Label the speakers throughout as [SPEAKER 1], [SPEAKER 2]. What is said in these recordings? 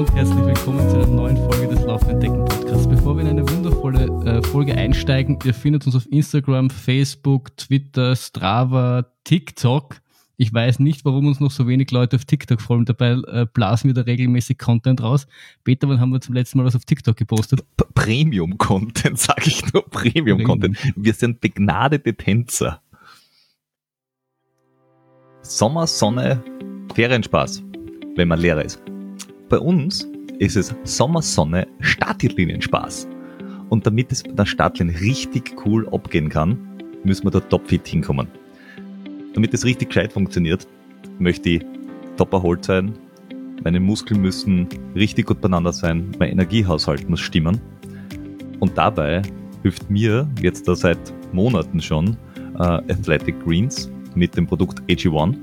[SPEAKER 1] und herzlich willkommen zu einer neuen Folge des Laufenden Decken Podcasts. Bevor wir in eine wundervolle äh, Folge einsteigen, ihr findet uns auf Instagram, Facebook, Twitter, Strava, TikTok. Ich weiß nicht, warum uns noch so wenig Leute auf TikTok folgen. Dabei äh, blasen wir da regelmäßig Content raus. Peter, wann haben wir zum letzten Mal was auf TikTok gepostet?
[SPEAKER 2] Premium-Content, sage ich nur. Premium-Content. Wir sind begnadete Tänzer. Sommer, Sonne, Ferienspaß, wenn man Lehrer ist. Bei uns ist es Sommersonne, Startlinienspaß. Und damit es bei der Startlinie richtig cool abgehen kann, müssen wir da topfit hinkommen. Damit es richtig gescheit funktioniert, möchte ich top erholt sein, meine Muskeln müssen richtig gut beieinander sein, mein Energiehaushalt muss stimmen. Und dabei hilft mir jetzt da seit Monaten schon äh, Athletic Greens mit dem Produkt AG1.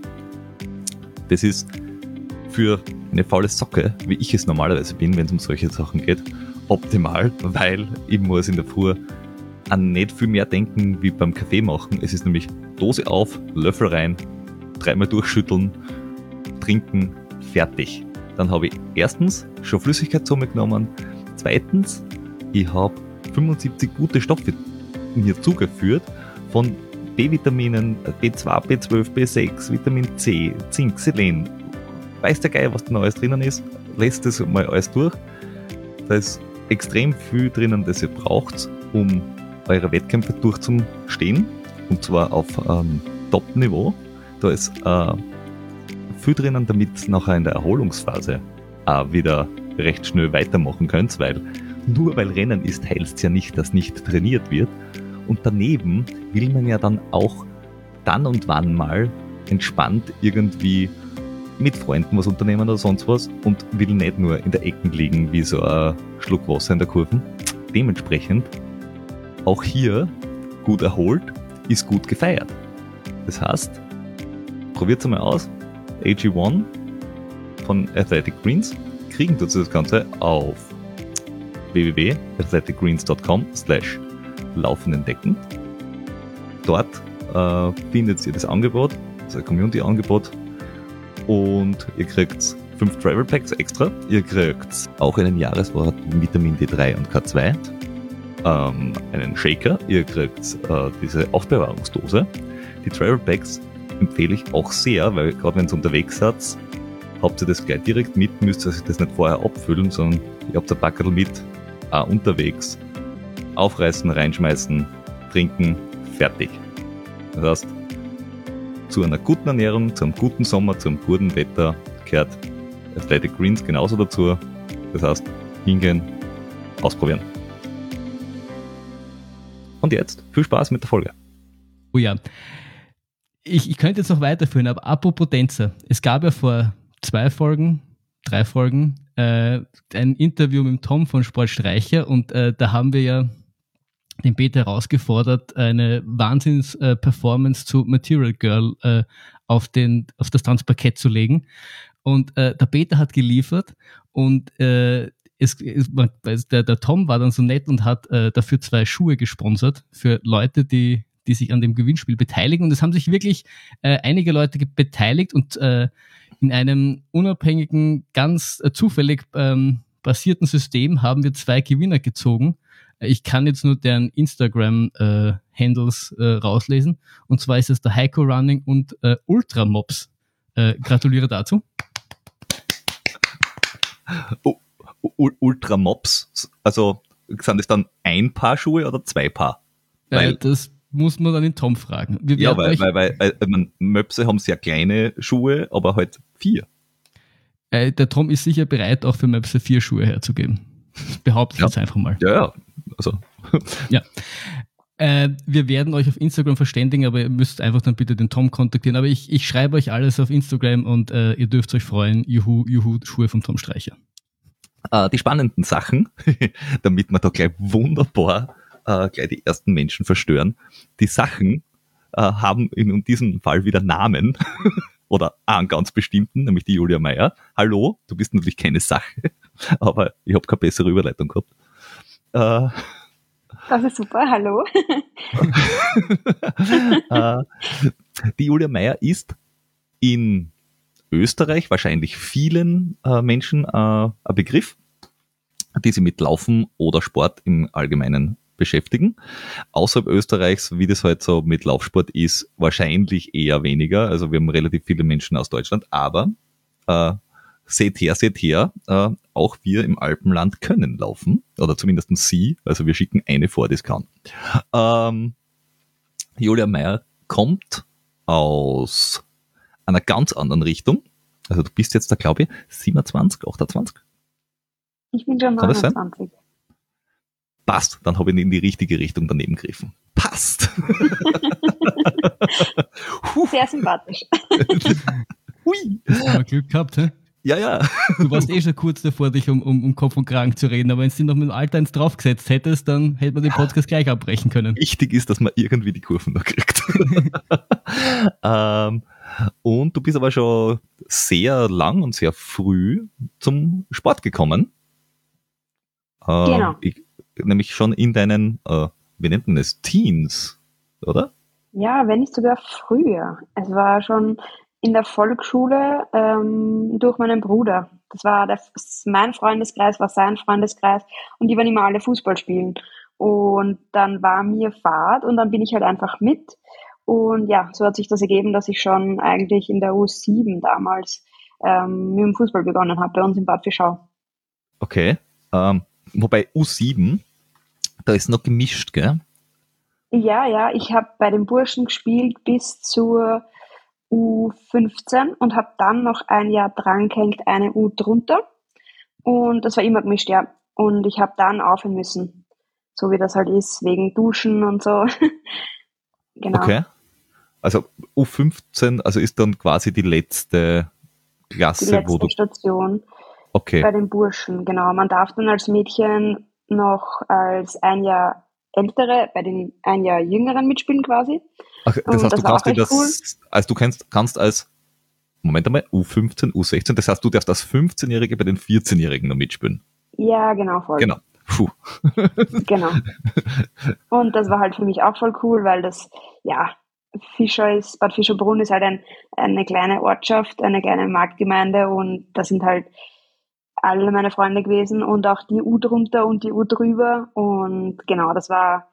[SPEAKER 2] Das ist für eine faule Socke, wie ich es normalerweise bin, wenn es um solche Sachen geht, optimal, weil ich muss in der Früh an nicht viel mehr denken wie beim Kaffee machen. Es ist nämlich Dose auf, Löffel rein, dreimal durchschütteln, trinken, fertig. Dann habe ich erstens schon Flüssigkeit zu mir genommen, zweitens, ich habe 75 gute Stoffe mir zugeführt von B-Vitaminen, B2, B12, B6, Vitamin C, Zink, Selen, weiß der Geil, was da Neues drinnen ist, lässt das mal alles durch. Da ist extrem viel drinnen, das ihr braucht, um eure Wettkämpfe durchzustehen. Und zwar auf ähm, Top-Niveau. Da ist äh, viel drinnen, damit nachher in der Erholungsphase auch wieder recht schnell weitermachen könnt, weil nur weil Rennen ist, heißt ja nicht, dass nicht trainiert wird. Und daneben will man ja dann auch dann und wann mal entspannt irgendwie mit Freunden was unternehmen oder sonst was und will nicht nur in der Ecken liegen wie so ein Schluck Wasser in der Kurve. Dementsprechend auch hier gut erholt ist gut gefeiert. Das heißt, probiert es mal aus. AG1 von Athletic Greens kriegen dazu das Ganze auf www.athleticgreens.com slash laufenden Decken. Dort äh, findet ihr das Angebot, das Community-Angebot und ihr kriegt fünf Travel Packs extra. Ihr kriegt auch einen Jahresvorrat Vitamin D3 und K2, ähm, einen Shaker, ihr kriegt äh, diese Aufbewahrungsdose. Die Travel Packs empfehle ich auch sehr, weil gerade wenn ihr unterwegs seid, habt ihr das gleich direkt mit, müsst ihr das nicht vorher abfüllen, sondern ihr habt ein Packerl mit, auch unterwegs. Aufreißen, reinschmeißen, trinken, fertig. Das heißt, zu einer guten Ernährung, zu einem guten Sommer, zu einem guten Wetter gehört Athletic Greens genauso dazu. Das heißt, hingehen, ausprobieren. Und jetzt viel Spaß mit der Folge.
[SPEAKER 1] Oh ja. Ich, ich könnte jetzt noch weiterführen, aber apropos Tänzer. Es gab ja vor zwei Folgen, drei Folgen, äh, ein Interview mit Tom von Sportstreicher und äh, da haben wir ja den Peter herausgefordert, eine Wahnsinns-Performance zu Material Girl äh, auf, den, auf das Tanzparkett zu legen. Und äh, der Peter hat geliefert und äh, es, es, der, der, Tom war dann so nett und hat äh, dafür zwei Schuhe gesponsert für Leute, die, die sich an dem Gewinnspiel beteiligen. Und es haben sich wirklich äh, einige Leute beteiligt und äh, in einem unabhängigen, ganz äh, zufällig ähm, basierten System haben wir zwei Gewinner gezogen. Ich kann jetzt nur deren Instagram-Handles äh, äh, rauslesen. Und zwar ist es der Heiko Running und äh, Ultramops. Äh, gratuliere dazu.
[SPEAKER 2] Oh, Ultramops, also sind es dann ein Paar Schuhe oder zwei Paar?
[SPEAKER 1] Äh, weil, das muss man dann den Tom fragen.
[SPEAKER 2] Wir ja, weil, weil, weil, weil man, Möpse haben sehr kleine Schuhe, aber halt vier.
[SPEAKER 1] Äh, der Tom ist sicher bereit, auch für Möpse vier Schuhe herzugeben. Behaupte ich ja. jetzt einfach mal.
[SPEAKER 2] Ja, ja. Also.
[SPEAKER 1] ja. Äh, wir werden euch auf Instagram verständigen, aber ihr müsst einfach dann bitte den Tom kontaktieren. Aber ich, ich schreibe euch alles auf Instagram und äh, ihr dürft euch freuen. Juhu, juhu, Schuhe von Tom Streicher.
[SPEAKER 2] Äh, die spannenden Sachen, damit wir da gleich wunderbar äh, gleich die ersten Menschen verstören. Die Sachen äh, haben in diesem Fall wieder Namen. oder einen ganz bestimmten, nämlich die Julia Meyer. Hallo, du bist natürlich keine Sache, aber ich habe keine bessere Überleitung gehabt.
[SPEAKER 3] Äh, das ist super, hallo.
[SPEAKER 2] äh, die Julia Meyer ist in Österreich wahrscheinlich vielen äh, Menschen äh, ein Begriff, die sich mit Laufen oder Sport im Allgemeinen beschäftigen. Außerhalb Österreichs, wie das halt so mit Laufsport ist, wahrscheinlich eher weniger. Also wir haben relativ viele Menschen aus Deutschland, aber äh, seht her, seht her, äh, auch wir im Alpenland können laufen. Oder zumindest sie. Also wir schicken eine vor, das kann. Ähm, Julia Meyer kommt aus einer ganz anderen Richtung. Also du bist jetzt da, glaube ich, 27, 28?
[SPEAKER 3] Ich bin schon 29.
[SPEAKER 2] Passt, dann habe ich in die richtige Richtung daneben gegriffen. Passt.
[SPEAKER 3] Sehr sympathisch.
[SPEAKER 1] Hui. Hast Glück gehabt, hä?
[SPEAKER 2] Ja, ja.
[SPEAKER 1] Du warst eh schon kurz davor, dich um, um, um Kopf und Kragen zu reden, aber wenn du noch mit dem Alter eins draufgesetzt hättest, dann hätte man den Podcast gleich abbrechen können.
[SPEAKER 2] Wichtig ist, dass man irgendwie die Kurven noch kriegt. ähm, und du bist aber schon sehr lang und sehr früh zum Sport gekommen.
[SPEAKER 3] Äh, genau.
[SPEAKER 2] Ich, nämlich schon in deinen, äh, wie nennt man es, Teens, oder?
[SPEAKER 3] Ja, wenn nicht sogar früher. Es war schon in der Volksschule ähm, durch meinen Bruder. Das war der, mein Freundeskreis, war sein Freundeskreis und die waren immer alle Fußball spielen. Und dann war mir Fahrt und dann bin ich halt einfach mit. Und ja, so hat sich das ergeben, dass ich schon eigentlich in der U7 damals ähm, mit dem Fußball begonnen habe, bei uns in Bad Fischau.
[SPEAKER 2] Okay. Ähm, wobei U7, da ist noch gemischt, gell?
[SPEAKER 3] Ja, ja, ich habe bei den Burschen gespielt bis zur U15 und habe dann noch ein Jahr drangehängt, eine U drunter. Und das war immer gemischt, ja. Und ich habe dann aufhören müssen. So wie das halt ist, wegen Duschen und so.
[SPEAKER 2] genau. Okay. Also U15, also ist dann quasi die letzte Klasse,
[SPEAKER 3] die letzte
[SPEAKER 2] wo du.
[SPEAKER 3] Station
[SPEAKER 2] okay.
[SPEAKER 3] bei den Burschen, genau. Man darf dann als Mädchen noch als ein Jahr ältere, bei den ein Jahr jüngeren mitspielen quasi.
[SPEAKER 2] Ach, das heißt, das du kannst das, cool. also du kannst, kannst als, Moment einmal, U15, U16, das heißt, du darfst als 15-Jährige bei den 14-Jährigen noch mitspielen.
[SPEAKER 3] Ja, genau, voll.
[SPEAKER 2] Genau. Puh.
[SPEAKER 3] genau. Und das war halt für mich auch voll cool, weil das, ja, Fischer ist, Bad Fischerbrunn ist halt ein, eine kleine Ortschaft, eine kleine Marktgemeinde und da sind halt alle meine Freunde gewesen und auch die U drunter und die U drüber und genau, das war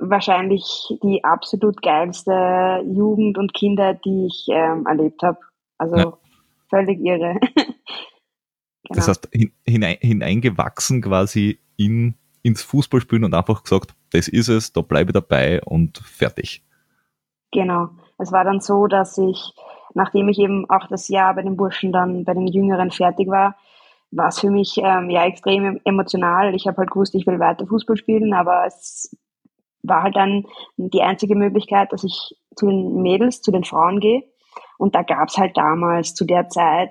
[SPEAKER 3] wahrscheinlich die absolut geilste Jugend und Kindheit, die ich ähm, erlebt habe. Also ja. völlig irre. genau.
[SPEAKER 2] Das heißt, hinein, hineingewachsen quasi in, ins Fußballspielen und einfach gesagt, das ist es, da bleibe ich dabei und fertig.
[SPEAKER 3] Genau. Es war dann so, dass ich, nachdem ich eben auch das Jahr bei den Burschen dann bei den Jüngeren fertig war, war es für mich ähm, ja extrem emotional. Ich habe halt gewusst, ich will weiter Fußball spielen, aber es war halt dann die einzige Möglichkeit, dass ich zu den Mädels, zu den Frauen gehe. Und da gab's halt damals zu der Zeit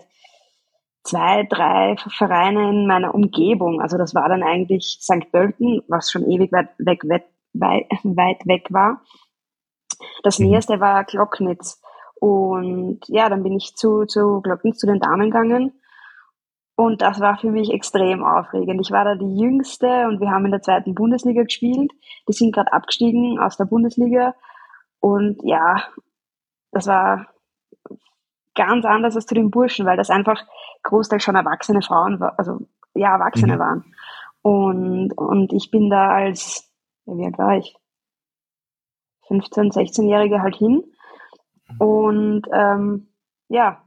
[SPEAKER 3] zwei, drei Vereine in meiner Umgebung. Also das war dann eigentlich St. Pölten, was schon ewig weit weg, weit, weit weg war. Das mhm. nächste war Glocknitz. Und ja, dann bin ich zu, zu Glocknitz, zu den Damen gegangen und das war für mich extrem aufregend. Ich war da die Jüngste und wir haben in der zweiten Bundesliga gespielt. Die sind gerade abgestiegen aus der Bundesliga. Und ja, das war ganz anders als zu den Burschen, weil das einfach großteils schon erwachsene Frauen, war, also ja, Erwachsene mhm. waren. Und, und ich bin da als, wie alt war ich? 15, 16-Jährige halt hin. Und ähm, ja,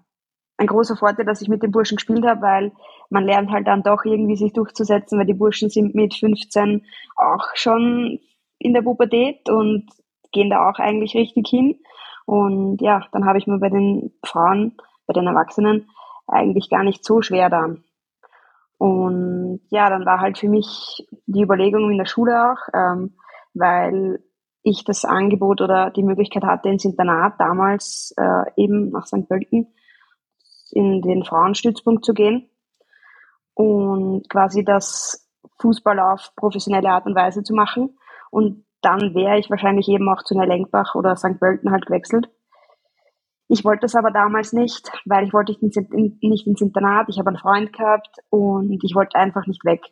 [SPEAKER 3] ein großer Vorteil, dass ich mit den Burschen gespielt habe, weil man lernt halt dann doch irgendwie sich durchzusetzen, weil die Burschen sind mit 15 auch schon in der Pubertät und gehen da auch eigentlich richtig hin. Und ja, dann habe ich mir bei den Frauen, bei den Erwachsenen eigentlich gar nicht so schwer dann. Und ja, dann war halt für mich die Überlegung in der Schule auch, ähm, weil ich das Angebot oder die Möglichkeit hatte, ins Internat damals äh, eben nach St. Pölten in den Frauenstützpunkt zu gehen und quasi das Fußball auf professionelle Art und Weise zu machen. Und dann wäre ich wahrscheinlich eben auch zu einer Lenkbach oder St. Pölten halt gewechselt. Ich wollte das aber damals nicht, weil ich wollte nicht ins Internat, ich habe einen Freund gehabt und ich wollte einfach nicht weg.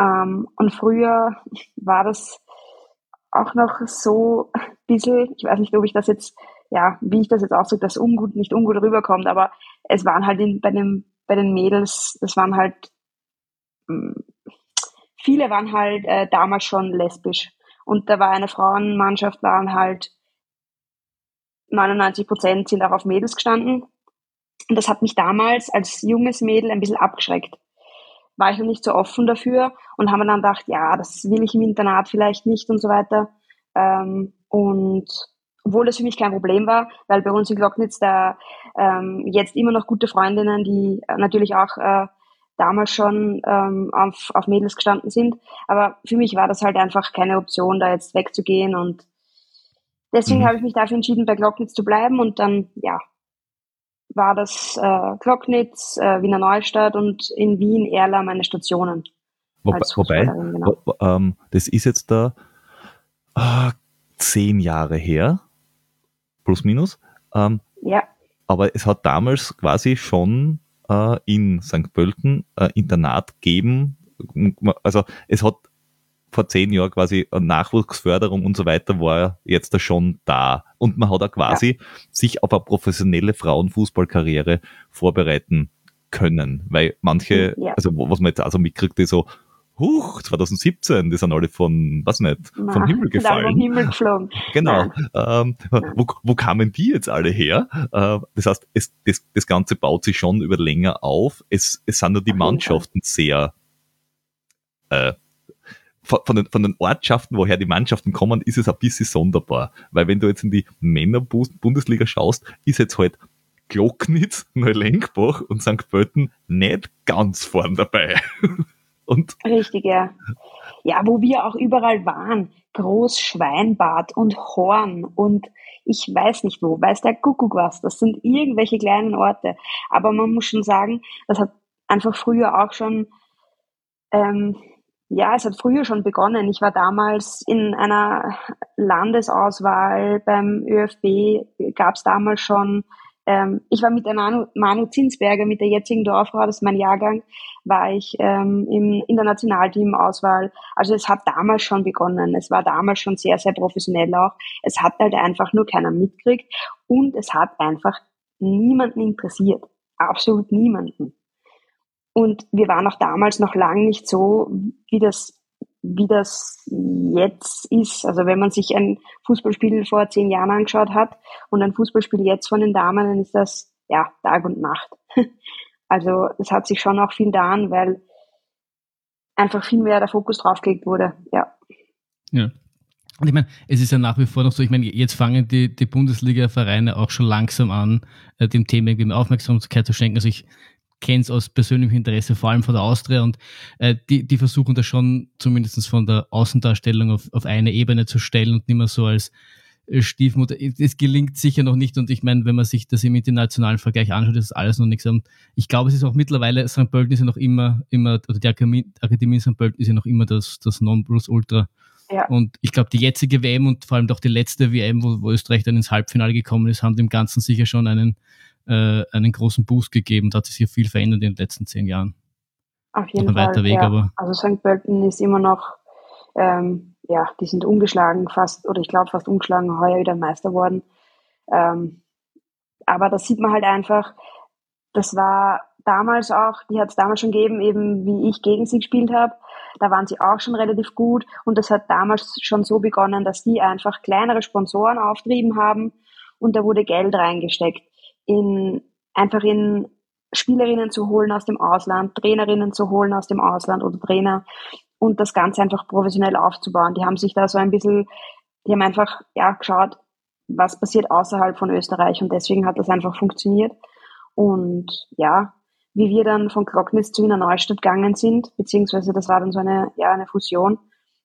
[SPEAKER 3] Ähm, und früher war das auch noch so ein bisschen, ich weiß nicht, ob ich das jetzt ja, wie ich das jetzt ausdrücke, dass ungut nicht ungut rüberkommt, aber es waren halt in, bei, dem, bei den Mädels, das waren halt, hm, viele waren halt äh, damals schon lesbisch. Und da war eine Frauenmannschaft, waren halt 99 Prozent sind auch auf Mädels gestanden. Und das hat mich damals als junges Mädel ein bisschen abgeschreckt. War ich noch nicht so offen dafür und haben dann gedacht, ja, das will ich im Internat vielleicht nicht und so weiter. Ähm, und obwohl das für mich kein Problem war, weil bei uns in Glocknitz da ähm, jetzt immer noch gute Freundinnen, die natürlich auch äh, damals schon ähm, auf, auf Mädels gestanden sind. Aber für mich war das halt einfach keine Option, da jetzt wegzugehen und deswegen mhm. habe ich mich dafür entschieden, bei Glocknitz zu bleiben und dann, ja, war das äh, Glocknitz, äh, Wiener Neustadt und in Wien Erla meine Stationen.
[SPEAKER 2] Wobei, wobei genau. wo, ähm, das ist jetzt da äh, zehn Jahre her, plus minus. Ähm,
[SPEAKER 3] ja.
[SPEAKER 2] Aber es hat damals quasi schon äh, in St. Pölten äh, Internat gegeben. Also es hat vor zehn Jahren quasi Nachwuchsförderung und so weiter war jetzt da schon da. Und man hat auch quasi ja. sich auf eine professionelle Frauenfußballkarriere vorbereiten können. Weil manche, ja. also was man jetzt also mitkriegt, ist so, Huch, 2017, die sind alle von, was nicht, Na, vom Himmel gefallen. Vom
[SPEAKER 3] Himmel geflogen.
[SPEAKER 2] Genau. Ähm, wo, wo kamen die jetzt alle her? Äh, das heißt, es, das, das Ganze baut sich schon über länger auf. Es, es sind nur die Mannschaften sehr, äh, von, von, den, von den Ortschaften, woher die Mannschaften kommen, ist es ein bisschen sonderbar. Weil wenn du jetzt in die Männer-Bundesliga schaust, ist jetzt halt Glocknitz, Neulenkbach und St. Pölten nicht ganz vorn dabei.
[SPEAKER 3] Und Richtig, ja. Ja, wo wir auch überall waren. Großschweinbad und Horn und ich weiß nicht wo, weiß der Kuckuck was. Das sind irgendwelche kleinen Orte. Aber man muss schon sagen, das hat einfach früher auch schon, ähm, ja, es hat früher schon begonnen. Ich war damals in einer Landesauswahl beim ÖFB, gab es damals schon ähm, ich war mit der Manu, Manu Zinsberger, mit der jetzigen Dorfrau, das ist mein Jahrgang, war ich ähm, im, in der Nationalteam-Auswahl. Also es hat damals schon begonnen. Es war damals schon sehr, sehr professionell auch. Es hat halt einfach nur keiner mitgekriegt und es hat einfach niemanden interessiert. Absolut niemanden. Und wir waren auch damals noch lang nicht so, wie das wie das jetzt ist. Also wenn man sich ein Fußballspiel vor zehn Jahren angeschaut hat und ein Fußballspiel jetzt von den Damen, dann ist das ja Tag und Nacht. Also es hat sich schon auch viel da an, weil einfach viel mehr der Fokus draufgelegt wurde. Ja.
[SPEAKER 1] Ja. Und ich meine, es ist ja nach wie vor noch so, ich meine, jetzt fangen die, die Bundesliga-Vereine auch schon langsam an, äh, dem Thema irgendwie mehr Aufmerksamkeit zu schenken. Also ich kenne es aus persönlichem Interesse, vor allem von der Austria und äh, die, die versuchen das schon zumindest von der Außendarstellung auf, auf eine Ebene zu stellen und nicht mehr so als äh, Stiefmutter. Es gelingt sicher noch nicht und ich meine, wenn man sich das im internationalen Vergleich anschaut, ist das alles noch nichts. Und ich glaube, es ist auch mittlerweile, St. Pölten ist ja noch immer, immer, oder die Akademie, Akademie St. Pölten ist ja noch immer das, das Non-Plus-Ultra. Ja. Und ich glaube, die jetzige WM und vor allem auch die letzte WM, wo, wo Österreich dann ins Halbfinale gekommen ist, haben dem Ganzen sicher schon einen, äh, einen großen Boost gegeben. Da hat sich hier viel verändert in den letzten zehn Jahren.
[SPEAKER 3] Auf jeden Fall. Weiter Weg, ja. aber also St. Pölten ist immer noch, ähm, ja, die sind ungeschlagen fast, oder ich glaube fast ungeschlagen, heuer wieder Meister worden. Ähm, aber das sieht man halt einfach, das war damals auch, die hat es damals schon gegeben, eben wie ich gegen sie gespielt habe. Da waren sie auch schon relativ gut und das hat damals schon so begonnen, dass die einfach kleinere Sponsoren auftrieben haben und da wurde Geld reingesteckt in einfach in Spielerinnen zu holen aus dem Ausland, Trainerinnen zu holen aus dem Ausland oder Trainer und das Ganze einfach professionell aufzubauen. Die haben sich da so ein bisschen, die haben einfach ja geschaut, was passiert außerhalb von Österreich und deswegen hat das einfach funktioniert. Und ja, wie wir dann von Glocknitz zu Wiener Neustadt gegangen sind, beziehungsweise das war dann so eine, ja, eine Fusion,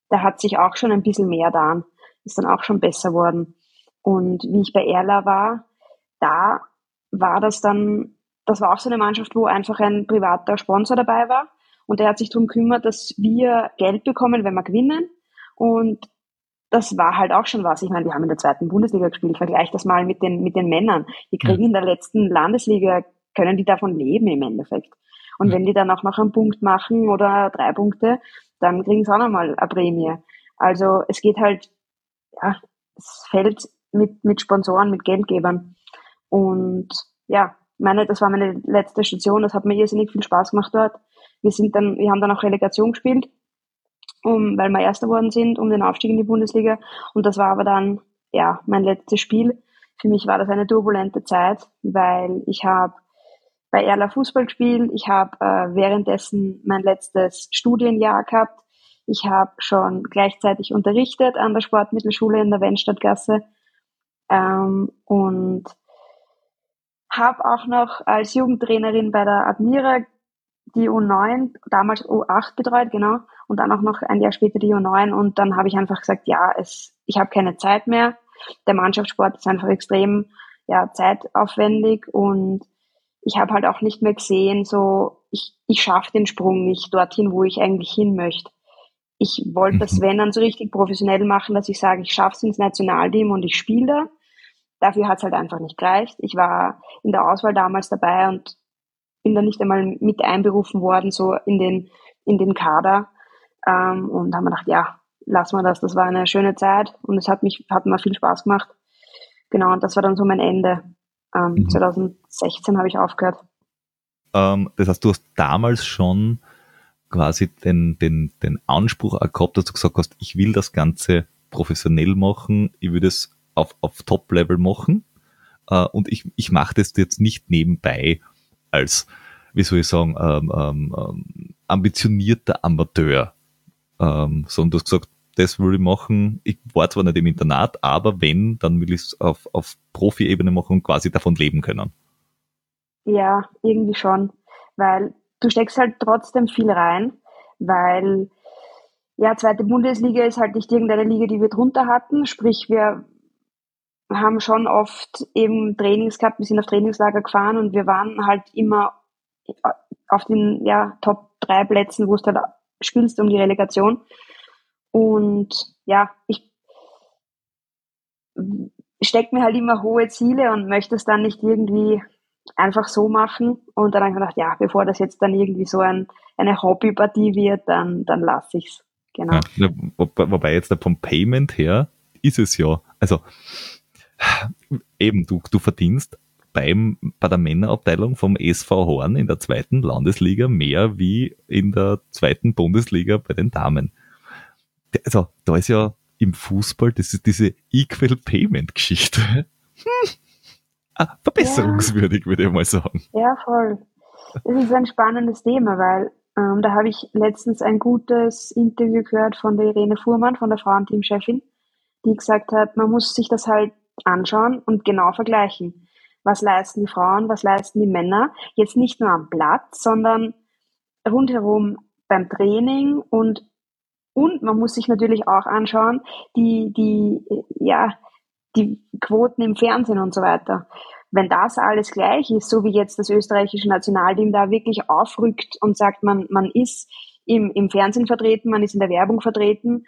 [SPEAKER 3] da hat sich auch schon ein bisschen mehr da, ist dann auch schon besser worden. Und wie ich bei Erla war, da war das dann, das war auch so eine Mannschaft, wo einfach ein privater Sponsor dabei war und der hat sich darum gekümmert, dass wir Geld bekommen, wenn wir gewinnen und das war halt auch schon was. Ich meine, wir haben in der zweiten Bundesliga gespielt. Vergleich das mal mit den, mit den Männern. Die kriegen in der letzten Landesliga, können die davon leben im Endeffekt. Und wenn die dann auch noch einen Punkt machen oder drei Punkte, dann kriegen sie auch nochmal eine Prämie. Also es geht halt, ja, es fällt mit, mit Sponsoren, mit Geldgebern. Und ja, meine, das war meine letzte Station. Das hat mir irrsinnig viel Spaß gemacht dort. Wir sind dann, wir haben dann auch Relegation gespielt, um, weil wir Erster geworden sind, um den Aufstieg in die Bundesliga. Und das war aber dann, ja, mein letztes Spiel. Für mich war das eine turbulente Zeit, weil ich habe bei Erla Fußball gespielt. Ich habe äh, währenddessen mein letztes Studienjahr gehabt. Ich habe schon gleichzeitig unterrichtet an der Sportmittelschule in der Wendstadtgasse ähm, und habe auch noch als Jugendtrainerin bei der Admira die U9, damals U8 betreut, genau, und dann auch noch ein Jahr später die U9 und dann habe ich einfach gesagt, ja, es, ich habe keine Zeit mehr. Der Mannschaftssport ist einfach extrem ja, zeitaufwendig und ich habe halt auch nicht mehr gesehen, so ich, ich schaffe den Sprung nicht dorthin, wo ich eigentlich hin möchte. Ich wollte mhm. das, wenn dann so richtig professionell machen, dass ich sage, ich schaffe es ins Nationalteam und ich spiele da. Dafür hat es halt einfach nicht gereicht. Ich war in der Auswahl damals dabei und bin dann nicht einmal mit einberufen worden, so in den, in den Kader. Ähm, und haben wir gedacht, ja, lassen wir das. Das war eine schöne Zeit und es hat mich, hat mir viel Spaß gemacht. Genau, und das war dann so mein Ende. Ähm, mhm. 2016 habe ich aufgehört.
[SPEAKER 2] Ähm, das heißt, du hast damals schon quasi den, den, den Anspruch gehabt, dass du gesagt hast, ich will das Ganze professionell machen, ich will es auf, auf Top-Level machen äh, und ich, ich mache das jetzt nicht nebenbei als, wie soll ich sagen, ähm, ähm, ähm ambitionierter Amateur, ähm, sondern du hast gesagt, das will ich machen. Ich war zwar nicht im Internat, aber wenn, dann will ich es auf, auf Profi-Ebene machen und quasi davon leben können.
[SPEAKER 3] Ja, irgendwie schon. Weil du steckst halt trotzdem viel rein, weil ja, zweite Bundesliga ist halt nicht irgendeine Liga, die wir drunter hatten. Sprich, wir haben schon oft eben Trainings gehabt, wir sind auf Trainingslager gefahren und wir waren halt immer auf den ja, Top 3 Plätzen, wo es halt spielst um die Relegation. Und ja, ich stecke mir halt immer hohe Ziele und möchte es dann nicht irgendwie einfach so machen. Und dann habe ich gedacht, ja, bevor das jetzt dann irgendwie so ein, eine Hobbypartie wird, dann, dann lasse ich es. Genau.
[SPEAKER 2] Ja, wobei jetzt vom Payment her ist es ja, also eben, du, du verdienst beim, bei der Männerabteilung vom SV Horn in der zweiten Landesliga mehr wie in der zweiten Bundesliga bei den Damen also da ist ja im Fußball, das ist diese Equal Payment Geschichte. Hm. Ah, verbesserungswürdig, ja. würde ich mal sagen.
[SPEAKER 3] Ja, voll. Das ist ein spannendes Thema, weil ähm, da habe ich letztens ein gutes Interview gehört von der Irene Fuhrmann, von der Frauenteamchefin, die gesagt hat, man muss sich das halt anschauen und genau vergleichen. Was leisten die Frauen, was leisten die Männer? Jetzt nicht nur am Platz, sondern rundherum beim Training und und man muss sich natürlich auch anschauen, die, die, ja, die Quoten im Fernsehen und so weiter. Wenn das alles gleich ist, so wie jetzt das österreichische Nationalteam da wirklich aufrückt und sagt, man, man ist im, im Fernsehen vertreten, man ist in der Werbung vertreten,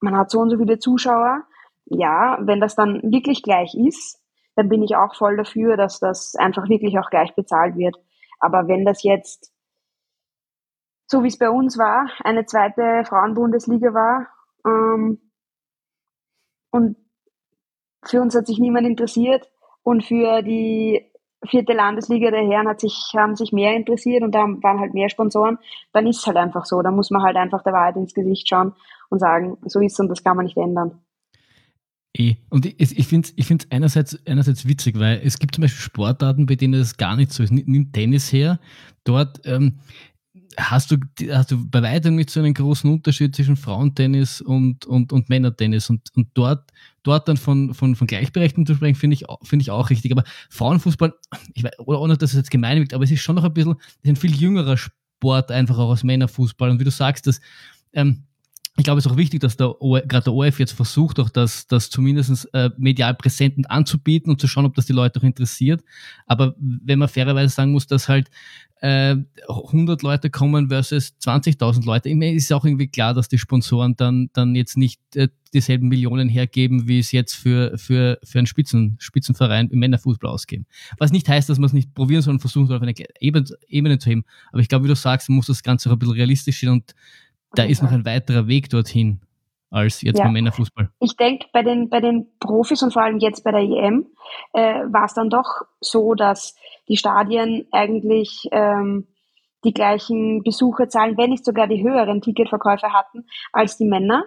[SPEAKER 3] man hat so und so viele Zuschauer. Ja, wenn das dann wirklich gleich ist, dann bin ich auch voll dafür, dass das einfach wirklich auch gleich bezahlt wird. Aber wenn das jetzt so wie es bei uns war, eine zweite Frauenbundesliga war. Ähm, und für uns hat sich niemand interessiert und für die vierte Landesliga der Herren hat sich, haben sich mehr interessiert und da waren halt mehr Sponsoren, dann ist es halt einfach so. Da muss man halt einfach der Wahrheit ins Gesicht schauen und sagen, so ist es und das kann man nicht ändern.
[SPEAKER 1] Eh. Und ich, ich finde es ich find's einerseits, einerseits witzig, weil es gibt zum Beispiel Sportarten, bei denen es gar nicht so ist. Nimm Tennis her. Dort ähm, hast du, hast du bei weitem nicht so einen großen Unterschied zwischen Frauentennis und, und, und Männertennis. Und, und dort, dort dann von, von, von Gleichberechtigung zu sprechen, finde ich, finde ich auch richtig. Aber Frauenfußball, ich weiß, oder ohne dass es jetzt gemein wirkt, aber es ist schon noch ein bisschen, ein viel jüngerer Sport einfach auch aus Männerfußball. Und wie du sagst, dass, ähm, ich glaube, es ist auch wichtig, dass der gerade der ORF jetzt versucht, auch das, das zumindest äh, medial präsent anzubieten und zu schauen, ob das die Leute auch interessiert. Aber wenn man fairerweise sagen muss, dass halt äh, 100 Leute kommen versus 20.000 Leute. Ich meine, ist auch irgendwie klar, dass die Sponsoren dann, dann jetzt nicht äh, dieselben Millionen hergeben, wie es jetzt für, für, für einen Spitzen, Spitzenverein im Männerfußball ausgeben. Was nicht heißt, dass man es nicht probieren soll und versuchen soll, auf eine Ebene, Ebene zu heben. Aber ich glaube, wie du sagst, man muss das Ganze auch ein bisschen realistisch sehen und da ist noch ein weiterer Weg dorthin. als jetzt ja. beim Männerfußball.
[SPEAKER 3] Ich denke, bei den, bei den Profis und vor allem jetzt bei der EM äh, war es dann doch so, dass die Stadien eigentlich ähm, die gleichen Besucherzahlen, wenn nicht sogar die höheren Ticketverkäufe hatten als die Männer.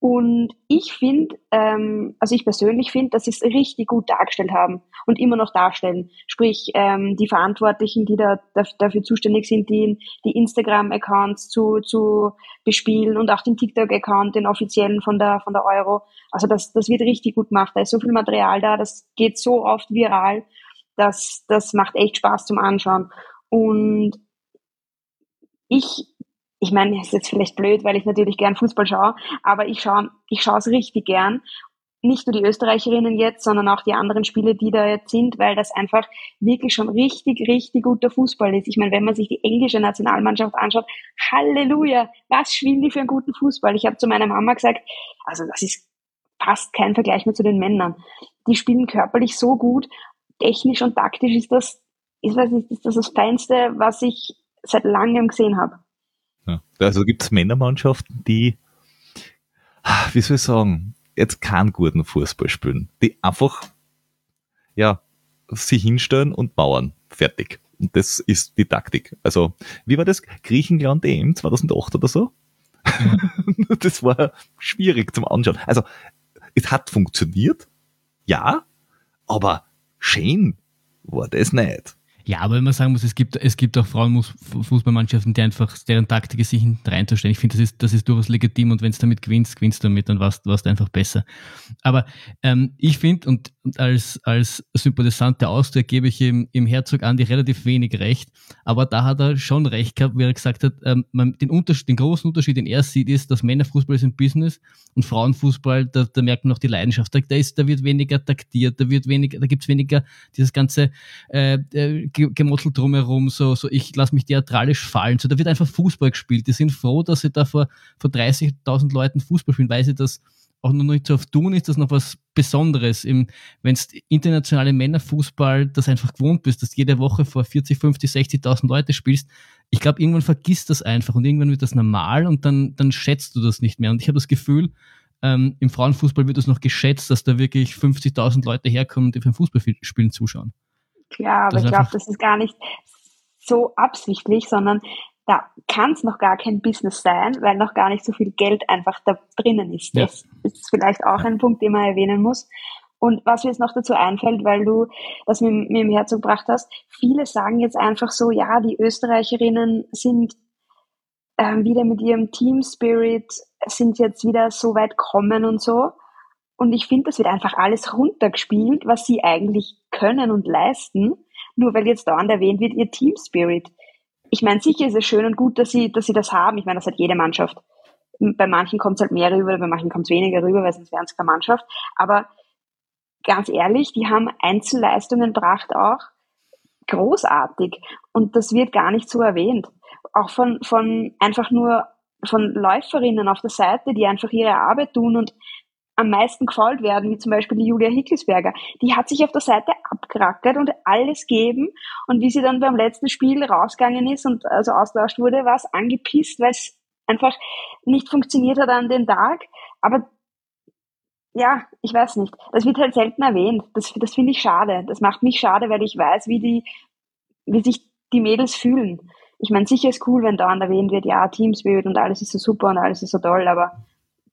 [SPEAKER 3] Und ich finde, ähm, also ich persönlich finde, dass sie es richtig gut dargestellt haben und immer noch darstellen. Sprich, ähm, die Verantwortlichen, die da dafür zuständig sind, die, die Instagram-Accounts zu, zu bespielen und auch den TikTok-Account, den offiziellen von der, von der Euro. Also das, das wird richtig gut gemacht. Da ist so viel Material da, das geht so oft viral, dass das macht echt Spaß zum Anschauen. Und ich ich meine, ist jetzt vielleicht blöd, weil ich natürlich gern Fußball schaue, aber ich schaue ich schaue es richtig gern. Nicht nur die Österreicherinnen jetzt, sondern auch die anderen Spiele, die da jetzt sind, weil das einfach wirklich schon richtig, richtig guter Fußball ist. Ich meine, wenn man sich die englische Nationalmannschaft anschaut, Halleluja, was spielen die für einen guten Fußball? Ich habe zu meiner Mama gesagt, also das ist fast kein Vergleich mehr zu den Männern. Die spielen körperlich so gut, technisch und taktisch ist das, nicht, ist das das Feinste, was ich seit langem gesehen habe.
[SPEAKER 2] Ja. Also gibt es Männermannschaften, die, wie soll ich sagen, jetzt keinen guten Fußball spielen, die einfach, ja, sich hinstellen und mauern. Fertig. Und das ist die Taktik. Also, wie war das? Griechenland EM 2008 oder so? Ja. das war schwierig zum Anschauen. Also, es hat funktioniert, ja, aber schön war das nicht.
[SPEAKER 1] Ja, aber wenn man sagen muss, es gibt, es gibt auch Frauenfußballmannschaften, die einfach deren Taktik ist, sich reinzustellen. Ich finde, das ist, das ist durchaus legitim und wenn es damit gewinnst, gewinnst du damit, dann warst du einfach besser. Aber ähm, ich finde, und, als, als Sympathisant der Austria gebe ich ihm, im Herzog Andi relativ wenig recht, aber da hat er schon recht gehabt, wie er gesagt hat, ähm, man, den, den großen Unterschied, den er sieht, ist, dass Männerfußball ist ein Business und Frauenfußball, da, da merkt man noch die Leidenschaft. Da, da, ist, da wird weniger taktiert, da wird weniger, da weniger dieses ganze äh, äh Gemottelt drumherum, so, so ich lasse mich theatralisch fallen. So, da wird einfach Fußball gespielt. Die sind froh, dass sie da vor, vor 30.000 Leuten Fußball spielen, weil sie das auch noch nicht so oft tun, ist das noch was Besonderes. Wenn es internationale Männerfußball das einfach gewohnt bist, dass jede Woche vor 40, 50, 60.000 Leute spielst, ich glaube, irgendwann vergisst das einfach und irgendwann wird das normal und dann, dann schätzt du das nicht mehr. Und ich habe das Gefühl, ähm, im Frauenfußball wird das noch geschätzt, dass da wirklich 50.000 Leute herkommen, die beim Fußballspielen zuschauen.
[SPEAKER 3] Klar, aber ich glaube, das ist gar nicht so absichtlich, sondern da kann es noch gar kein Business sein, weil noch gar nicht so viel Geld einfach da drinnen ist. Ja. Das ist vielleicht auch ein Punkt, den man erwähnen muss. Und was mir jetzt noch dazu einfällt, weil du das mit, mit dem Herz gebracht hast, viele sagen jetzt einfach so, ja, die Österreicherinnen sind ähm, wieder mit ihrem Team Spirit, sind jetzt wieder so weit kommen und so. Und ich finde, das wird einfach alles runtergespielt, was sie eigentlich können und leisten, nur weil jetzt dauernd erwähnt wird, ihr Team Spirit. Ich meine, sicher ist es schön und gut, dass sie, dass sie das haben. Ich meine, das hat jede Mannschaft. Bei manchen kommt es halt mehr rüber, bei manchen kommt es weniger rüber, weil sonst wären es keine Mannschaft. Aber ganz ehrlich, die haben Einzelleistungen gebracht auch großartig. Und das wird gar nicht so erwähnt. Auch von, von einfach nur von Läuferinnen auf der Seite, die einfach ihre Arbeit tun und am meisten gefault werden, wie zum Beispiel die Julia Hickelsberger. Die hat sich auf der Seite abgerackert und alles geben. Und wie sie dann beim letzten Spiel rausgegangen ist und also austauscht wurde, war es angepisst, weil es einfach nicht funktioniert hat an dem Tag. Aber ja, ich weiß nicht. Das wird halt selten erwähnt. Das, das finde ich schade. Das macht mich schade, weil ich weiß, wie die, wie sich die Mädels fühlen. Ich meine, sicher ist cool, wenn dauernd erwähnt wird, ja, Team Spirit und alles ist so super und alles ist so toll, aber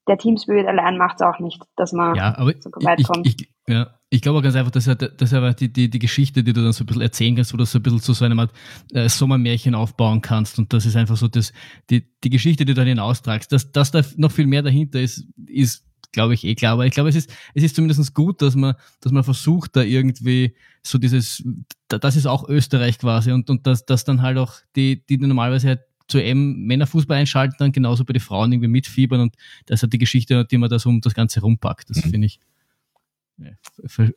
[SPEAKER 3] der Team Spirit allein macht es auch nicht, dass man
[SPEAKER 1] ja, aber so weit ich, kommt. Ich, ja, ich glaube ganz einfach, dass er, dass er die, die, die Geschichte, die du dann so ein bisschen erzählen kannst, oder so ein bisschen zu so einem Art äh, Sommermärchen aufbauen kannst. Und das ist einfach so das, die, die Geschichte, die du dann hinaustragst. Dass, dass da noch viel mehr dahinter ist, ist, glaube ich, eh klar. Aber ich glaube, es ist, es ist zumindest gut, dass man, dass man versucht, da irgendwie so dieses, das ist auch Österreich quasi und, und dass, dass dann halt auch die, die normalerweise halt zu EM Männerfußball einschalten, dann genauso bei den Frauen irgendwie mitfiebern und das hat die Geschichte, die man da so um das Ganze rumpackt. Das mhm. finde ich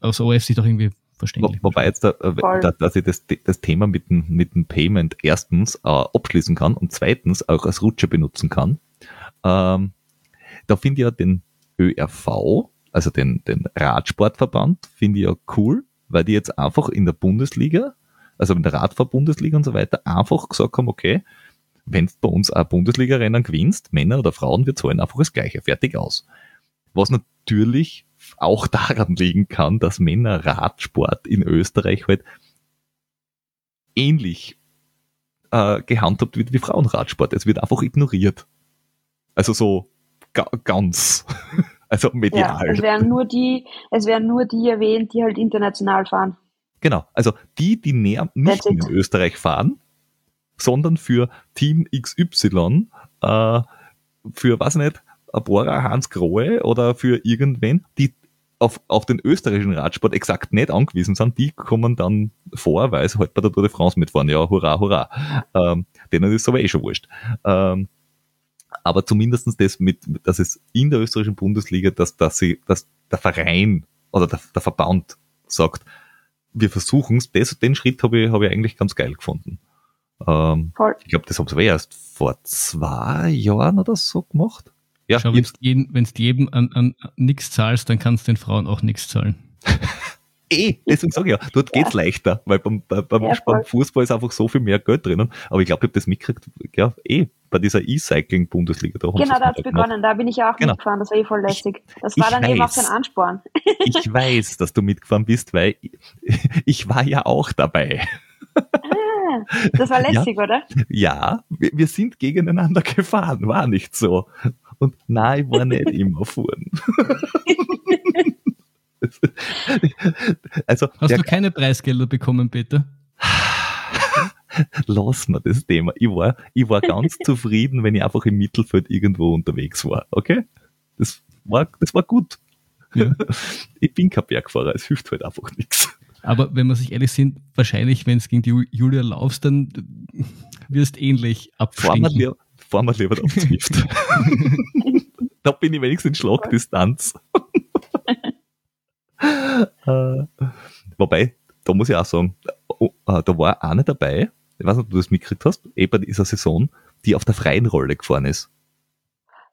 [SPEAKER 1] aus OF doch irgendwie verständlich.
[SPEAKER 2] Wo, wobei jetzt, da, äh, da, dass ich das, das Thema mit dem, mit dem Payment erstens äh, abschließen kann und zweitens auch als Rutsche benutzen kann. Ähm, da finde ich ja den ÖRV, also den, den Radsportverband, finde ich ja cool, weil die jetzt einfach in der Bundesliga, also in der Radverbundesliga und so weiter, einfach gesagt haben, okay, wenn du bei uns ein Bundesliga-Rennen gewinnst, Männer oder Frauen, wir zahlen einfach das Gleiche, fertig aus. Was natürlich auch daran liegen kann, dass Männer Radsport in Österreich halt ähnlich äh, gehandhabt wird wie Frauenradsport. Es wird einfach ignoriert. Also so ga ganz. Also medial.
[SPEAKER 3] Ja, es werden nur die, es werden nur die erwähnt, die halt international fahren.
[SPEAKER 2] Genau. Also die, die näher nicht in Österreich fahren, sondern für Team XY, äh, für was nicht, Bora Hans Grohe oder für irgendwen, die auf, auf den österreichischen Radsport exakt nicht angewiesen sind, die kommen dann vor, weil sie halt bei der Tour de France mitfahren. Ja, hurra, hurra. Ähm, denen ist aber eh schon wurscht. Ähm, aber zumindestens das mit, dass es in der österreichischen Bundesliga, dass, dass sie, dass der Verein oder der, der Verband sagt, wir versuchen es, den Schritt habe ich, hab ich eigentlich ganz geil gefunden. Ähm, Voll. Ich glaube, das haben sie erst vor zwei Jahren oder so gemacht.
[SPEAKER 1] Ja, Schau, wenn du jedem, jedem an, an nichts zahlst, dann kannst du den Frauen auch nichts zahlen.
[SPEAKER 2] eh, deswegen sage ich ja, dort geht's ja. leichter, weil beim, beim, ja, beim, Fußball ist einfach so viel mehr Geld drinnen. Aber ich glaube, ich habe das mitgekriegt, ja, eh, bei dieser E-Cycling-Bundesliga.
[SPEAKER 3] Da genau, da hat's begonnen, da bin ich ja auch genau. mitgefahren, das war eh voll lässig. Das war ich dann weiß, eben auch so ein Ansporn.
[SPEAKER 2] ich weiß, dass du mitgefahren bist, weil ich war ja auch dabei.
[SPEAKER 3] Das war lässig,
[SPEAKER 2] ja,
[SPEAKER 3] oder?
[SPEAKER 2] Ja, wir, wir sind gegeneinander gefahren, war nicht so. Und nein, ich war nicht immer vorn.
[SPEAKER 1] also, Hast du keine Preisgelder bekommen, Peter?
[SPEAKER 2] Lass mal das Thema. Ich war, ich war ganz zufrieden, wenn ich einfach im Mittelfeld irgendwo unterwegs war. Okay? Das war, das war gut. Ja. Ich bin kein Bergfahrer, es hilft halt einfach nichts.
[SPEAKER 1] Aber wenn wir sich ehrlich sind, wahrscheinlich, wenn es gegen die Julia laufst, dann wirst ähnlich abstinken
[SPEAKER 2] fahren wir lieber auf Zwift. da bin ich wenigstens in Schlagdistanz. äh, wobei, da muss ich auch sagen, oh, äh, da war eine dabei, ich weiß nicht, ob du das mitgekriegt hast, eben bei dieser Saison, die auf der freien Rolle gefahren ist.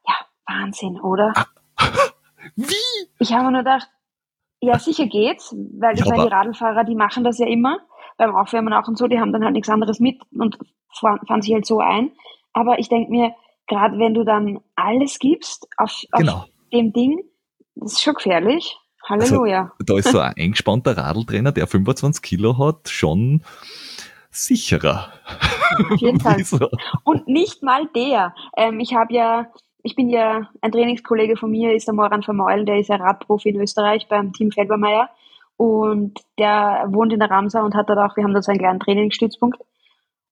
[SPEAKER 3] Ja, Wahnsinn, oder? Ah.
[SPEAKER 2] Wie?
[SPEAKER 3] Ich habe nur gedacht, ja, sicher geht's, weil das ja, die Radlfahrer, die machen das ja immer beim Aufwärmen auch und so, die haben dann halt nichts anderes mit und fahren, fahren sich halt so ein. Aber ich denke mir, gerade wenn du dann alles gibst auf, auf genau. dem Ding, das ist schon gefährlich. Halleluja.
[SPEAKER 2] Also, da ist so ein eingespannter Radltrainer, der 25 Kilo hat, schon sicherer.
[SPEAKER 3] Auf jeden Fall. Und nicht mal der. Ähm, ich habe ja, ich bin ja, ein Trainingskollege von mir ist der Moran Vermeulen, der ist ja Radprofi in Österreich beim Team Felbermeier. Und der wohnt in der Ramsa und hat dort auch, wir haben da so einen kleinen Trainingsstützpunkt.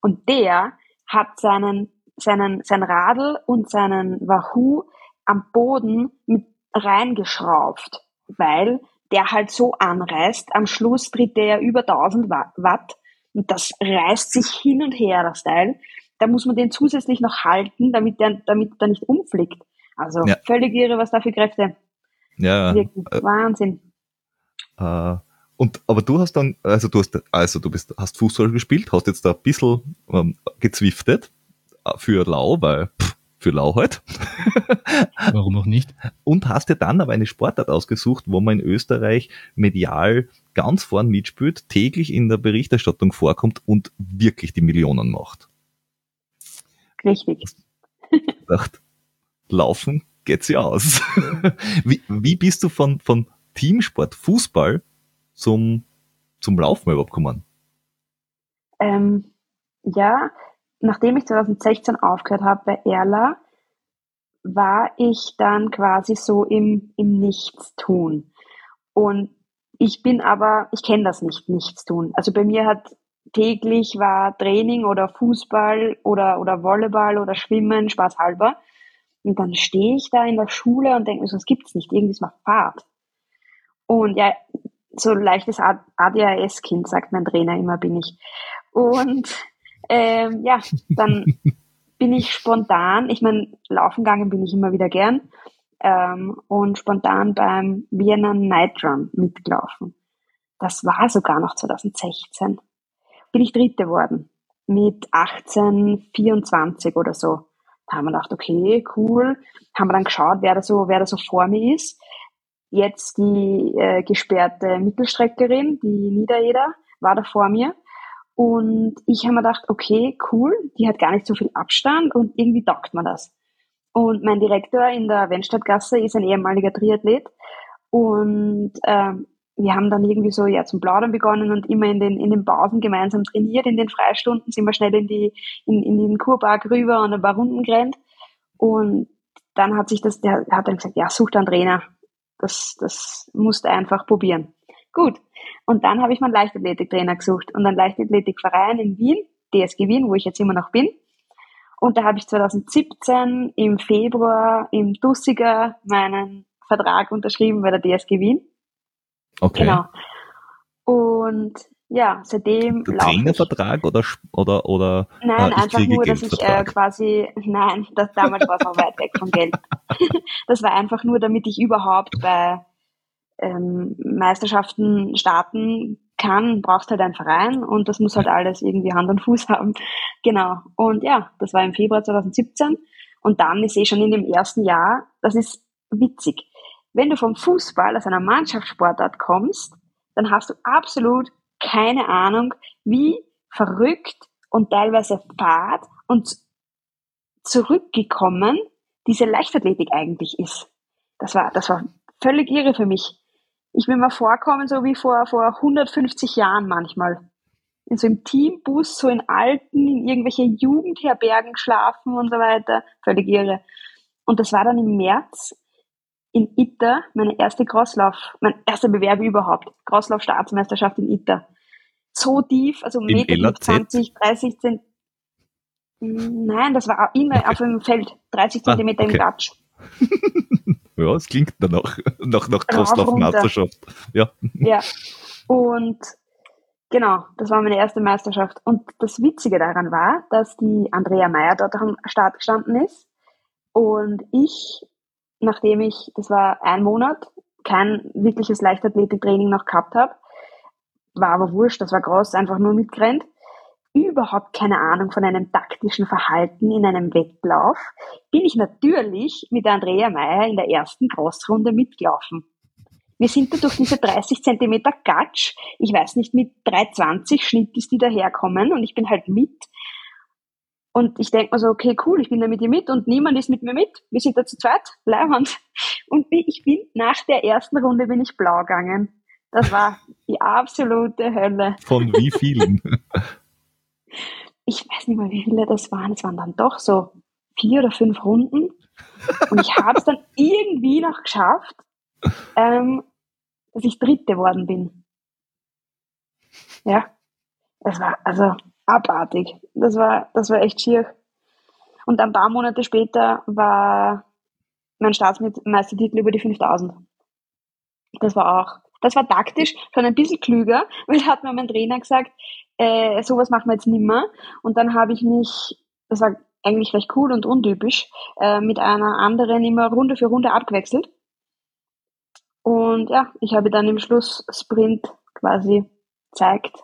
[SPEAKER 3] Und der hat seinen seinen, sein Radl und seinen Wahoo am Boden mit reingeschraubt, weil der halt so anreißt. Am Schluss tritt der über 1000 Watt und das reißt sich hin und her, das Teil. Da muss man den zusätzlich noch halten, damit der, damit der nicht umfliegt. Also ja. völlig irre, was da für Kräfte.
[SPEAKER 2] Ja.
[SPEAKER 3] Wirklich äh, Wahnsinn.
[SPEAKER 2] Äh, und, aber du hast dann, also du hast, also du bist, hast Fußball gespielt, hast jetzt da ein bisschen ähm, gezwiftet für Lau, weil pff, für Lau halt.
[SPEAKER 1] Warum auch nicht?
[SPEAKER 2] Und hast dir dann aber eine Sportart ausgesucht, wo man in Österreich medial ganz vorn mitspielt, täglich in der Berichterstattung vorkommt und wirklich die Millionen macht.
[SPEAKER 3] Richtig.
[SPEAKER 2] Dacht, laufen geht's ja aus. wie, wie bist du von, von Teamsport, Fußball zum, zum Laufen überhaupt gekommen?
[SPEAKER 3] Ähm, ja, nachdem ich 2016 aufgehört habe bei Erla, war ich dann quasi so im, im Nichtstun. Und ich bin aber, ich kenne das nicht, Nichtstun. Also bei mir hat täglich war Training oder Fußball oder, oder Volleyball oder Schwimmen, Spaß halber. Und dann stehe ich da in der Schule und denke mir so, das gibt's nicht, irgendwie ist mal Fahrt. Und ja, so leichtes ADHS-Kind, sagt mein Trainer immer, bin ich. Und ähm, ja, dann bin ich spontan, ich meine, laufen gegangen bin ich immer wieder gern ähm, und spontan beim Vienna Night Run mitgelaufen. Das war sogar noch 2016. Bin ich Dritte worden mit 18, 24 oder so. Da haben wir gedacht, okay, cool. Haben wir dann geschaut, wer da so, wer da so vor mir ist. Jetzt die äh, gesperrte Mittelstreckerin, die Niedereder, war da vor mir. Und ich habe mir gedacht, okay, cool, die hat gar nicht so viel Abstand und irgendwie taugt man das. Und mein Direktor in der Wendstadtgasse ist ein ehemaliger Triathlet und ähm, wir haben dann irgendwie so ja zum Plaudern begonnen und immer in den in den Pausen gemeinsam trainiert. In den Freistunden sind wir schnell in die in, in den Kurpark rüber und ein paar Runden gerannt. Und dann hat sich das, der hat dann gesagt, ja, such dann Trainer. Das, das musst einfach probieren. Gut. Und dann habe ich meinen Leichtathletiktrainer gesucht und einen Leichtathletikverein in Wien, DSG Wien, wo ich jetzt immer noch bin. Und da habe ich 2017 im Februar im Dussiger meinen Vertrag unterschrieben bei der DSG Wien.
[SPEAKER 2] Okay.
[SPEAKER 3] Genau. Und ja, seitdem
[SPEAKER 2] Der. Trainervertrag oder, oder, oder
[SPEAKER 3] Nein,
[SPEAKER 2] äh,
[SPEAKER 3] einfach nur, dass ich äh, quasi, nein, das, damals war es noch weit weg vom Geld. das war einfach nur, damit ich überhaupt bei ähm, Meisterschaften starten kann, brauchst halt einen Verein und das muss halt alles irgendwie Hand und Fuß haben. Genau. Und ja, das war im Februar 2017 und dann ist eh schon in dem ersten Jahr, das ist witzig. Wenn du vom Fußball, aus einer Mannschaftssportart kommst, dann hast du absolut keine Ahnung, wie verrückt und teilweise fad und zurückgekommen diese Leichtathletik eigentlich ist. Das war, das war völlig irre für mich. Ich bin mir vorkommen, so wie vor, vor 150 Jahren manchmal. In so einem Teambus, so in alten, in irgendwelche Jugendherbergen geschlafen und so weiter. Völlig irre. Und das war dann im März in Itter, meine erste Crosslauf, mein erster Bewerb überhaupt. Crosslauf-Staatsmeisterschaft in Itter. So tief, also Meter
[SPEAKER 2] LAZ?
[SPEAKER 3] 20, 30 Zent. Nein, das war immer auf dem Feld, 30
[SPEAKER 2] Ah,
[SPEAKER 3] Zentimeter
[SPEAKER 2] okay.
[SPEAKER 3] im Gatsch.
[SPEAKER 2] Ja, es klingt danach, nach, nach Crosslauf-Meisterschaft. Ja.
[SPEAKER 3] Ja. Und genau, das war meine erste Meisterschaft. Und das Witzige daran war, dass die Andrea Meyer dort am Start gestanden ist. Und ich, nachdem ich, das war ein Monat, kein wirkliches Leichtathletiktraining noch gehabt habe, war aber wurscht, das war groß, einfach nur mitgerannt, überhaupt keine Ahnung von einem taktischen Verhalten in einem Wettlauf, bin ich natürlich mit Andrea Meyer in der ersten Crossrunde mitgelaufen. Wir sind da durch diese 30 Zentimeter Gatsch, ich weiß nicht, mit 320 Schnitt ist die daherkommen und ich bin halt mit. Und ich denke mir so, okay, cool, ich bin da mit ihr mit und niemand ist mit mir mit. Wir sind da zu zweit, Leihwand. Und ich bin nach der ersten Runde bin ich blau gegangen. Das war die absolute Hölle.
[SPEAKER 2] Von wie vielen?
[SPEAKER 3] Ich weiß nicht mal, wie viele das waren. Es waren dann doch so vier oder fünf Runden. Und ich habe es dann irgendwie noch geschafft, ähm, dass ich Dritte worden bin. Ja, das war also abartig. Das war, das war echt schier. Und ein paar Monate später war mein Staatsmeistertitel über die 5000. Das war auch, das war taktisch schon ein bisschen klüger, weil da hat mir mein Trainer gesagt, äh, sowas machen wir jetzt nimmer. Und dann habe ich mich, das war eigentlich recht cool und untypisch, äh, mit einer anderen immer Runde für Runde abgewechselt. Und ja, ich habe dann im Schlusssprint quasi zeigt,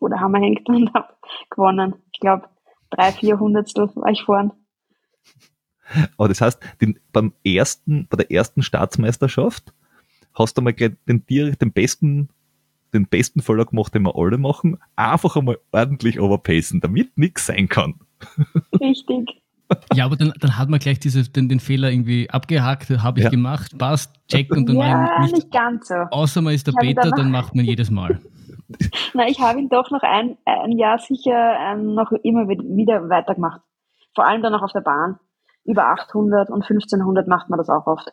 [SPEAKER 3] wo der Hammer hängt und habe gewonnen. Ich glaube, drei, vier Hundertstel war ich vorn.
[SPEAKER 2] Aber das heißt, den, beim ersten, bei der ersten Staatsmeisterschaft hast du mal gleich den, direkt den besten, den besten Fehler gemacht, den wir alle machen, einfach einmal ordentlich overpacen, damit nichts sein kann.
[SPEAKER 3] Richtig.
[SPEAKER 1] Ja, aber dann, dann hat man gleich diese, den, den Fehler irgendwie abgehakt, habe ich
[SPEAKER 2] Ja.
[SPEAKER 1] gemacht, passt, check und dann
[SPEAKER 3] ja,
[SPEAKER 1] war
[SPEAKER 3] nicht,
[SPEAKER 1] nicht,
[SPEAKER 3] ganz so.
[SPEAKER 1] außer man ist der Beta,
[SPEAKER 3] dann
[SPEAKER 1] macht man jedes Mal.
[SPEAKER 3] Na, ich habe ihn doch noch ein, ein Jahr sicher ähm, noch immer wi- wieder weitergemacht. Vor allem dann noch auf der Bahn. Über 800 und 1500 macht man das auch oft.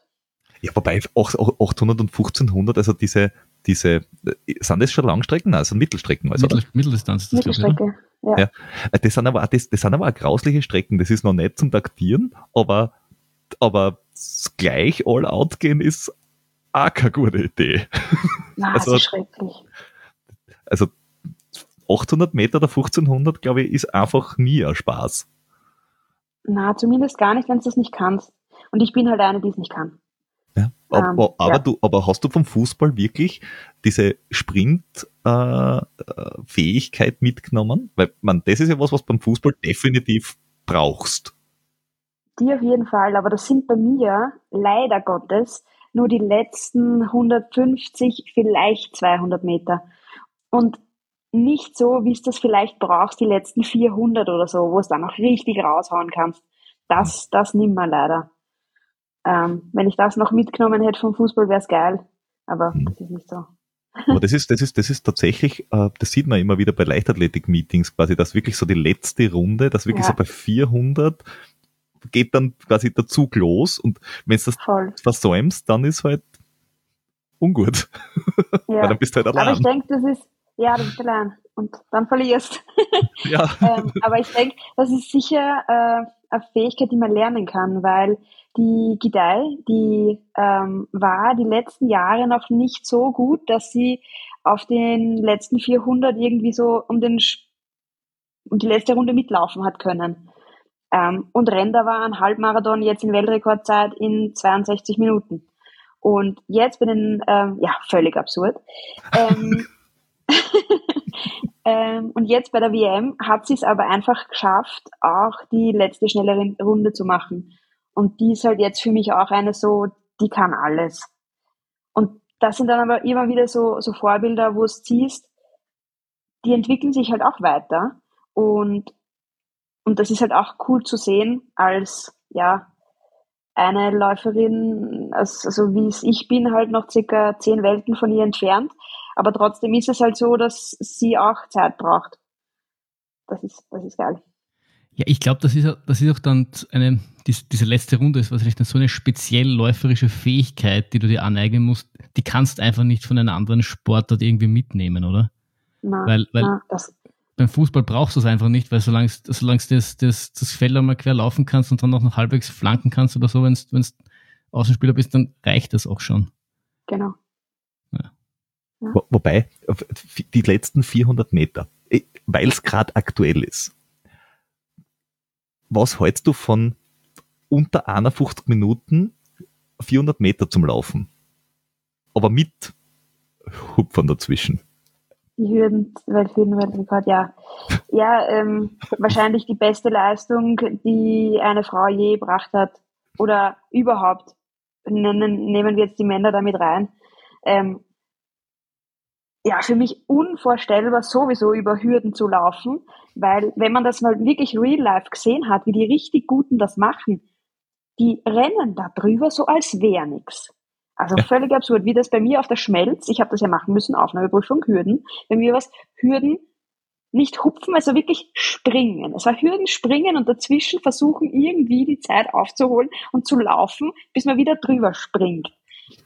[SPEAKER 2] Ja, wobei auch- auch 800 und 1500, also diese, diese, äh, sind das schon Langstrecken? Also Mittelstrecken, also,
[SPEAKER 1] Mittel, Mitteldistanz ist das, glaube ich?
[SPEAKER 3] Mittelstrecke. Ja.
[SPEAKER 2] Ja. Äh, Das sind aber, auch- das, das sind aber auch grausliche Strecken. Das ist noch nicht zum Taktieren, aber, aber gleich all out gehen ist auch keine gute Idee.
[SPEAKER 3] Na,
[SPEAKER 2] Also-
[SPEAKER 3] also, ist schrecklich.
[SPEAKER 2] Also 800 Meter oder 1500, glaube ich, ist einfach nie ein Spaß.
[SPEAKER 3] Na, zumindest gar nicht, wenn du das nicht kannst. Und ich bin halt eine, die es nicht kann.
[SPEAKER 2] Ja. Aber,
[SPEAKER 3] Ähm,
[SPEAKER 2] aber,
[SPEAKER 3] ja.
[SPEAKER 2] du, aber hast du vom Fußball wirklich diese Sprint-Fähigkeit äh, Fähigkeit mitgenommen? Weil man, das ist ja was, was beim Fußball definitiv brauchst.
[SPEAKER 3] Die auf jeden Fall, aber das sind bei mir leider Gottes nur die letzten 150, vielleicht 200 Meter. Und nicht so, wie es das vielleicht brauchst, die letzten 400 oder so, wo es dann noch richtig raushauen kannst. Das, das nimmt man leider. Ähm, wenn ich das noch mitgenommen hätte vom Fußball, wäre es geil. Aber mhm. das ist nicht so.
[SPEAKER 2] Aber das ist, das ist, das ist tatsächlich, äh, das sieht man immer wieder bei Leichtathletik-Meetings quasi, dass wirklich so die letzte Runde, dass wirklich ja. so bei 400 geht dann quasi der Zug los und wenn du das Voll. versäumst, dann ist halt ungut. Ja. Weil dann bist du halt
[SPEAKER 3] allein. Aber ich denke, das ist, ja, du bist allein und dann verlierst. Ja. ähm, aber ich denke, das ist sicher äh, eine Fähigkeit, die man lernen kann, weil die Gidei, die ähm, war die letzten Jahre noch nicht so gut, dass sie auf den letzten 400 irgendwie so um den um die letzte Runde mitlaufen hat können. Ähm, und Render war ein Halbmarathon jetzt in Weltrekordzeit in 62 Minuten. Und jetzt bei den, ähm, ja, völlig absurd. Ähm, ähm, und jetzt bei der WM hat sie es aber einfach geschafft, auch die letzte schnelle Runde zu machen. Und die ist halt jetzt für mich auch eine so, die kann alles. Und das sind dann aber immer wieder so, so Vorbilder, wo es siehst, die entwickeln sich halt auch weiter. Und, und das ist halt auch cool zu sehen, als, ja, eine Läuferin, also, also wie es ich bin, halt noch circa zehn Welten von ihr entfernt. Aber trotzdem ist es halt so, dass sie auch Zeit braucht. Das ist, das ist geil.
[SPEAKER 1] Ja, ich glaube, das ist, das ist auch dann eine, diese letzte Runde ist wahrscheinlich dann so eine speziell läuferische Fähigkeit, die du dir aneignen musst, die kannst du einfach nicht von einem anderen Sportart irgendwie mitnehmen, oder?
[SPEAKER 3] Nein,
[SPEAKER 1] weil, weil
[SPEAKER 3] nein,
[SPEAKER 1] beim Fußball brauchst du es einfach nicht, weil solange solange du das, das, das Feld einmal quer laufen kannst und dann auch noch halbwegs flanken kannst oder so, wenn du Außenspieler bist, dann reicht das auch schon.
[SPEAKER 3] Genau.
[SPEAKER 2] Ja. Ja. Wobei, die letzten 400 Meter, eh, weil es gerade aktuell ist, was hältst du von unter 51 Minuten 400 Meter zum Laufen? Aber mit Hupfern dazwischen.
[SPEAKER 3] Die Hürden, Welthürdenweltrekord, ja. Ja, ähm, wahrscheinlich die beste Leistung, die eine Frau je gebracht hat. Oder überhaupt. Nennen, nehmen wir jetzt die Männer damit rein. Ähm, ja, für mich unvorstellbar, sowieso über Hürden zu laufen, weil wenn man das mal wirklich real life gesehen hat, wie die richtig Guten das machen, die rennen da drüber so, als wäre nix. Also ja. völlig absurd, wie das bei mir auf der Schmelz, ich habe das ja machen müssen, Aufnahmeprüfung, Hürden, bei mir was, Hürden nicht hupfen, also wirklich springen. Es war Hürden springen und dazwischen versuchen irgendwie die Zeit aufzuholen und zu laufen, bis man wieder drüber springt.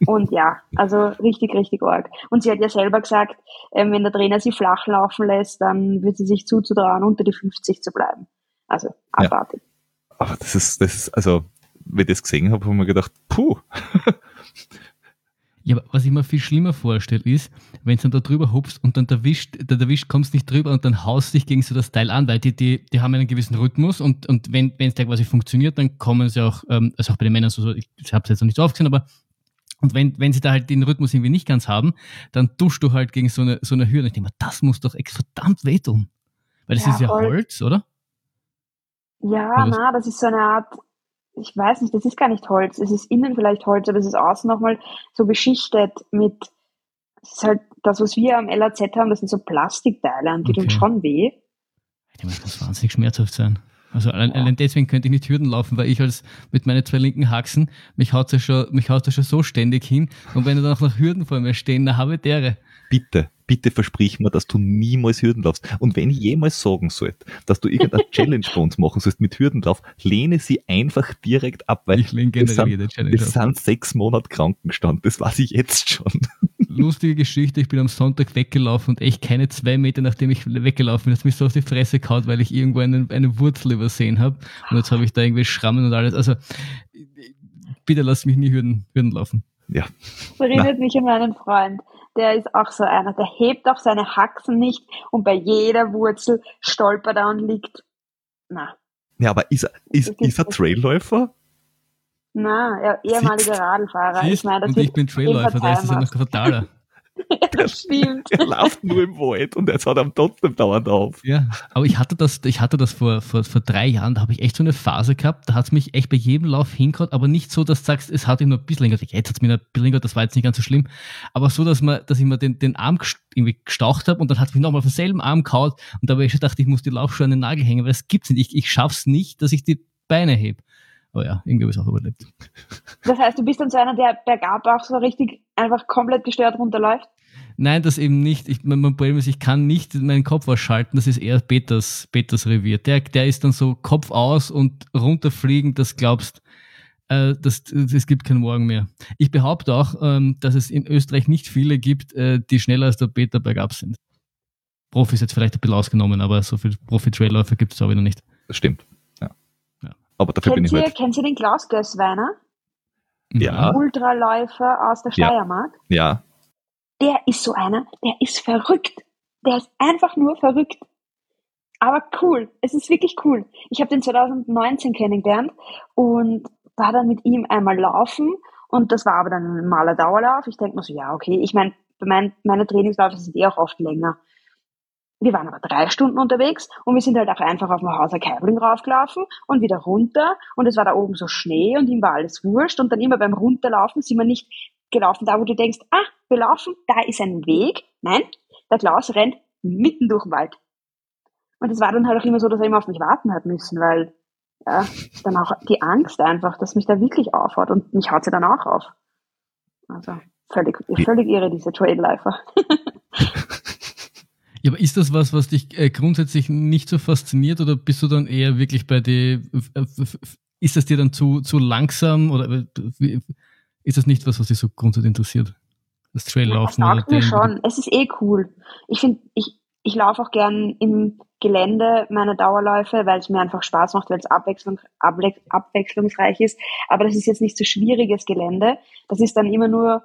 [SPEAKER 3] Und ja, also richtig, richtig arg. Und sie hat ja selber gesagt, ähm, wenn der Trainer sie flach laufen lässt, dann wird sie sich zuzutrauen, unter die 50 zu bleiben. Also abartig.
[SPEAKER 2] Ja. Aber das ist, das ist, also, wenn ich das gesehen habe, habe ich mir gedacht, puh.
[SPEAKER 1] Ja, aber was ich mir viel schlimmer vorstelle, ist, wenn du dann da drüber hupst und dann erwischt, da erwischt, kommst nicht drüber und dann haust dich gegen so das Teil an, weil die, die, die haben einen gewissen Rhythmus und, und wenn es da quasi funktioniert, dann kommen sie auch, ähm, also auch bei den Männern so, ich, ich habe es jetzt noch nicht so aufgesehen, aber und wenn, wenn sie da halt den Rhythmus irgendwie nicht ganz haben, dann duschst du halt gegen so eine, so eine Hürde. Und ich denke mal, das muss doch verdammt wehtun. Weil das ja, ist ja voll. Holz, oder?
[SPEAKER 3] Ja, oder na, das ist so eine Art, ich weiß nicht, das ist gar nicht Holz. Es ist innen vielleicht Holz, aber es ist außen nochmal so beschichtet mit, es ist halt das, was wir am LAZ haben, das sind so Plastikteile und die okay. tun schon weh.
[SPEAKER 1] Ich denke, das muss wahnsinnig schmerzhaft sein. Also allein, allein deswegen könnte ich nicht Hürden laufen, weil ich als mit meinen zwei linken Haxen, mich haut ja schon, mich haut ja schon so ständig hin. Und wenn da noch noch Hürden vor mir stehen, dann habe ich dere.
[SPEAKER 2] Bitte, bitte versprich mir, dass du niemals Hürden laufst. Und wenn ich jemals sagen sollte, dass du irgendeine Challenge bei uns machen sollst mit Hürdenlauf, lehne sie einfach direkt ab, weil ich lehne generell jede Challenge das sind sechs Monate Krankenstand. Das weiß ich jetzt schon.
[SPEAKER 1] Lustige Geschichte, ich bin am Sonntag weggelaufen und echt keine zwei Meter, nachdem ich weggelaufen bin, hat mich so auf die Fresse kaut, weil ich irgendwo eine, eine Wurzel übersehen habe. Und jetzt habe ich da irgendwie Schrammen und alles. Also bitte lass mich nie Hürden, Hürden laufen.
[SPEAKER 2] Ja.
[SPEAKER 3] Erinnert mich an meinen Freund der ist auch so einer, der hebt auch seine Haxen nicht und bei jeder Wurzel stolpert er und liegt. Na.
[SPEAKER 2] Ja, aber ist er, ist, ist er Trailläufer?
[SPEAKER 3] Na, er ehemaliger Radlfahrer.
[SPEAKER 1] Siehst, ich meine, das und ich bin Trailläufer, da ist es ja noch fataler.
[SPEAKER 2] Der, stimmt. Er läuft nur im Wald und er hat am trotzdem dauernd auf.
[SPEAKER 1] Ja, aber ich hatte das, ich hatte das vor, vor, vor drei Jahren, da habe ich echt so eine Phase gehabt, da hat es mich echt bei jedem Lauf hingehauen, aber nicht so, dass du sagst, es hat ihn nur ein bisschen länger, jetzt hat es mir ein bisschen länger, das war jetzt nicht ganz so schlimm, aber so, dass man, dass ich mir den, den Arm irgendwie gestaucht habe und dann hat es mich nochmal auf denselben Arm gehauen und da habe ich schon gedacht, ich muss die Laufschuhe an den Nagel hängen, weil das gibt's nicht. Ich, ich schaff's nicht, dass ich die Beine hebe. Aber ja, irgendwie habe ich es auch überlebt.
[SPEAKER 3] Das heißt, du bist dann so einer, der bergab auch so richtig einfach komplett gestört runterläuft?
[SPEAKER 1] Nein, das eben nicht. Ich, mein Problem ist, ich kann nicht meinen Kopf ausschalten. Das ist eher Peters, Peters Revier. Der, der ist dann so Kopf aus und runterfliegen, das glaubst, äh, das, es gibt keinen Morgen mehr. Ich behaupte auch, ähm, dass es in Österreich nicht viele gibt, äh, die schneller als der Peter bergab sind. Profis jetzt vielleicht ein bisschen ausgenommen, aber so viele Profi-Trailläufer gibt es auch wieder nicht.
[SPEAKER 2] Das stimmt. Aber dafür
[SPEAKER 3] kennt
[SPEAKER 2] bin ich
[SPEAKER 3] ihr, halt. Kennt ihr den Klaus Gößweiner?
[SPEAKER 2] Ja.
[SPEAKER 3] Ultraläufer aus der Steiermark?
[SPEAKER 2] Ja.
[SPEAKER 3] Der ist so einer, der ist verrückt. Der ist einfach nur verrückt. Aber cool. Es ist wirklich cool. Ich habe den 2019 kennengelernt und war dann mit ihm einmal laufen und das war aber dann ein normaler Dauerlauf. Ich denke mir so, ja, okay. Ich meine, mein, meine Trainingsläufe sind eh auch oft länger. Wir waren aber drei Stunden unterwegs und wir sind halt auch einfach auf dem Hauser Keibling raufgelaufen und wieder runter und es war da oben so Schnee und ihm war alles wurscht und dann immer beim Runterlaufen sind wir nicht gelaufen da, wo du denkst, ah, wir laufen, da ist ein Weg. Nein, der Klaus rennt mitten durch den Wald. Und es war dann halt auch immer so, dass er immer auf mich warten hat müssen, weil ja, dann auch die Angst einfach, dass mich da wirklich aufhaut und mich haut sie dann auch auf. Also völlig, völlig irre, diese Traillifer.
[SPEAKER 1] Ja, aber ist das was, was dich äh, grundsätzlich nicht so fasziniert oder bist du dann eher wirklich bei dir, äh, ist das dir dann zu, zu langsam oder äh, ist das nicht was, was dich so grundsätzlich interessiert? Das Traillaufen?
[SPEAKER 3] Ja, das mir schon. Es ist eh cool. Ich finde, ich, ich laufe auch gern im Gelände meine Dauerläufe, weil es mir einfach Spaß macht, weil es abwechslung, abwechslungsreich ist. Aber das ist jetzt nicht so schwieriges Gelände. Das ist dann immer nur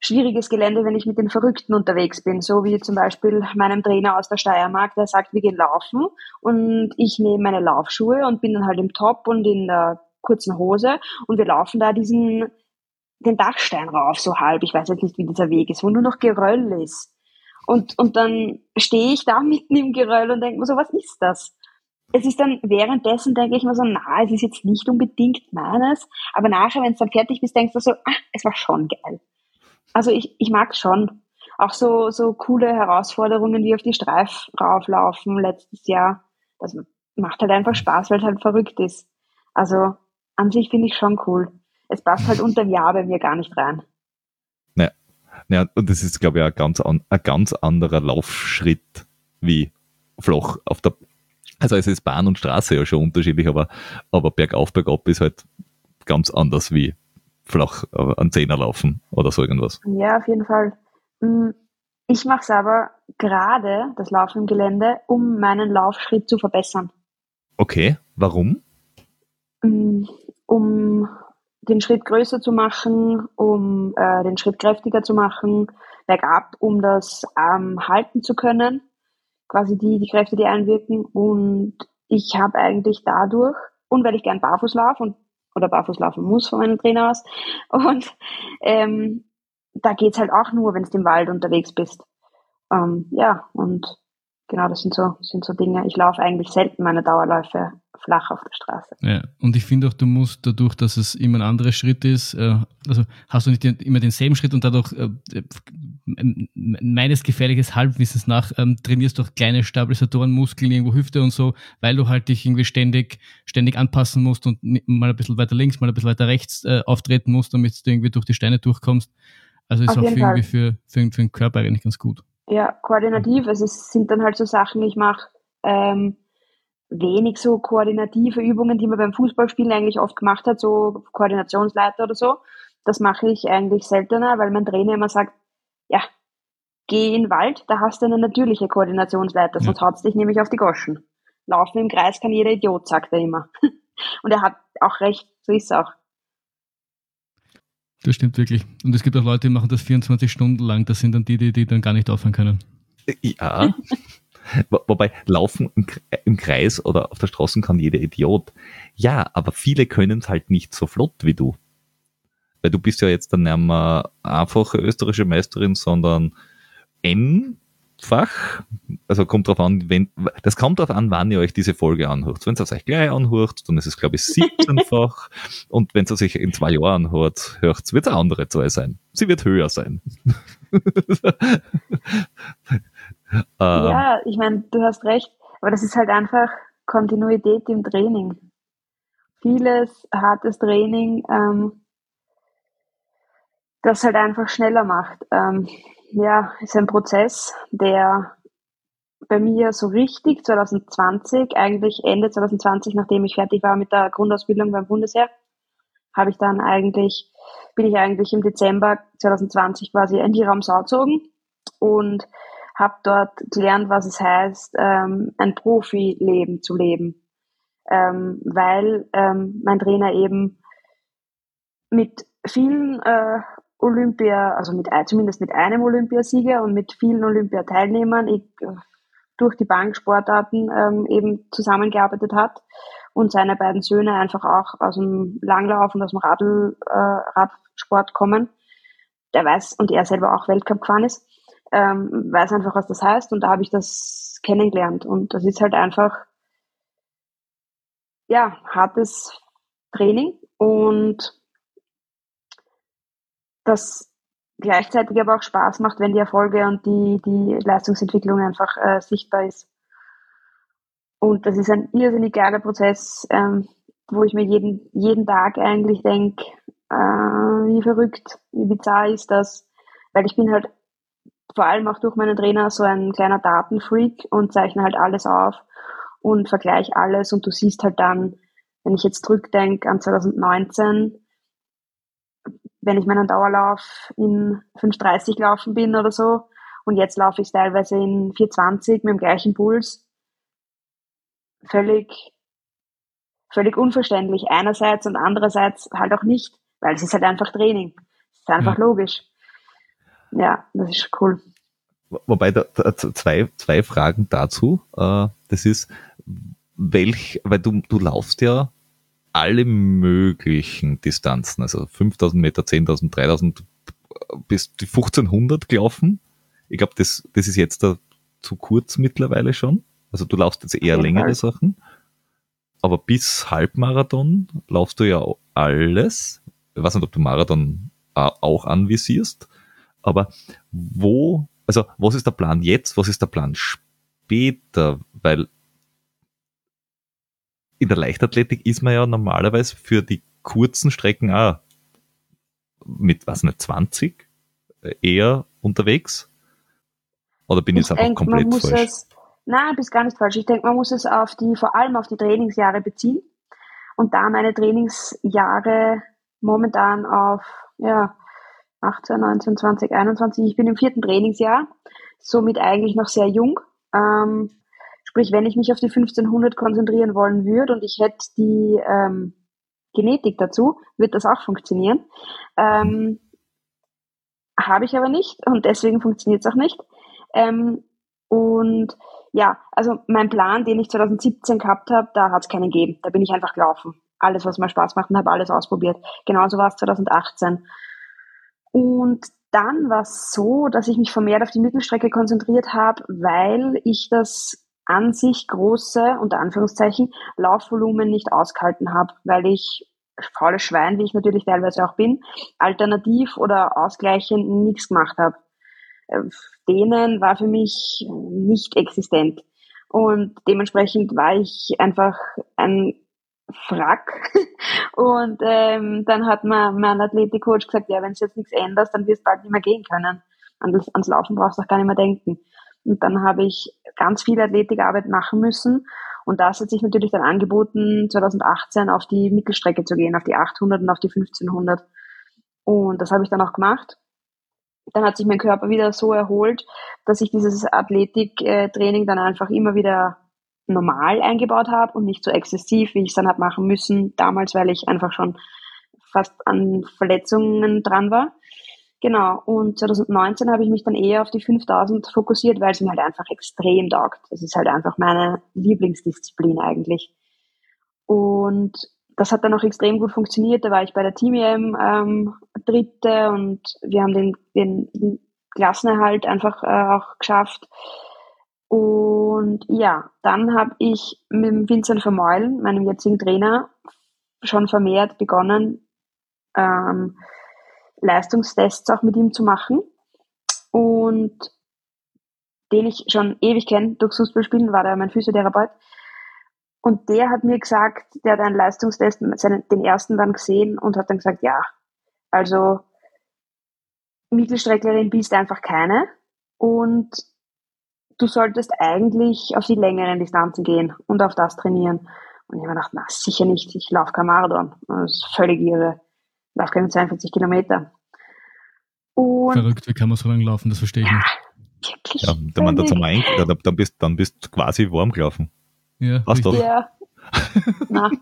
[SPEAKER 3] schwieriges Gelände, wenn ich mit den Verrückten unterwegs bin, so wie zum Beispiel meinem Trainer aus der Steiermark, der sagt, wir gehen laufen und ich nehme meine Laufschuhe und bin dann halt im Top und in der kurzen Hose und wir laufen da diesen den Dachstein rauf, so halb. Ich weiß jetzt nicht, wie dieser Weg ist, wo nur noch Geröll ist. Und, und dann stehe ich da mitten im Geröll und denke mir so, was ist das? Es ist dann währenddessen, denke ich mir so, na, es ist jetzt nicht unbedingt meines, aber nachher, wenn es dann fertig bist, denkst du so, ah, es war schon geil. Also ich, ich mag schon. Auch so, so coole Herausforderungen wie auf die Streif rauflaufen letztes Jahr. Das macht halt einfach Spaß, weil es halt verrückt ist. Also an sich finde ich schon cool. Es passt halt unter dem Jahr bei mir gar nicht rein.
[SPEAKER 2] Naja, ja, und das ist, glaube ich, ein ganz, ein ganz anderer Laufschritt wie flach auf der, also es ist Bahn und Straße ja schon unterschiedlich, aber, aber bergauf, bergab ist halt ganz anders wie flach äh, an Zehner laufen oder so irgendwas.
[SPEAKER 3] Ja, auf jeden Fall. Mm, ich mache es aber gerade, das Laufen im Gelände, um meinen Laufschritt zu verbessern.
[SPEAKER 2] Okay, warum?
[SPEAKER 3] Mm, um den Schritt größer zu machen, um äh, den Schritt kräftiger zu machen, bergab, um das ähm, halten zu können, quasi die, die Kräfte, die einwirken. Und ich habe eigentlich dadurch, und weil ich gern barfuß laufe und oder barfuß laufen muss von meinem Trainer aus. Und ähm, da geht's halt auch nur, wenn du im Wald unterwegs bist. Ähm, ja, und genau, das sind so, sind so Dinge. Ich laufe eigentlich selten meine Dauerläufe flach auf der Straße.
[SPEAKER 1] Ja, und ich finde auch, du musst dadurch, dass es immer ein anderer Schritt ist, äh, also hast du nicht immer denselben Schritt und dadurch äh, meines gefährliches Halbwissens nach ähm, trainierst du auch kleine Stabilisatoren, Muskeln, irgendwo Hüfte und so, weil du halt dich irgendwie ständig, ständig anpassen musst und mal ein bisschen weiter links, mal ein bisschen weiter rechts äh, auftreten musst, damit du irgendwie durch die Steine durchkommst. Also ist Auf auch für, irgendwie für, für, für den Körper eigentlich ganz gut.
[SPEAKER 3] Ja, koordinativ. Also es sind dann halt so Sachen, ich mache ähm, wenig so koordinative Übungen, die man beim Fußballspielen eigentlich oft gemacht hat, so Koordinationsleiter oder so. Das mache ich eigentlich seltener, weil mein Trainer immer sagt, ja, geh in den Wald, da hast du eine natürliche Koordinationsleiter, sonst ja. haut's dich nämlich auf die Goschen. Laufen im Kreis kann jeder Idiot, sagt er immer. Und er hat auch recht, so ist es auch.
[SPEAKER 1] Das stimmt wirklich. Und es gibt auch Leute, die machen das 24 Stunden lang. Das sind dann die, die, die dann gar nicht aufhören können.
[SPEAKER 2] Ja. Wobei laufen im Kreis oder auf der Straße kann jeder Idiot. Ja, aber viele können es halt nicht so flott wie du. Weil du bist ja jetzt dann nicht mehr einfache österreichische Meisterin, sondern N-fach. Also kommt drauf an, wenn, das kommt drauf an, wann ihr euch diese Folge anhört. Wenn es euch gleich anhört, dann ist es, glaube ich, 17-fach. und wenn es sich in zwei Jahren anhört, hört wird es eine andere Zahl sein. Sie wird höher sein.
[SPEAKER 3] ja, ich meine, du hast recht, aber das ist halt einfach Kontinuität im Training. Vieles hartes Training, ähm, das halt einfach schneller macht. Ähm, ja, ist ein Prozess, der bei mir so richtig 2020, eigentlich Ende 2020, nachdem ich fertig war mit der Grundausbildung beim Bundesheer, habe ich dann eigentlich, bin ich eigentlich im Dezember 2020 quasi in die Ramsau gezogen und habe dort gelernt, was es heißt, ähm, ein Profileben zu leben. Ähm, weil ähm, mein Trainer eben mit vielen äh, Olympia, also mit zumindest mit einem Olympiasieger und mit vielen Olympiateilnehmern ich, durch die Banksportarten ähm, eben zusammengearbeitet hat und seine beiden Söhne einfach auch aus dem Langlauf und aus dem Radl, äh, Radsport kommen. Der weiß und er selber auch Weltcup gefahren ist, ähm, weiß einfach, was das heißt. Und da habe ich das kennengelernt. Und das ist halt einfach ja hartes Training. Und das gleichzeitig aber auch Spaß macht, wenn die Erfolge und die, die Leistungsentwicklung einfach äh, sichtbar ist. Und das ist ein irrsinnig geiler Prozess, ähm, wo ich mir jeden, jeden Tag eigentlich denke, äh, wie verrückt, wie bizarr ist das, weil ich bin halt vor allem auch durch meinen Trainer so ein kleiner Datenfreak und zeichne halt alles auf und vergleiche alles und du siehst halt dann, wenn ich jetzt zurückdenke an 2019, wenn ich meinen Dauerlauf in 5,30 laufen bin oder so und jetzt laufe ich teilweise in 4,20 mit dem gleichen Puls. Völlig, völlig unverständlich einerseits und andererseits halt auch nicht, weil es ist halt einfach Training. Es ist einfach ja. logisch. Ja, das ist cool.
[SPEAKER 2] Wobei da, da, zwei, zwei Fragen dazu. Äh, das ist, welch, weil du, du laufst ja alle möglichen Distanzen, also 5000 Meter, 10.000, 3000 bis die 1500 gelaufen. Ich glaube, das, das ist jetzt da zu kurz mittlerweile schon. Also du laufst jetzt eher längere Sachen. Aber bis Halbmarathon laufst du ja alles. Ich weiß nicht, ob du Marathon auch anvisierst. Aber wo, also was ist der Plan jetzt? Was ist der Plan später? Weil in der Leichtathletik ist man ja normalerweise für die kurzen Strecken auch mit, was nicht, 20 äh, eher unterwegs? Oder bin ich jetzt einfach komplett falsch?
[SPEAKER 3] Es, nein, bist gar nicht falsch. Ich denke, man muss es auf die, vor allem auf die Trainingsjahre beziehen. Und da meine Trainingsjahre momentan auf, ja, 18, 19, 20, 21, ich bin im vierten Trainingsjahr, somit eigentlich noch sehr jung. Ähm, Sprich, wenn ich mich auf die 1500 konzentrieren wollen würde und ich hätte die ähm, Genetik dazu, wird das auch funktionieren. Ähm, Habe ich aber nicht und deswegen funktioniert es auch nicht. Ähm, und ja, also mein Plan, den ich 2017 gehabt habe, da hat es keinen gegeben. Da bin ich einfach gelaufen. Alles, was mir Spaß macht und habe alles ausprobiert. Genauso war es 2018. Und dann war es so, dass ich mich vermehrt auf die Mittelstrecke konzentriert habe, weil ich das an sich große, unter Anführungszeichen, Laufvolumen nicht ausgehalten habe, weil ich faules Schwein, wie ich natürlich teilweise auch bin, alternativ oder ausgleichend nichts gemacht habe. Äh, denen war für mich nicht existent. Und dementsprechend war ich einfach ein Frack. Und ähm, dann hat mir mein Athletikcoach gesagt, ja, wenn du jetzt nichts änderst, dann wirst du bald nicht mehr gehen können. Ans, ans Laufen brauchst du auch gar nicht mehr denken. Und dann habe ich ganz viel Athletikarbeit machen müssen. Und das hat sich natürlich dann angeboten, 2018 auf die Mittelstrecke zu gehen, auf die 800 und auf die 1500. Und das habe ich dann auch gemacht. Dann hat sich mein Körper wieder so erholt, dass ich dieses Athletiktraining dann einfach immer wieder normal eingebaut habe und nicht so exzessiv, wie ich es dann habe machen müssen damals, weil ich einfach schon fast an Verletzungen dran war. Genau, und 2019 habe ich mich dann eher auf die 5000 fokussiert, weil es mir halt einfach extrem taugt. Das ist halt einfach meine Lieblingsdisziplin eigentlich. Und das hat dann auch extrem gut funktioniert. Da war ich bei der Team EM ähm, Dritte und wir haben den, den Klassenerhalt einfach äh, auch geschafft. Und ja, dann habe ich mit Vincent Vermeulen, meinem jetzigen Trainer, schon vermehrt begonnen, ähm, Leistungstests auch mit ihm zu machen. Und den ich schon ewig kenne, durchs Fußballspielen, war der mein Physiotherapeut. Und der hat mir gesagt, der hat einen Leistungstest, seinen, den ersten dann gesehen und hat dann gesagt, ja, also Mittelstrecklerin bist einfach keine und du solltest eigentlich auf die längeren Distanzen gehen und auf das trainieren. Und ich habe mir gedacht, na sicher nicht, ich laufe kein Marathon. Das ist völlig irre. Ich laufe keine 42 Kilometer.
[SPEAKER 1] Und Verrückt, wie kann man so lange laufen, das verstehe ich nicht.
[SPEAKER 2] Wirklich ja, wenn man dazu meint, dann bist, dann bist du quasi warm gelaufen.
[SPEAKER 1] Ja,
[SPEAKER 2] was doch. Ja.
[SPEAKER 1] Na.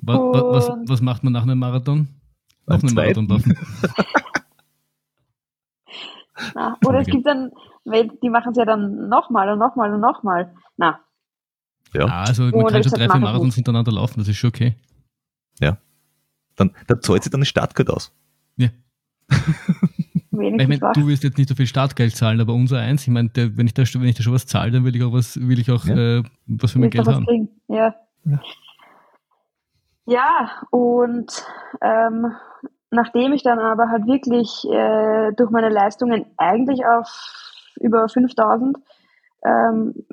[SPEAKER 1] Was, was, was, macht man nach einem Marathon? Nach einem Marathon laufen.
[SPEAKER 3] Na, oder es gibt dann, die machen es ja dann nochmal und nochmal und nochmal. Na.
[SPEAKER 1] Ja. Ah, also man kann schon drei, vier Marathons hintereinander laufen, das ist schon okay.
[SPEAKER 2] Ja. Dann, da zahlt sich dann das Startgeld aus.
[SPEAKER 1] Ja. ich meine, du wirst jetzt nicht so viel Startgeld zahlen, aber unser eins, ich meine, wenn ich da, wenn ich da schon was zahle, dann will ich auch was, will ich auch ja. äh, was für mein Geld haben.
[SPEAKER 3] Ja. ja. Ja, und ähm, nachdem ich dann aber halt wirklich äh, durch meine Leistungen eigentlich auf über 5000 ähm,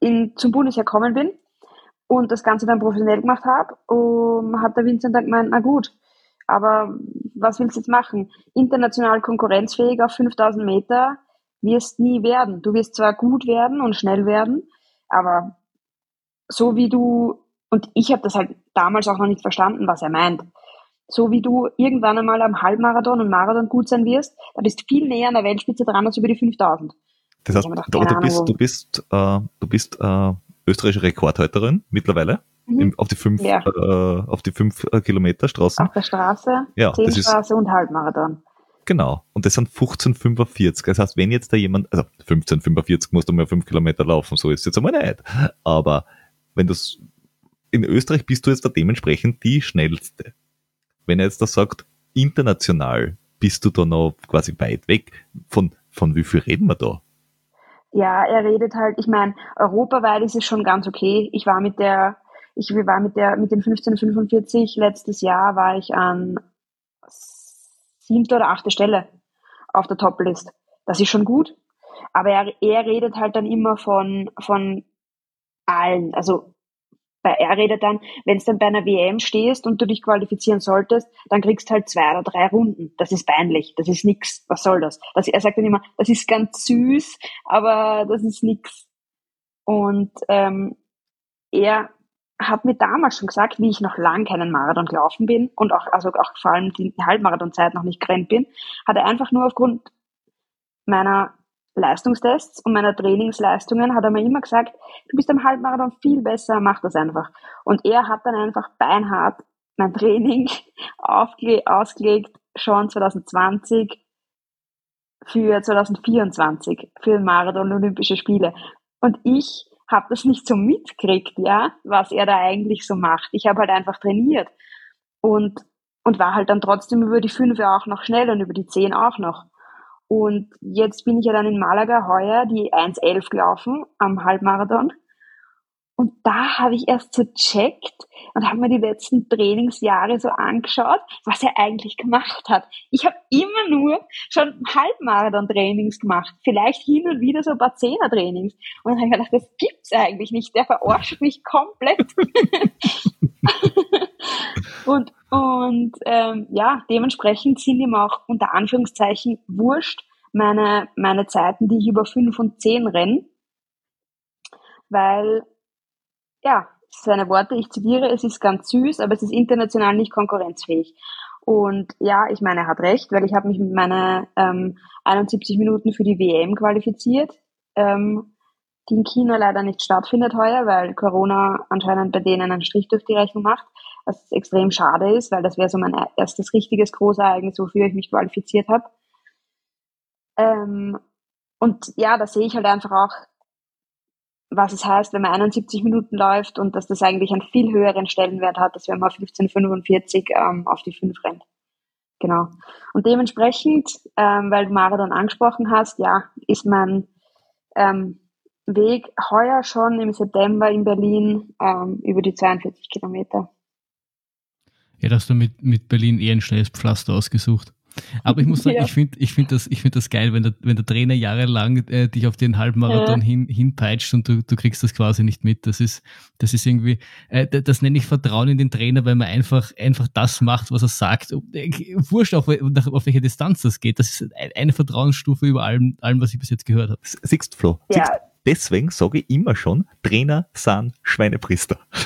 [SPEAKER 3] in, zum Bundesheer kommen bin und das Ganze dann professionell gemacht habe, um, hat der Vincent dann gemeint, na gut, aber was willst du jetzt machen? International konkurrenzfähig auf 5000 Meter wirst nie werden. Du wirst zwar gut werden und schnell werden, aber so wie du, und ich habe das halt damals auch noch nicht verstanden, was er meint. So wie du irgendwann einmal am Halbmarathon und Marathon gut sein wirst, da bist du viel näher an der Weltspitze dran als über die 5000.
[SPEAKER 2] Das heißt, gedacht, du, bist, du bist, äh, du bist äh, österreichische Rekordhalterin mittlerweile mhm. auf die fünf, ja. äh, auf die fünf äh, Kilometer Straßen.
[SPEAKER 3] Auf der Straße, ja, Zehnstraße und Halbmarathon.
[SPEAKER 2] Genau. Und das sind 15,45. Das heißt, wenn jetzt da jemand, also 15,45 musst du mal fünf Kilometer laufen, so ist es jetzt einmal nicht. Aber wenn du in Österreich bist du jetzt da dementsprechend die schnellste. Wenn er jetzt da sagt, international bist du da noch quasi weit weg. Von, von wie viel reden wir da?
[SPEAKER 3] Ja, er redet halt, ich meine, europaweit ist es schon ganz okay. Ich war mit der ich war mit der, mit den 1545 letztes Jahr war ich an siebte oder achte Stelle auf der Top-List. Das ist schon gut. Aber er, er redet halt dann immer von, von allen. Also bei er redet dann, wenn es dann bei einer WM stehst und du dich qualifizieren solltest, dann kriegst halt zwei oder drei Runden. Das ist peinlich, das ist nix. Was soll das? das er sagt dann immer, das ist ganz süß, aber das ist nix. Und ähm, er hat mir damals schon gesagt, wie ich noch lang keinen Marathon gelaufen bin und auch, also auch vor allem die Halbmarathonzeit noch nicht gerannt bin, hat er einfach nur aufgrund meiner Leistungstests und meiner Trainingsleistungen hat er mir immer gesagt, du bist am Halbmarathon viel besser, mach das einfach. Und er hat dann einfach beinhart mein Training ausgelegt, schon 2020 für 2024, für Marathon Olympische Spiele. Und ich habe das nicht so mitkriegt, ja, was er da eigentlich so macht. Ich habe halt einfach trainiert und und war halt dann trotzdem über die fünf auch noch schnell und über die zehn auch noch. Und jetzt bin ich ja dann in Malaga heuer die 1.11 gelaufen am Halbmarathon und da habe ich erst so checkt und habe mir die letzten Trainingsjahre so angeschaut, was er eigentlich gemacht hat. Ich habe immer nur schon Halbmarathon-Trainings gemacht, vielleicht hin und wieder so ein paar Zehner-Trainings. Und dann habe ich gedacht, das gibt's eigentlich nicht. Der verarscht mich komplett. und und ähm, ja, dementsprechend sind ihm auch unter Anführungszeichen wurscht meine, meine Zeiten, die ich über fünf und zehn renne, weil ja, seine Worte, ich zitiere, es ist ganz süß, aber es ist international nicht konkurrenzfähig. Und ja, ich meine, er hat recht, weil ich habe mich mit meinen ähm, 71 Minuten für die WM qualifiziert, ähm, die in China leider nicht stattfindet heuer, weil Corona anscheinend bei denen einen Strich durch die Rechnung macht, was extrem schade ist, weil das wäre so mein erstes richtiges Großereignis, wofür ich mich qualifiziert habe. Ähm, und ja, da sehe ich halt einfach auch, was es heißt, wenn man 71 Minuten läuft und dass das eigentlich einen viel höheren Stellenwert hat, als wenn man 15,45 ähm, auf die 5 rennt. Genau. Und dementsprechend, ähm, weil du Marathon angesprochen hast, ja, ist mein ähm, Weg heuer schon im September in Berlin ähm, über die 42 Kilometer.
[SPEAKER 1] Ja, da hast du mit, mit Berlin eher ein schnelles Pflaster ausgesucht. Aber ich muss sagen, ja. ich finde ich find das, find das geil, wenn der, wenn der Trainer jahrelang äh, dich auf den Halbmarathon ja. hin, hinpeitscht und du, du kriegst das quasi nicht mit. Das ist, das ist irgendwie, äh, das, das nenne ich Vertrauen in den Trainer, weil man einfach, einfach das macht, was er sagt. Äh, wurscht, auf, auf welche Distanz das geht. Das ist eine Vertrauensstufe über allem, allem was ich bis jetzt gehört habe.
[SPEAKER 2] Siehst Flo? Ja. Deswegen sage ich immer schon, Trainer sind Schweinepriester.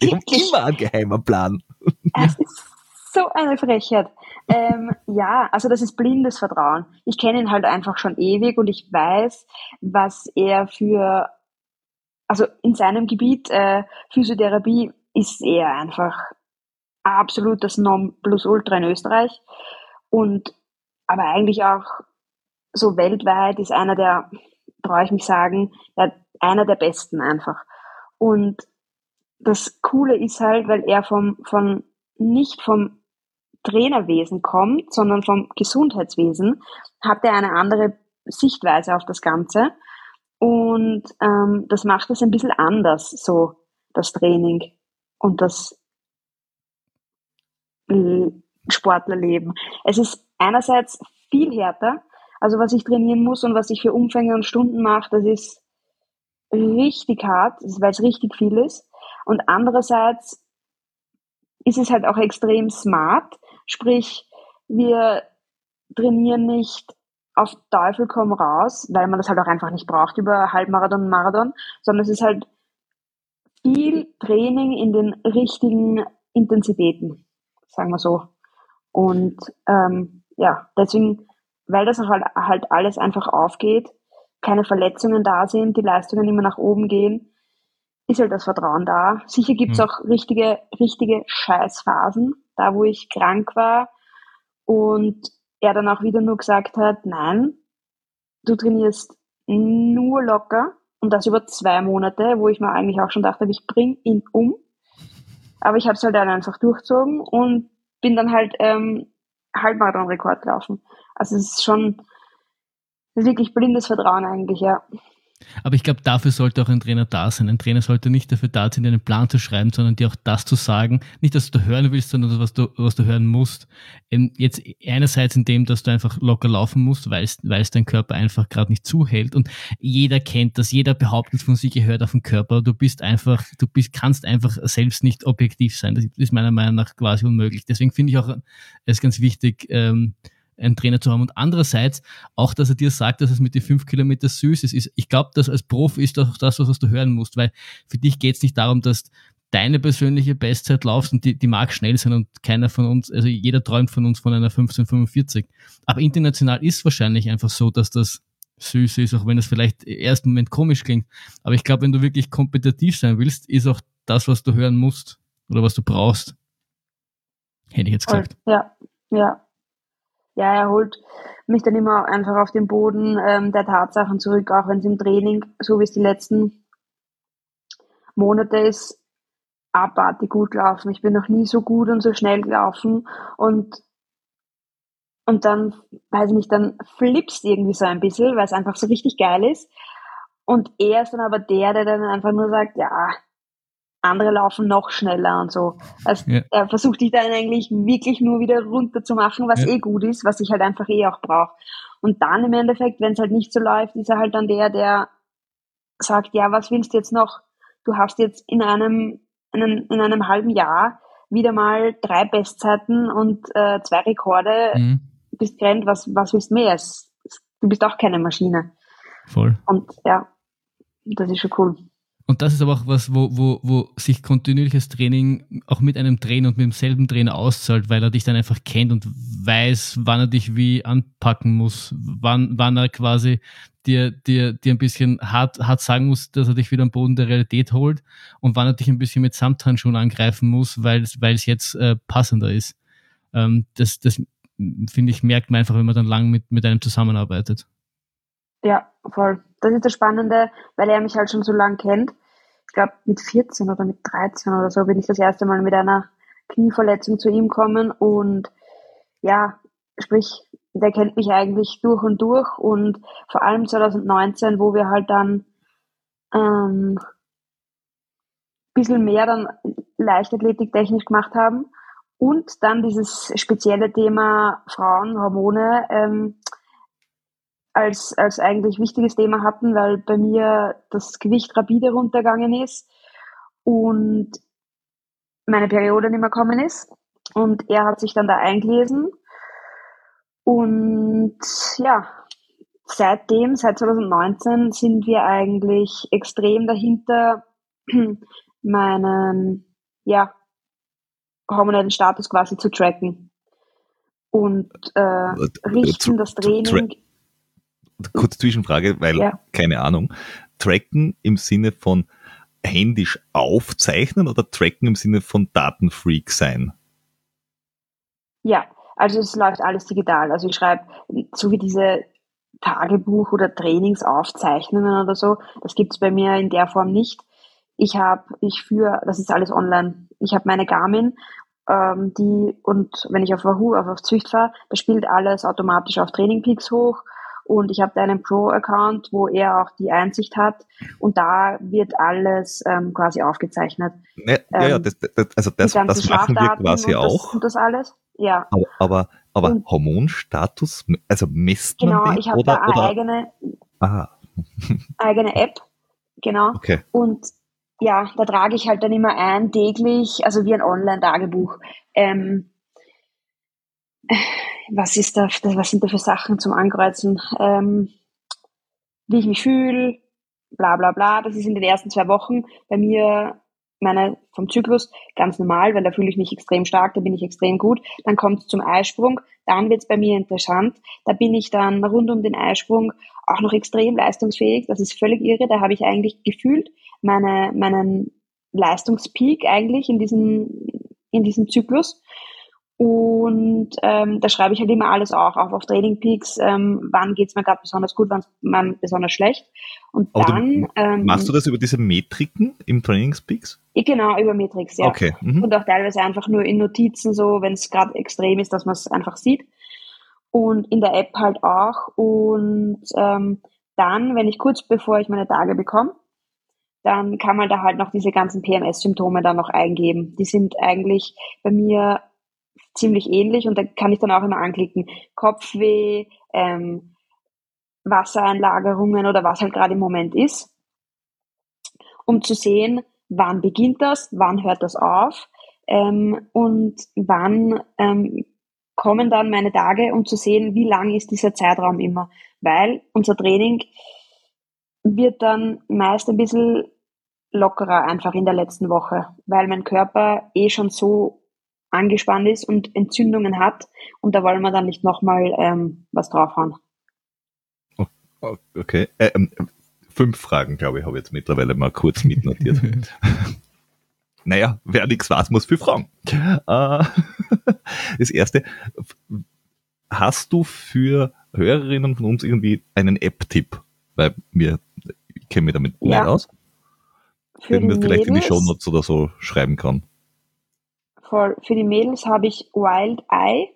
[SPEAKER 2] Die haben immer einen geheimen Plan.
[SPEAKER 3] Es ist so eine Frechheit. Ähm, ja, also das ist blindes Vertrauen. Ich kenne ihn halt einfach schon ewig und ich weiß, was er für, also in seinem Gebiet äh, Physiotherapie ist er einfach absolut das Nonplusultra in Österreich und aber eigentlich auch so weltweit ist einer der, traue ich mich sagen, der, einer der besten einfach. Und das Coole ist halt, weil er vom, von, nicht vom Trainerwesen kommt, sondern vom Gesundheitswesen, hat er eine andere Sichtweise auf das Ganze. Und ähm, das macht es ein bisschen anders, so das Training und das Sportlerleben. Es ist einerseits viel härter, also was ich trainieren muss und was ich für Umfänge und Stunden mache, das ist richtig hart, weil es richtig viel ist. Und andererseits ist es halt auch extrem smart, Sprich, wir trainieren nicht auf Teufel komm raus, weil man das halt auch einfach nicht braucht über Halbmarathon und Marathon, sondern es ist halt viel Training in den richtigen Intensitäten, sagen wir so. Und ähm, ja, deswegen, weil das auch halt, halt alles einfach aufgeht, keine Verletzungen da sind, die Leistungen immer nach oben gehen, ist halt das Vertrauen da. Sicher gibt's mhm. auch richtige, richtige Scheißphasen, da wo ich krank war und er dann auch wieder nur gesagt hat, nein, du trainierst nur locker und das über zwei Monate, wo ich mir eigentlich auch schon dachte, ich bring ihn um. Aber ich habe es halt dann einfach durchzogen und bin dann halt ähm, Halbmarathon-Rekord gelaufen. Also es ist schon wirklich blindes Vertrauen eigentlich, ja.
[SPEAKER 1] Aber ich glaube, dafür sollte auch ein Trainer da sein. Ein Trainer sollte nicht dafür da sein, dir einen Plan zu schreiben, sondern dir auch das zu sagen. Nicht, dass du hören willst, sondern was du, was du hören musst. Ähm, jetzt einerseits in dem, dass du einfach locker laufen musst, weil es dein Körper einfach gerade nicht zuhält. Und jeder kennt das, jeder behauptet von sich, gehört auf den Körper. Du bist einfach, du bist, kannst einfach selbst nicht objektiv sein. Das ist meiner Meinung nach quasi unmöglich. Deswegen finde ich auch, es ganz wichtig, ähm, einen Trainer zu haben. Und andererseits auch, dass er dir sagt, dass es mit den fünf Kilometer süß ist. Ich glaube, dass als Profi ist auch das, was du hören musst, weil für dich geht es nicht darum, dass deine persönliche Bestzeit laufst und die, die mag schnell sein und keiner von uns, also jeder träumt von uns von einer 1545. Aber international ist wahrscheinlich einfach so, dass das süß ist, auch wenn es vielleicht im ersten Moment komisch klingt. Aber ich glaube, wenn du wirklich kompetitiv sein willst, ist auch das, was du hören musst oder was du brauchst. Hätte ich jetzt gesagt.
[SPEAKER 3] Ja, ja ja, er holt mich dann immer einfach auf den Boden ähm, der Tatsachen zurück, auch wenn es im Training, so wie es die letzten Monate ist, abartig gut gelaufen. Ich bin noch nie so gut und so schnell gelaufen und und dann, weiß ich nicht, dann flippst irgendwie so ein bisschen, weil es einfach so richtig geil ist. Und er ist dann aber der, der dann einfach nur sagt, ja, andere laufen noch schneller und so. Also ja. er versucht dich dann eigentlich wirklich nur wieder runter zu machen, was ja. eh gut ist, was ich halt einfach eh auch brauche. Und dann im Endeffekt, wenn es halt nicht so läuft, ist er halt dann der, der sagt, ja, was willst du jetzt noch? Du hast jetzt in einem, in einem, in einem halben Jahr wieder mal drei Bestzeiten und äh, zwei Rekorde, mhm. bist gerannt, was, was willst du mehr? Du bist auch keine Maschine.
[SPEAKER 1] Voll.
[SPEAKER 3] Und ja, das ist schon cool.
[SPEAKER 1] Und das ist aber auch was, wo, wo, wo sich kontinuierliches Training auch mit einem Trainer und mit demselben Trainer auszahlt, weil er dich dann einfach kennt und weiß, wann er dich wie anpacken muss, wann, wann er quasi dir, dir, dir ein bisschen hart, hart sagen muss, dass er dich wieder am Boden der Realität holt und wann er dich ein bisschen mit Samthandschuhen angreifen muss, weil es jetzt äh, passender ist. Ähm, das, das finde ich, merkt man einfach, wenn man dann lang mit, mit einem zusammenarbeitet.
[SPEAKER 3] Ja, voll. Das ist das Spannende, weil er mich halt schon so lange kennt. Ich glaube, mit 14 oder mit 13 oder so bin ich das erste Mal mit einer Knieverletzung zu ihm kommen und ja, sprich, der kennt mich eigentlich durch und durch. Und vor allem 2019, wo wir halt dann ähm, bisschen mehr dann Leichtathletik technisch gemacht haben. Und dann dieses spezielle Thema Frauen, Hormone ähm, als, als eigentlich wichtiges Thema hatten, weil bei mir das Gewicht rapide runtergegangen ist und meine Periode nicht mehr gekommen ist. Und er hat sich dann da eingelesen. Und ja, seitdem, seit 2019, sind wir eigentlich extrem dahinter, meinen ja, hormonellen Status quasi zu tracken. Und äh, richten das Training.
[SPEAKER 2] Kurze Zwischenfrage, weil ja. keine Ahnung. Tracken im Sinne von händisch aufzeichnen oder tracken im Sinne von Datenfreak sein?
[SPEAKER 3] Ja, also es läuft alles digital. Also ich schreibe, so wie diese Tagebuch- oder Trainingsaufzeichnungen oder so, das gibt es bei mir in der Form nicht. Ich habe, ich führe, das ist alles online. Ich habe meine Garmin, ähm, die und wenn ich auf Wahoo, auf, auf Zwicht fahre, da spielt alles automatisch auf Training Peaks hoch und ich habe da einen Pro-Account, wo er auch die Einsicht hat und da wird alles ähm, quasi aufgezeichnet.
[SPEAKER 2] Ne, ja, ja, ähm, das, das, also das, das machen wir quasi
[SPEAKER 3] und
[SPEAKER 2] auch.
[SPEAKER 3] Das, und das alles, ja.
[SPEAKER 2] Aber, aber, aber und, Hormonstatus, also misst
[SPEAKER 3] man
[SPEAKER 2] genau,
[SPEAKER 3] den? ich habe da eine
[SPEAKER 2] oder?
[SPEAKER 3] eigene,
[SPEAKER 2] Aha.
[SPEAKER 3] eigene App, genau.
[SPEAKER 2] Okay.
[SPEAKER 3] Und ja, da trage ich halt dann immer ein täglich, also wie ein Online-Tagebuch. Ähm, was ist da, was sind da für Sachen zum Ankreuzen? Ähm, wie ich mich fühle, bla bla bla. Das ist in den ersten zwei Wochen bei mir meine vom Zyklus ganz normal, weil da fühle ich mich extrem stark, da bin ich extrem gut. Dann kommt es zum Eisprung, dann wird es bei mir interessant. Da bin ich dann rund um den Eisprung auch noch extrem leistungsfähig. Das ist völlig irre. Da habe ich eigentlich gefühlt meine, meinen Leistungspeak eigentlich in diesem, in diesem Zyklus. Und ähm, da schreibe ich halt immer alles auch, auch auf Training Peaks, ähm, wann geht's mir gerade besonders gut, wann besonders schlecht. Und
[SPEAKER 2] Aber
[SPEAKER 3] dann.
[SPEAKER 2] ähm, machst du das über diese Metriken im Trainingspeaks?
[SPEAKER 3] Genau, über Metrics, ja.
[SPEAKER 2] Okay. Mhm.
[SPEAKER 3] Und auch teilweise einfach nur in Notizen, so wenn es gerade extrem ist, dass man es einfach sieht. Und in der App halt auch. Und ähm, dann, wenn ich kurz bevor ich meine Tage bekomme, dann kann man da halt noch diese ganzen PMS-Symptome dann noch eingeben. Die sind eigentlich bei mir ziemlich ähnlich und da kann ich dann auch immer anklicken. Kopfweh, ähm, Wassereinlagerungen oder was halt gerade im Moment ist, um zu sehen, wann beginnt das, wann hört das auf ähm, und wann ähm, kommen dann meine Tage, um zu sehen, wie lang ist dieser Zeitraum immer. Weil unser Training wird dann meist ein bisschen lockerer einfach in der letzten Woche, weil mein Körper eh schon so angespannt ist und Entzündungen hat und da wollen wir dann nicht nochmal ähm, was draufhauen.
[SPEAKER 2] Okay. Äh, ähm, fünf Fragen, glaube ich, habe ich jetzt mittlerweile mal kurz mitnotiert. naja, wer nichts weiß, muss viel fragen. Äh, das erste, hast du für Hörerinnen von uns irgendwie einen App-Tipp? Weil wir, ich kenne mich damit ja. nicht aus. Für den wir vielleicht Mädels, in die Shownotes oder so schreiben kann.
[SPEAKER 3] Voll. Für die Mädels habe ich Wild Eye.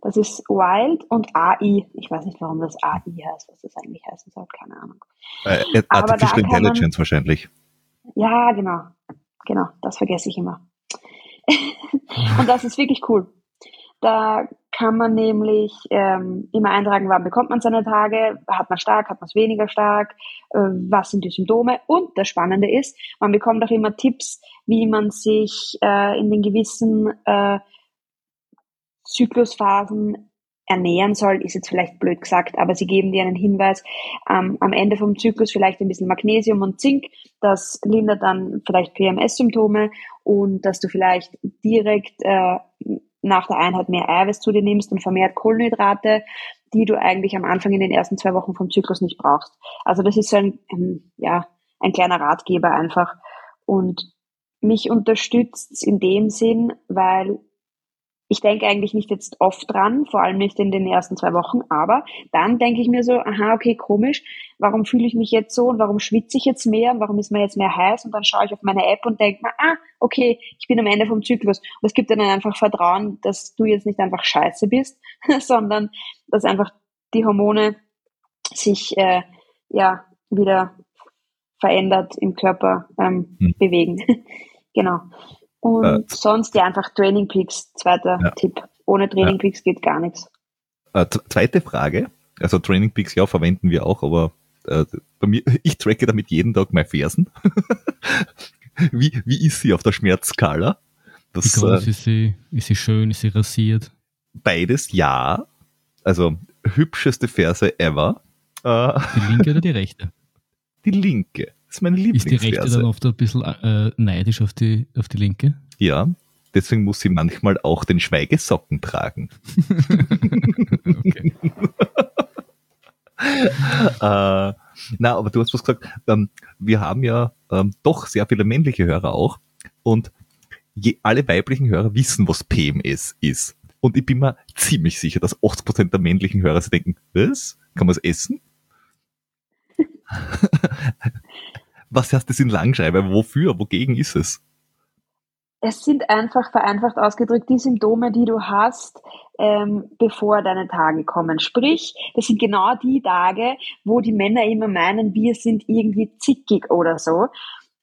[SPEAKER 3] Das ist Wild und AI. Ich weiß nicht, warum das AI heißt, was das eigentlich heißen soll, keine Ahnung.
[SPEAKER 2] Äh, Artificial Intelligence man, wahrscheinlich.
[SPEAKER 3] Ja, genau. Genau, das vergesse ich immer. und das ist wirklich cool. Da kann man nämlich ähm, immer eintragen, wann bekommt man seine Tage, hat man stark, hat man es weniger stark, äh, was sind die Symptome. Und das Spannende ist, man bekommt auch immer Tipps, wie man sich äh, in den gewissen äh, Zyklusphasen ernähren soll, ist jetzt vielleicht blöd gesagt, aber sie geben dir einen Hinweis, ähm, am Ende vom Zyklus vielleicht ein bisschen Magnesium und Zink, das lindert dann vielleicht PMS-Symptome und dass du vielleicht direkt äh, nach der Einheit mehr Eiweiß zu dir nimmst und vermehrt Kohlenhydrate, die du eigentlich am Anfang in den ersten zwei Wochen vom Zyklus nicht brauchst. Also das ist so ein, ein ja, ein kleiner Ratgeber einfach. Und mich unterstützt in dem Sinn, weil ich denke eigentlich nicht jetzt oft dran, vor allem nicht in den ersten zwei Wochen, aber dann denke ich mir so, aha, okay, komisch, warum fühle ich mich jetzt so und warum schwitze ich jetzt mehr und warum ist mir jetzt mehr heiß und dann schaue ich auf meine App und denke mir, ah, okay, ich bin am Ende vom Zyklus. Und es gibt dann einfach Vertrauen, dass du jetzt nicht einfach scheiße bist, sondern dass einfach die Hormone sich äh, ja wieder verändert im Körper ähm, hm. bewegen. genau. Und äh, sonst ja einfach Training Peaks, zweiter ja. Tipp. Ohne Training ja. Peaks geht gar nichts.
[SPEAKER 2] Äh, zweite Frage. Also Training Peaks, ja, verwenden wir auch, aber äh, bei mir, ich tracke damit jeden Tag meine Fersen. wie, wie ist sie auf der Schmerzskala?
[SPEAKER 1] Das, wie groß äh, ist sie? Ist sie schön? Ist sie rasiert?
[SPEAKER 2] Beides ja. Also hübscheste Ferse ever.
[SPEAKER 1] Äh, die linke oder die rechte?
[SPEAKER 2] Die linke. Das ist meine Lieblingsferse.
[SPEAKER 1] Ist die rechte dann oft ein bisschen äh, neidisch auf die, auf die linke?
[SPEAKER 2] Ja, deswegen muss sie manchmal auch den Schweigesocken tragen. okay. äh, na, aber du hast was gesagt. Ähm, wir haben ja ähm, doch sehr viele männliche Hörer auch. Und je, alle weiblichen Hörer wissen, was PMS ist. Und ich bin mir ziemlich sicher, dass 80% der männlichen Hörer sich denken, was? Kann man es essen? was heißt das in Langschreibe? Wofür? Wogegen ist es?
[SPEAKER 3] Es sind einfach vereinfacht ausgedrückt die Symptome, die du hast, ähm, bevor deine Tage kommen. Sprich, das sind genau die Tage, wo die Männer immer meinen, wir sind irgendwie zickig oder so.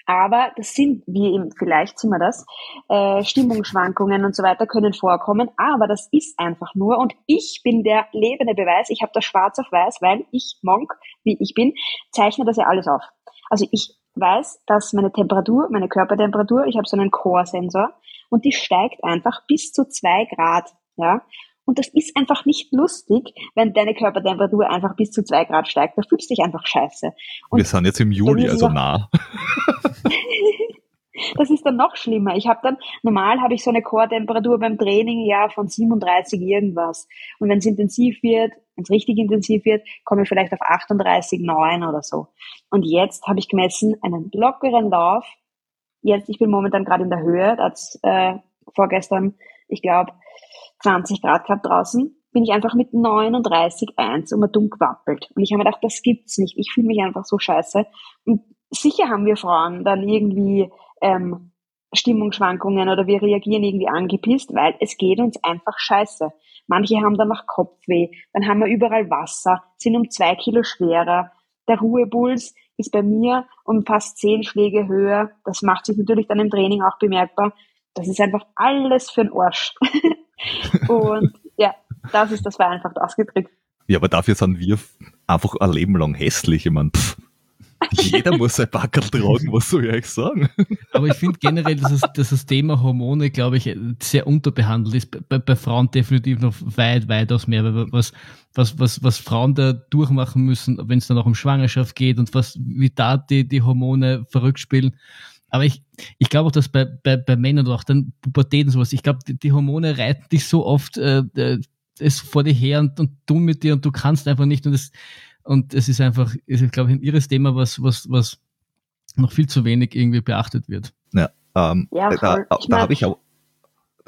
[SPEAKER 3] Aber das sind, wie eben, vielleicht sind wir das, äh, Stimmungsschwankungen und so weiter können vorkommen, aber das ist einfach nur und ich bin der lebende Beweis, ich habe das schwarz auf weiß, weil ich Monk, wie ich bin, zeichne das ja alles auf. Also ich weiß, dass meine Temperatur, meine Körpertemperatur, ich habe so einen Core-Sensor und die steigt einfach bis zu zwei Grad, ja. Und das ist einfach nicht lustig, wenn deine Körpertemperatur einfach bis zu zwei Grad steigt. Da fühlst du dich einfach scheiße.
[SPEAKER 2] Und Wir sind jetzt im Juli, also nah.
[SPEAKER 3] das ist dann noch schlimmer. Ich habe dann, normal habe ich so eine Core-Temperatur beim Training ja von 37 irgendwas. Und wenn es intensiv wird, wenn es richtig intensiv wird, komme ich vielleicht auf 38,9 oder so. Und jetzt habe ich gemessen einen lockeren Lauf. Jetzt, ich bin momentan gerade in der Höhe, das äh, vorgestern, ich glaube, 20 Grad gehabt draußen, bin ich einfach mit 39,1 um dumm gewappelt. Und ich habe mir gedacht, das gibt's nicht. Ich fühle mich einfach so scheiße. Und sicher haben wir Frauen dann irgendwie ähm, Stimmungsschwankungen oder wir reagieren irgendwie angepisst, weil es geht uns einfach scheiße. Manche haben dann noch Kopfweh, dann haben wir überall Wasser, sind um zwei Kilo schwerer. Der Ruhepuls ist bei mir um fast zehn Schläge höher. Das macht sich natürlich dann im Training auch bemerkbar. Das ist einfach alles für den Arsch. Und ja, das ist das vereinfacht ausgedrückt.
[SPEAKER 2] Ja, aber dafür sind wir einfach ein Leben lang hässlich. Ich meine, pff, jeder muss ein Backerl tragen, was soll ich euch sagen?
[SPEAKER 1] Aber ich finde generell, dass, es, dass das Thema Hormone, glaube ich, sehr unterbehandelt ist. Bei, bei Frauen definitiv noch weit, weitaus mehr. Was, was, was, was Frauen da durchmachen müssen, wenn es dann auch um Schwangerschaft geht und was, wie da die, die Hormone verrückt spielen. Aber ich, ich glaube auch, dass bei, bei, bei Männern auch dann Pubertät und sowas, ich glaube, die, die, Hormone reiten dich so oft äh, äh, es vor dir her und, und tun mit dir und du kannst einfach nicht und es, und es ist einfach, ist, glaube ich, ein irres Thema, was, was, was noch viel zu wenig irgendwie beachtet wird.
[SPEAKER 2] Ja, ähm, ja da, da, da habe ich auch,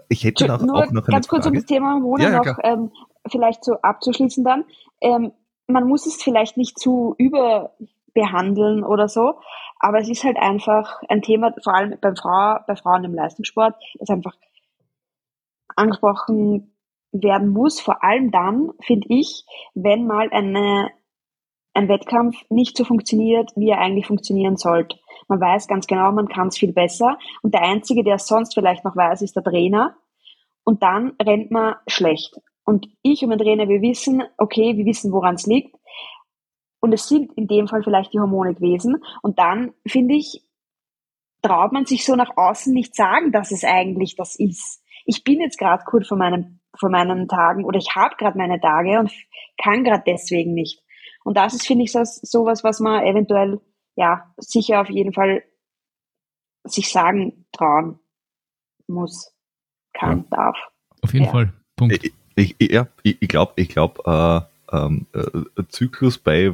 [SPEAKER 2] ich hätte noch, auch noch
[SPEAKER 3] eine Ganz kurz um das Thema Hormone ja, ja, noch ähm, vielleicht so abzuschließen dann. Ähm, man muss es vielleicht nicht zu überbehandeln oder so, aber es ist halt einfach ein Thema, vor allem beim Frau, bei Frauen im Leistungssport, das einfach angesprochen werden muss, vor allem dann, finde ich, wenn mal eine, ein Wettkampf nicht so funktioniert, wie er eigentlich funktionieren sollte. Man weiß ganz genau, man kann es viel besser und der Einzige, der es sonst vielleicht noch weiß, ist der Trainer und dann rennt man schlecht. Und ich und mein Trainer, wir wissen, okay, wir wissen, woran es liegt, und es sind in dem Fall vielleicht die Hormone gewesen. Und dann, finde ich, traut man sich so nach außen nicht sagen, dass es eigentlich das ist. Ich bin jetzt gerade kurz vor, meinem, vor meinen Tagen oder ich habe gerade meine Tage und kann gerade deswegen nicht. Und das ist, finde ich, so, sowas, was man eventuell, ja, sicher auf jeden Fall sich sagen trauen muss, kann, ja. darf.
[SPEAKER 1] Auf jeden
[SPEAKER 3] ja.
[SPEAKER 1] Fall. Punkt.
[SPEAKER 2] Ich, ich, ja, ich glaube, ich glaube, äh, ähm, äh, Zyklus bei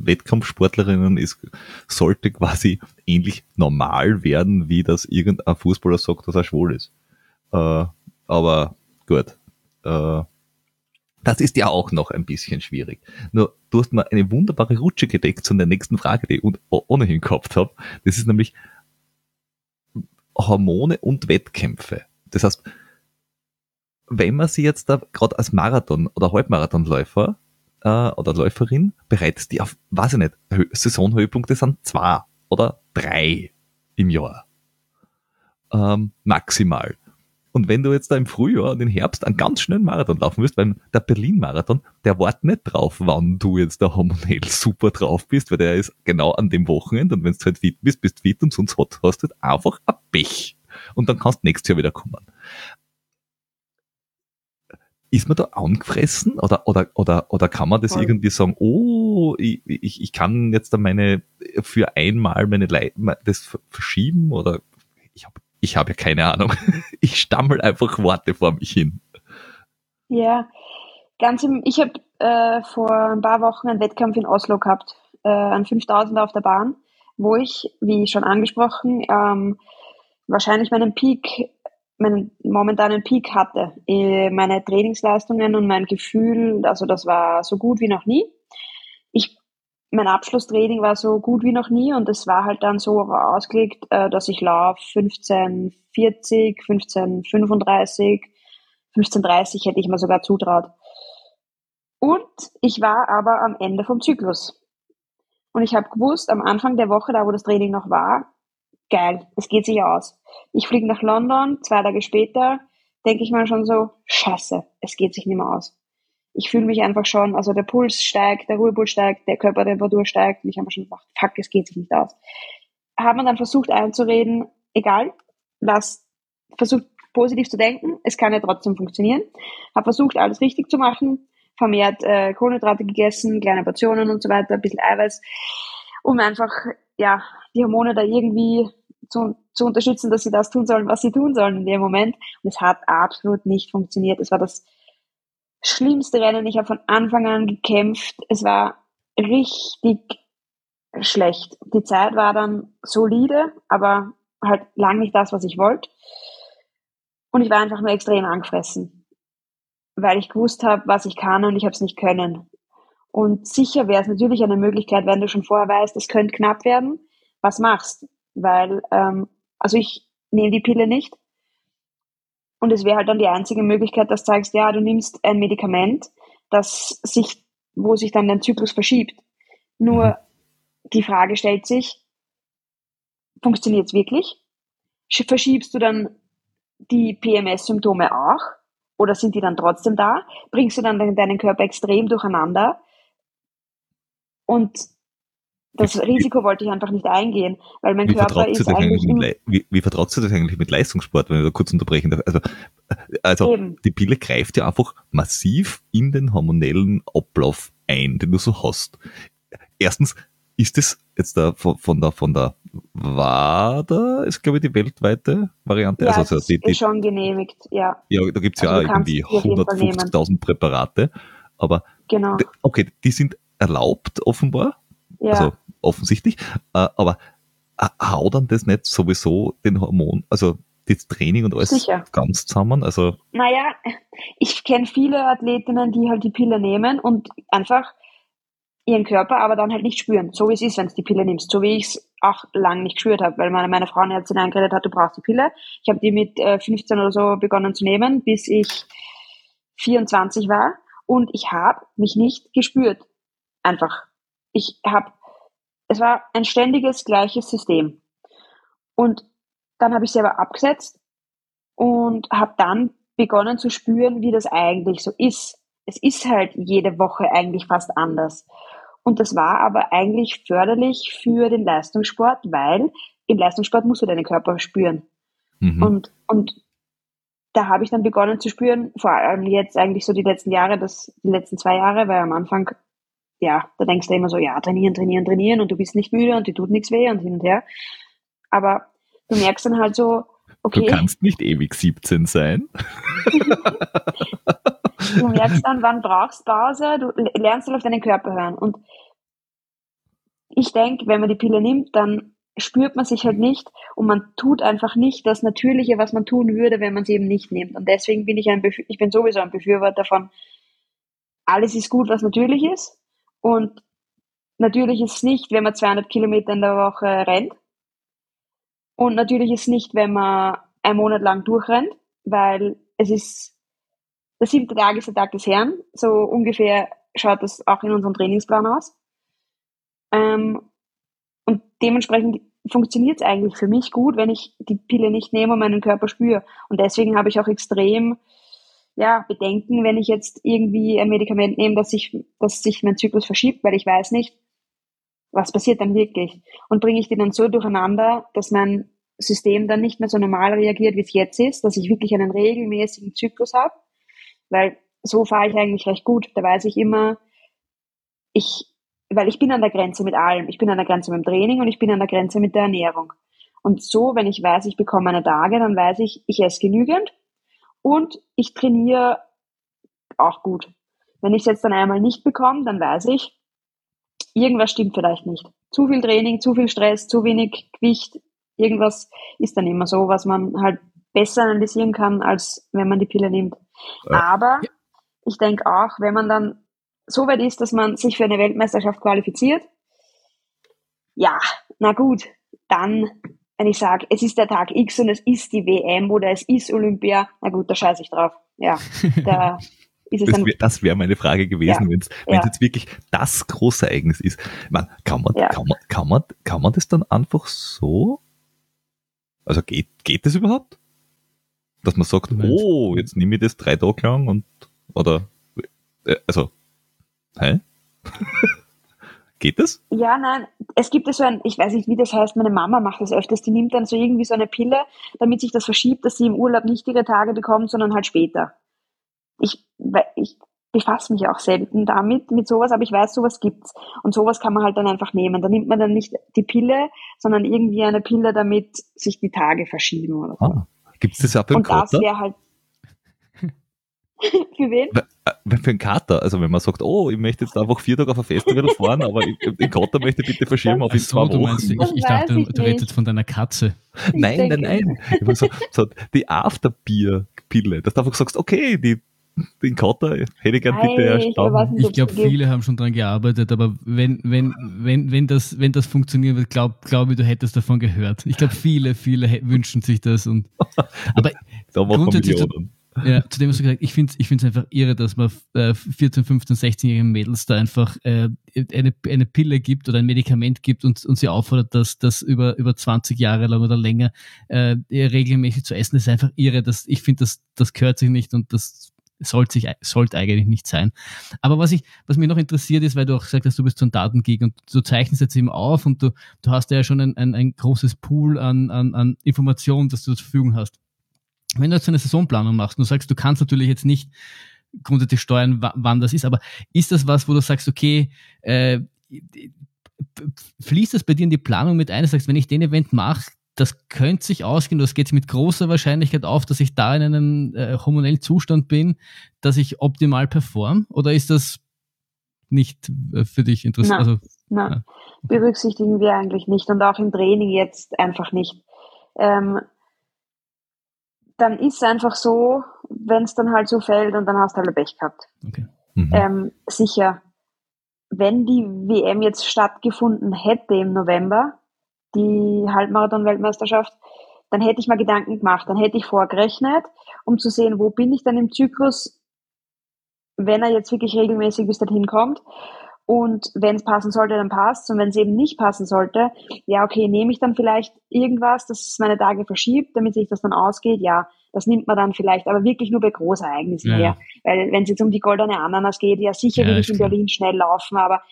[SPEAKER 2] Wettkampfsportlerinnen ist, sollte quasi ähnlich normal werden, wie das irgendein Fußballer sagt, dass er schwul ist. Äh, aber gut. Äh, das ist ja auch noch ein bisschen schwierig. Nur, du hast mir eine wunderbare Rutsche gedeckt zu der nächsten Frage, die ich ohnehin gehabt habe. Das ist nämlich Hormone und Wettkämpfe. Das heißt, wenn man sie jetzt da gerade als Marathon- oder Halbmarathonläufer äh, oder Läuferin bereitet, die auf, weiß ich nicht, Saisonhöhepunkte sind zwei oder drei im Jahr. Ähm, maximal. Und wenn du jetzt da im Frühjahr und im Herbst einen ganz schnellen Marathon laufen willst, weil der Berlin-Marathon, der wartet nicht drauf, wann du jetzt da hormonell super drauf bist, weil der ist genau an dem Wochenende und wenn du halt fit bist, bist fit und sonst hast du halt einfach ein Pech. Und dann kannst du nächstes Jahr wieder kommen. Ist man da angefressen oder, oder, oder, oder kann man das Voll. irgendwie sagen, oh, ich, ich, ich kann jetzt da meine, für einmal meine Leid, das verschieben oder ich habe ich habe ja keine Ahnung. Ich stammel einfach Worte vor mich hin.
[SPEAKER 3] Ja, ganz im, ich habe äh, vor ein paar Wochen einen Wettkampf in Oslo gehabt, äh, ein 5000er auf der Bahn, wo ich, wie schon angesprochen, ähm, wahrscheinlich meinen Peak, meinen momentanen Peak hatte. Äh, meine Trainingsleistungen und mein Gefühl, also das war so gut wie noch nie. Mein Abschlusstraining war so gut wie noch nie und es war halt dann so ausgelegt, äh, dass ich laufe 1540, 1535, 1530 hätte ich mir sogar zutraut. Und ich war aber am Ende vom Zyklus. Und ich habe gewusst, am Anfang der Woche, da wo das Training noch war, geil, es geht sich aus. Ich fliege nach London, zwei Tage später, denke ich mal schon so, scheiße, es geht sich nicht mehr aus ich fühle mich einfach schon, also der Puls steigt, der Ruhepuls steigt, der Körpertemperatur steigt und ich habe schon gedacht, fuck, es geht sich nicht aus. Hat man dann versucht einzureden, egal, lass, versucht positiv zu denken, es kann ja trotzdem funktionieren. Habe versucht, alles richtig zu machen, vermehrt äh, Kohlenhydrate gegessen, kleine Portionen und so weiter, ein bisschen Eiweiß, um einfach ja die Hormone da irgendwie zu, zu unterstützen, dass sie das tun sollen, was sie tun sollen in dem Moment. Und es hat absolut nicht funktioniert. Es war das schlimmste Rennen. Ich habe von Anfang an gekämpft. Es war richtig schlecht. Die Zeit war dann solide, aber halt lang nicht das, was ich wollte. Und ich war einfach nur extrem angefressen, weil ich gewusst habe, was ich kann und ich habe es nicht können. Und sicher wäre es natürlich eine Möglichkeit, wenn du schon vorher weißt, es könnte knapp werden, was machst. Weil, ähm, also ich nehme die Pille nicht, und es wäre halt dann die einzige Möglichkeit, dass du sagst, ja, du nimmst ein Medikament, das sich, wo sich dann dein Zyklus verschiebt. Nur mhm. die Frage stellt sich, funktioniert es wirklich? Verschiebst du dann die PMS-Symptome auch? Oder sind die dann trotzdem da? Bringst du dann deinen Körper extrem durcheinander? Und das Risiko wollte ich einfach nicht eingehen, weil mein
[SPEAKER 2] wie
[SPEAKER 3] Körper ist eigentlich...
[SPEAKER 2] Mit, wie, wie vertraust du das eigentlich mit Leistungssport, wenn wir da kurz unterbrechen darf? Also, also Eben. die Pille greift ja einfach massiv in den hormonellen Ablauf ein, den du so hast. Erstens, ist es jetzt da von, von der von der WADA, ist glaube ich die weltweite Variante?
[SPEAKER 3] Ja, also, also die, die, ist schon genehmigt, ja.
[SPEAKER 2] Ja, da gibt's also ja irgendwie 150.000 Präparate, aber genau. okay, die sind erlaubt offenbar. Ja. Also offensichtlich. Äh, aber äh, haut dann das nicht sowieso den Hormon, also das Training und alles Sicher. ganz zusammen? Also
[SPEAKER 3] naja, ich kenne viele Athletinnen, die halt die Pille nehmen und einfach ihren Körper aber dann halt nicht spüren, so wie es ist, wenn du die Pille nimmst, so wie ich es auch lang nicht gespürt habe, weil meine, meine Frauenärztin eingeredet hat, du brauchst die Pille. Ich habe die mit äh, 15 oder so begonnen zu nehmen, bis ich 24 war und ich habe mich nicht gespürt. Einfach. Ich habe es war ein ständiges gleiches System. Und dann habe ich selber abgesetzt und habe dann begonnen zu spüren, wie das eigentlich so ist. Es ist halt jede Woche eigentlich fast anders. Und das war aber eigentlich förderlich für den Leistungssport, weil im Leistungssport musst du deinen Körper spüren. Mhm. Und, und da habe ich dann begonnen zu spüren, vor allem jetzt eigentlich so die letzten Jahre, das, die letzten zwei Jahre, weil am Anfang ja, da denkst du immer so, ja, trainieren, trainieren, trainieren und du bist nicht müde und dir tut nichts weh und hin und her. Aber du merkst dann halt so, okay.
[SPEAKER 2] Du kannst nicht ewig 17 sein.
[SPEAKER 3] du merkst dann, wann brauchst Pause, du lernst halt auf deinen Körper hören. Und ich denke, wenn man die Pille nimmt, dann spürt man sich halt nicht und man tut einfach nicht das Natürliche, was man tun würde, wenn man es eben nicht nimmt. Und deswegen bin ich ein, Bef ich bin sowieso ein Befürworter von, alles ist gut, was natürlich ist. Und natürlich ist es nicht, wenn man 200 Kilometer in der Woche rennt. Und natürlich ist es nicht, wenn man einen Monat lang durchrennt, weil es ist, der siebte Tag ist der Tag des Herrn. So ungefähr schaut das auch in unserem Trainingsplan aus. Ähm, und dementsprechend funktioniert es eigentlich für mich gut, wenn ich die Pille nicht nehme und meinen Körper spüre. Und deswegen habe ich auch extrem ja, Bedenken, wenn ich jetzt irgendwie ein Medikament nehme, dass sich, dass sich mein Zyklus verschiebt, weil ich weiß nicht, was passiert dann wirklich. Und bringe ich die dann so durcheinander, dass mein System dann nicht mehr so normal reagiert, wie es jetzt ist, dass ich wirklich einen regelmäßigen Zyklus habe, weil so fahre ich eigentlich recht gut. Da weiß ich immer, ich weil ich bin an der Grenze mit allem. Ich bin an der Grenze mit dem Training und ich bin an der Grenze mit der Ernährung. Und so, wenn ich weiß, ich bekomme meine Tage, dann weiß ich, ich esse genügend und ich trainiere auch gut. Wenn ich es jetzt dann einmal nicht bekomme, dann weiß ich, irgendwas stimmt vielleicht nicht. Zu viel Training, zu viel Stress, zu wenig Gewicht, irgendwas ist dann immer so, was man halt besser analysieren kann, als wenn man die Pille nimmt. Aber ich denke auch, wenn man dann so weit ist, dass man sich für eine Weltmeisterschaft qualifiziert, ja, na gut, dann, wenn ich sage, es ist der Tag X und es ist die WM oder es ist Olympia, na gut, da scheiße ich drauf. Ja, da ist es
[SPEAKER 2] das wäre wär meine Frage gewesen, ja, wenn es ja. jetzt wirklich das große Ereignis ist. Man, kann, man, ja. kann, man, kann, man, kann man das dann einfach so? Also geht, geht das überhaupt? Dass man sagt, oh, jetzt nehme ich das drei Tage lang und oder äh, also Hä? Geht das?
[SPEAKER 3] Ja, nein, es gibt so ein, ich weiß nicht, wie das heißt, meine Mama macht das öfters, die nimmt dann so irgendwie so eine Pille, damit sich das verschiebt, dass sie im Urlaub nicht ihre Tage bekommt, sondern halt später. Ich, ich befasse mich auch selten damit, mit sowas, aber ich weiß, sowas gibt's. Und sowas kann man halt dann einfach nehmen. Da nimmt man dann nicht die Pille, sondern irgendwie eine Pille, damit sich die Tage verschieben oder so. Ah,
[SPEAKER 2] gibt's das auch beim
[SPEAKER 3] Und das wäre halt,
[SPEAKER 2] Für wen? Für einen Kater. Also wenn man sagt, oh, ich möchte jetzt einfach vier Tage auf ein Festival fahren, aber den Kater möchte ich bitte verschieben auf in zwei Wochen. Du meinst,
[SPEAKER 1] ich, ich dachte, du, du redest jetzt von deiner Katze.
[SPEAKER 2] Nein, nein, nein. Ich so, so, die Afterbier-Pille, dass du einfach sagst, okay, die, den Kater hätte ich gern bitte
[SPEAKER 1] erstanden. Ich, ich glaube, viele haben schon dran gearbeitet, aber wenn, wenn, wenn, wenn, das, wenn das funktionieren wird, glaube glaub ich, du hättest davon gehört. Ich glaube, viele, viele wünschen sich das. Und, aber
[SPEAKER 2] da grundsätzlich, Millionen.
[SPEAKER 1] Ja, zu dem hast du gesagt, ich finde es ich find's einfach irre, dass man äh, 14, 15, 16-jährigen Mädels da einfach äh, eine, eine Pille gibt oder ein Medikament gibt und, und sie auffordert, das, das über, über 20 Jahre lang oder länger äh, regelmäßig zu essen. Ist einfach irre. Das, ich finde, das, das gehört sich nicht und das sollte sich, sollte eigentlich nicht sein. Aber was ich, was mich noch interessiert ist, weil du auch gesagt hast, du bist so ein Datengeek und du zeichnest jetzt eben auf und du, du hast ja schon ein, ein, ein großes Pool an, an, an Informationen, das du zur Verfügung hast wenn du jetzt eine Saisonplanung machst und du sagst, du kannst natürlich jetzt nicht grundsätzlich steuern, wann das ist, aber ist das was, wo du sagst, okay, äh, fließt das bei dir in die Planung mit ein? Du sagst, wenn ich den Event mache, das könnte sich ausgehen, das geht mit großer Wahrscheinlichkeit auf, dass ich da in einem äh, hormonellen Zustand bin, dass ich optimal perform? Oder ist das nicht äh, für dich interessant?
[SPEAKER 3] Nein, also, nein. Ja. berücksichtigen wir eigentlich nicht und auch im Training jetzt einfach nicht. Ähm, dann ist es einfach so, wenn es dann halt so fällt und dann hast du halt Pech gehabt. Okay. Mhm. Ähm, sicher, wenn die WM jetzt stattgefunden hätte im November, die Halbmarathon-Weltmeisterschaft, dann hätte ich mal Gedanken gemacht, dann hätte ich vorgerechnet, um zu sehen, wo bin ich dann im Zyklus, wenn er jetzt wirklich regelmäßig bis dorthin kommt. Und wenn es passen sollte, dann passt Und wenn es eben nicht passen sollte, ja, okay, nehme ich dann vielleicht irgendwas, das meine Tage verschiebt, damit sich das dann ausgeht. Ja, das nimmt man dann vielleicht, aber wirklich nur bei Großereignissen ja. her. Weil wenn es jetzt um die goldene Ananas geht, ja, sicher ja, will ich in Berlin schnell laufen, aber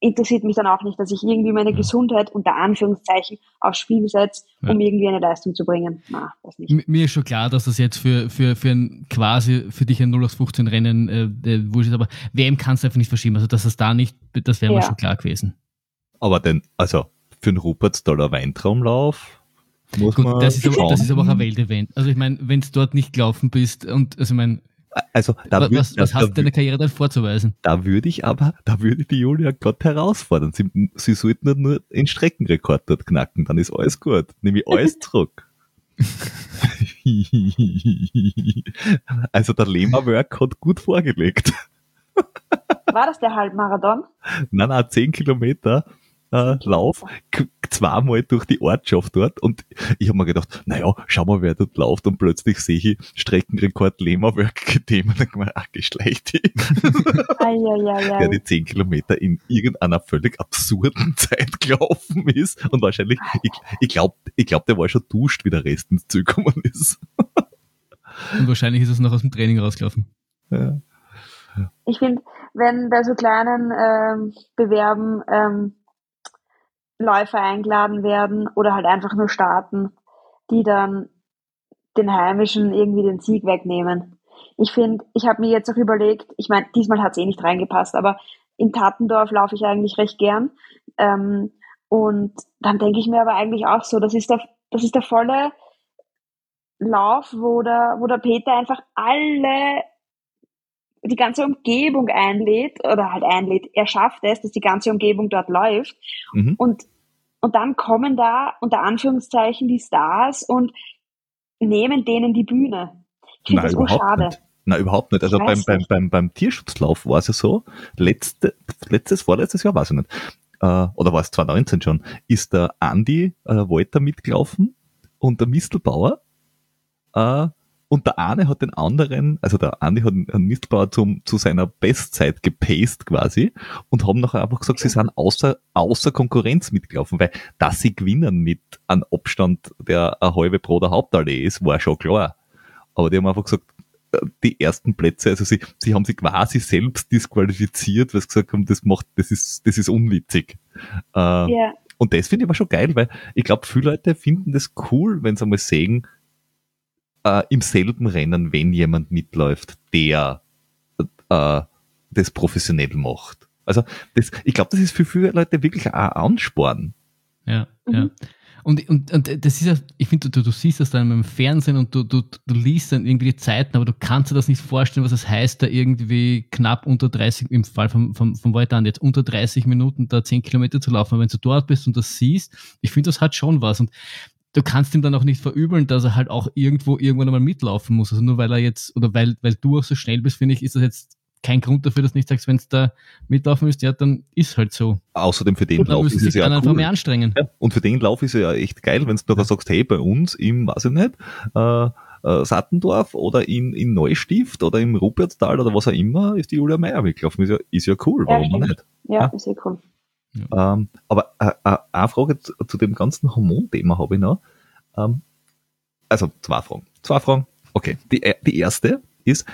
[SPEAKER 3] interessiert mich dann auch nicht, dass ich irgendwie meine. Gesundheit unter Anführungszeichen aufs Spiel setze, um ja. irgendwie eine Leistung zu bringen. Na, das nicht.
[SPEAKER 1] Mir ist schon klar, dass das jetzt für, für, für ein quasi für dich ein 0 aus 15 Rennen äh, wurscht ist, aber WM kannst du einfach nicht verschieben. Also dass das da nicht, das wäre ja. mir schon klar gewesen.
[SPEAKER 2] Aber denn, also für einen Rupertstaler Weintraumlauf muss Gut, man
[SPEAKER 1] das ist, aber, das ist aber auch ein Weltevent. Also ich meine, wenn du dort nicht gelaufen bist und also ich meine,
[SPEAKER 2] Also, da
[SPEAKER 1] was,
[SPEAKER 2] würd,
[SPEAKER 1] was, was
[SPEAKER 2] da,
[SPEAKER 1] hast
[SPEAKER 2] da,
[SPEAKER 1] deine Karriere denn vorzuweisen?
[SPEAKER 2] da würde ich aber, da würde ich die Julia Gott herausfordern. Sie, sie sollten nur, nur den Streckenrekord dort knacken, dann ist alles gut. Nehme ich alles zurück. also der Lehmerwerk hat gut vorgelegt.
[SPEAKER 3] War das der Halbmarathon?
[SPEAKER 2] Nein, nein, 10 Kilometer äh, Lauf, zweimal durch die Ortschaft dort und ich habe mir gedacht, naja, schau mal, wer dort läuft und plötzlich sehe ich Streckenrekord Lehmerwerk gethemen und denke mir, ach, geschlecht, der die 10 Kilometer in irgendeiner völlig absurden Zeit gelaufen ist und wahrscheinlich, ich, ich glaube, ich glaub, der war schon duscht, wie der Rest ins Ziel gekommen ist.
[SPEAKER 1] Und wahrscheinlich ist es noch aus dem Training rausgelaufen.
[SPEAKER 2] Ja.
[SPEAKER 3] Ich finde, wenn bei so kleinen ähm, Bewerben ähm, Läufer eingeladen werden oder halt einfach nur starten, die dann den Heimischen irgendwie den Sieg wegnehmen. Ich finde, ich habe mir jetzt auch überlegt, ich meine, diesmal hat es eh nicht reingepasst, aber in Tattendorf laufe ich eigentlich recht gern. Ähm, und dann denke ich mir aber eigentlich auch so, das ist der, das ist der volle Lauf, wo der, wo der Peter einfach alle die ganze Umgebung einlädt oder halt einlädt. Er schafft es, dass die ganze Umgebung dort läuft.
[SPEAKER 2] Mhm.
[SPEAKER 3] Und, und dann kommen da unter Anführungszeichen die Stars und nehmen denen die Bühne. Ich finde das
[SPEAKER 2] überhaupt
[SPEAKER 3] urschade.
[SPEAKER 2] nicht. Nein, überhaupt nicht. Also beim, beim, beim, beim Tierschutzlauf war es ja so, letzte, letztes, vorletztes Jahr, weiß ich nicht, äh, oder war es 2019 schon, ist der Andi äh, Wolter mitgelaufen und der Mistelbauer äh, und der eine hat den anderen, also der Andi hat den Mistelbauer zum, zu seiner Bestzeit gepaced quasi und haben nachher einfach gesagt, sie sind außer, außer Konkurrenz mitgelaufen, weil dass sie gewinnen mit einem Abstand, der eine halbe pro der Hauptallee ist, war schon klar. Aber die haben einfach gesagt, äh, die ersten Plätze, also sie, sie haben sich quasi selbst disqualifiziert, weil sie gesagt haben, das macht, das ist, das ist unwitzig. Äh,
[SPEAKER 3] Ja,
[SPEAKER 2] und das finde ich aber schon geil, weil ich glaube, viele Leute finden das cool, wenn sie einmal sehen, äh, im selben Rennen, wenn jemand mitläuft, der äh, das professionell macht. Also das, ich glaube, das ist für viele Leute wirklich ein Ansporn.
[SPEAKER 1] Ja,
[SPEAKER 3] Mhm.
[SPEAKER 1] ja. Und, und, und das ist ja, ich finde, du, du siehst das dann im Fernsehen und du, du, du liest dann irgendwie die Zeiten, aber du kannst dir das nicht vorstellen, was es heißt, da irgendwie knapp unter 30, im Fall vom, vom, vom Walter jetzt unter 30 Minuten da 10 Kilometer zu laufen. Aber wenn du dort bist und das siehst, ich finde, das hat schon was. Und du kannst ihm dann auch nicht verübeln, dass er halt auch irgendwo irgendwann einmal mitlaufen muss. Also nur weil er jetzt, oder weil, weil du auch so schnell bist, finde ich, ist das jetzt kein Grund dafür, dass du nicht sagst, wenn es da mitlaufen müsst, ja, dann ist halt so.
[SPEAKER 2] Außerdem für den Lauf ist es ja cool.
[SPEAKER 1] mehr anstrengen.
[SPEAKER 2] Ja, und für den Lauf ist es ja echt geil, wenn du nachher sagst, hey, bei uns im, weiß ich nicht, äh, äh, Sattendorf oder in, in Neustift oder im Rupertstal oder was auch immer, ist die Julia Meyer mitgelaufen. Ist ja, ist ja cool,
[SPEAKER 3] Ja,
[SPEAKER 2] warum
[SPEAKER 3] stimmt.
[SPEAKER 2] nicht?
[SPEAKER 3] ja,
[SPEAKER 2] Ah.
[SPEAKER 3] ist eh cool.
[SPEAKER 2] Ähm, aber äh, äh, eine Frage zu, zu dem ganzen Hormonthema habe ich noch. Ähm, also zwei Fragen. Zwei Fragen. Okay. Die, äh, die erste ist,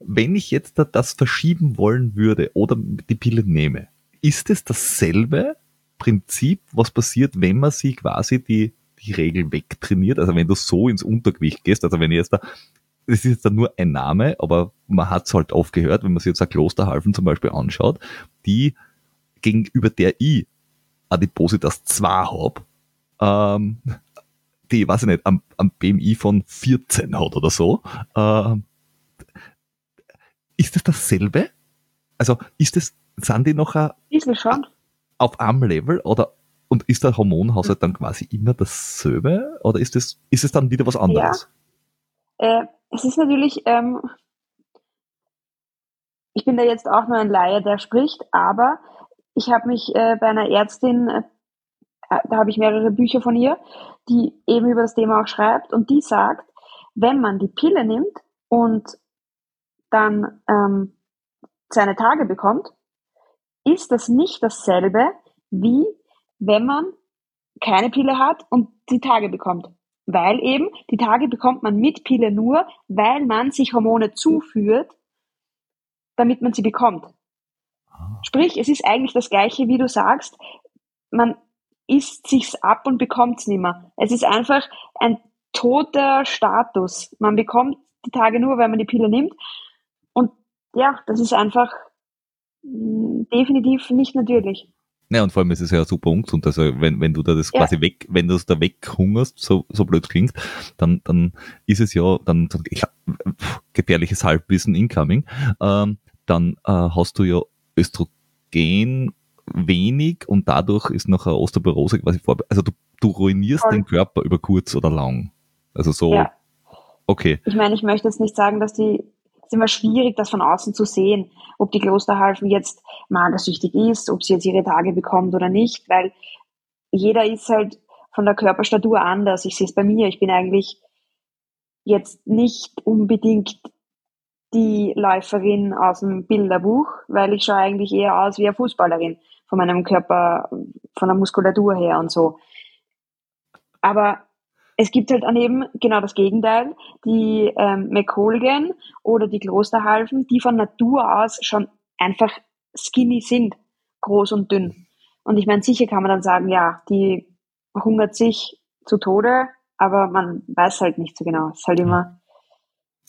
[SPEAKER 2] wenn ich jetzt da das verschieben wollen würde oder die Pille nehme, ist es dasselbe Prinzip, was passiert, wenn man sich quasi die, die Regel wegtrainiert? Also wenn du so ins Untergewicht gehst, also wenn ich jetzt da, das ist jetzt da nur ein Name, aber man hat es halt oft gehört, wenn man sich jetzt ein Klosterhalfen zum Beispiel anschaut, die gegenüber der ich Adipositas 2 hab, ähm, die, weiß ich nicht, am, am BMI von 14 hat oder so, ähm, ist das dasselbe? Also ist das, sind die noch ein-
[SPEAKER 3] schon.
[SPEAKER 2] auf einem Level oder und ist der Hormonhaushalt dann quasi immer dasselbe oder ist es ist es dann wieder was anderes?
[SPEAKER 3] Äh, es ist natürlich, ähm, ich bin da jetzt auch nur ein Laie, der spricht, aber ich habe mich äh, bei einer Ärztin, äh, da habe ich mehrere Bücher von ihr, die eben über das Thema auch schreibt und die sagt, wenn man die Pille nimmt und dann ähm, seine Tage bekommt, ist das nicht dasselbe, wie wenn man keine Pille hat und die Tage bekommt. Weil eben die Tage bekommt man mit Pille nur, weil man sich Hormone zuführt, damit man sie bekommt. Sprich, es ist eigentlich das Gleiche, wie du sagst. Man isst sich's ab und bekommt's nimmer. Es ist einfach ein toter Status. Man bekommt die Tage nur, wenn man die Pille nimmt. Und ja, das ist einfach mh, definitiv nicht natürlich.
[SPEAKER 2] Ja, und vor allem ist es ja super ungesund. Also wenn, wenn du da das
[SPEAKER 3] Ja.
[SPEAKER 2] quasi weg, wenn du es da weghungerst, so, so blöd klingt, dann, dann ist es ja, dann, ich, gefährliches Halbwissen incoming, ähm, dann äh, hast du ja Östrogen wenig und dadurch ist noch eine Osteoporose quasi vor. Also du, du ruinierst Voll. den Körper über kurz oder lang. Also so, ja. okay.
[SPEAKER 3] Ich meine, ich möchte jetzt nicht sagen, dass die, es ist immer schwierig, das von außen zu sehen, ob die Klosterhalfen jetzt magersüchtig ist, ob sie jetzt ihre Tage bekommt oder nicht, weil jeder ist halt von der Körperstatur anders. Ich sehe es bei mir. Ich bin eigentlich jetzt nicht unbedingt die Läuferin aus dem Bilderbuch, weil ich schaue eigentlich eher aus wie eine Fußballerin von meinem Körper, von der Muskulatur her und so. Aber es gibt halt daneben genau das Gegenteil, die ähm, McColgan oder die Klosterhalfen, die von Natur aus schon einfach skinny sind, groß und dünn. Und ich meine, sicher kann man dann sagen, ja, die hungert sich zu Tode, aber man weiß halt nicht so genau. Es ist halt immer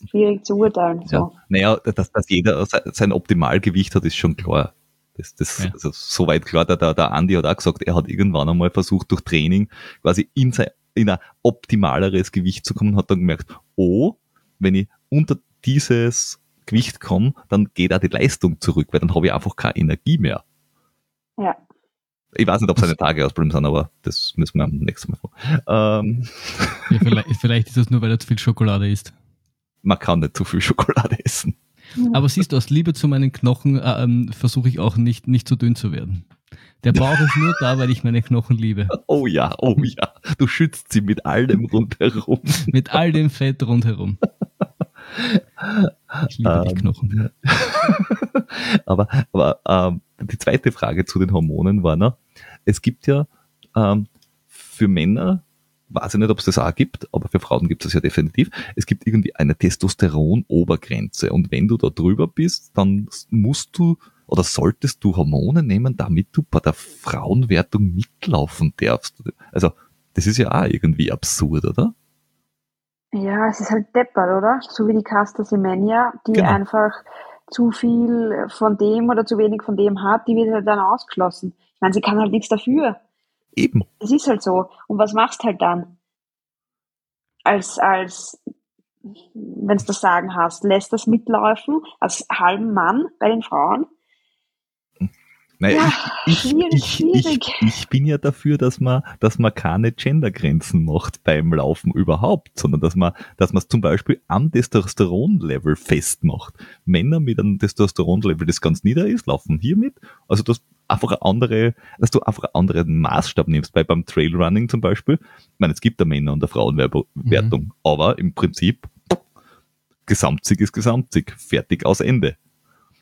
[SPEAKER 3] schwierig zu urteilen. So.
[SPEAKER 2] Ja. Naja, dass, dass jeder sein Optimalgewicht hat, ist schon klar. Das, das, ja. also soweit klar, der, der, der Andi hat auch gesagt, er hat irgendwann einmal versucht, durch Training quasi in, sein, in ein optimaleres Gewicht zu kommen, hat dann gemerkt, oh, wenn ich unter dieses Gewicht komme, dann geht auch die Leistung zurück, weil dann habe ich einfach keine Energie mehr.
[SPEAKER 3] Ja.
[SPEAKER 2] Ich weiß nicht, ob seine Tage ausbleiben sind, aber das müssen wir am nächsten Mal
[SPEAKER 1] fragen. Ähm. Ja, vielleicht, vielleicht ist das nur, weil er zu viel Schokolade isst.
[SPEAKER 2] Man kann nicht zu viel Schokolade essen.
[SPEAKER 1] Aber siehst du, aus Liebe zu meinen Knochen äh, ähm, versuche ich auch nicht, nicht zu dünn zu werden. Der Bauch ist nur da, weil ich meine Knochen liebe.
[SPEAKER 2] Oh ja, oh ja. Du schützt sie mit all dem rundherum.
[SPEAKER 1] mit all dem Fett rundherum. Ich liebe ähm, die Knochen.
[SPEAKER 2] aber aber ähm, die zweite Frage zu den Hormonen war, ne, es gibt ja ähm, für Männer weiß ich nicht, ob es das auch gibt, aber für Frauen gibt es ja definitiv. Es gibt irgendwie eine Testosteron-Obergrenze und wenn du da drüber bist, dann musst du oder solltest du Hormone nehmen, damit du bei der Frauenwertung mitlaufen darfst. Also das ist ja auch irgendwie absurd, oder?
[SPEAKER 3] Ja, es ist halt deppert, oder? So wie die Casta Semenya, die genau. einfach zu viel von dem oder zu wenig von dem hat, die wird halt dann ausgeschlossen. Ich meine, sie kann halt nichts dafür.
[SPEAKER 2] Eben.
[SPEAKER 3] Es ist halt so. Und was machst halt dann? Als, als, wenn du das Sagen hast, lässt das mitlaufen als halben Mann bei den Frauen?
[SPEAKER 2] Naja, ja, ich, schwierig, ich, schwierig. Ich, ich, bin ja dafür, dass man, dass man keine Gendergrenzen macht beim Laufen überhaupt, sondern dass man, dass man es zum Beispiel am Testosteronlevel festmacht. Männer mit einem Testosteronlevel, das ganz nieder ist, laufen hiermit. Also das einfach eine andere, dass du einfach einen anderen Maßstab nimmst, weil beim Trailrunning zum Beispiel, ich meine, es gibt da Männer- und der Frauenwertung, mhm. aber im Prinzip Gesamtsieg ist Gesamtsieg, fertig aus Ende.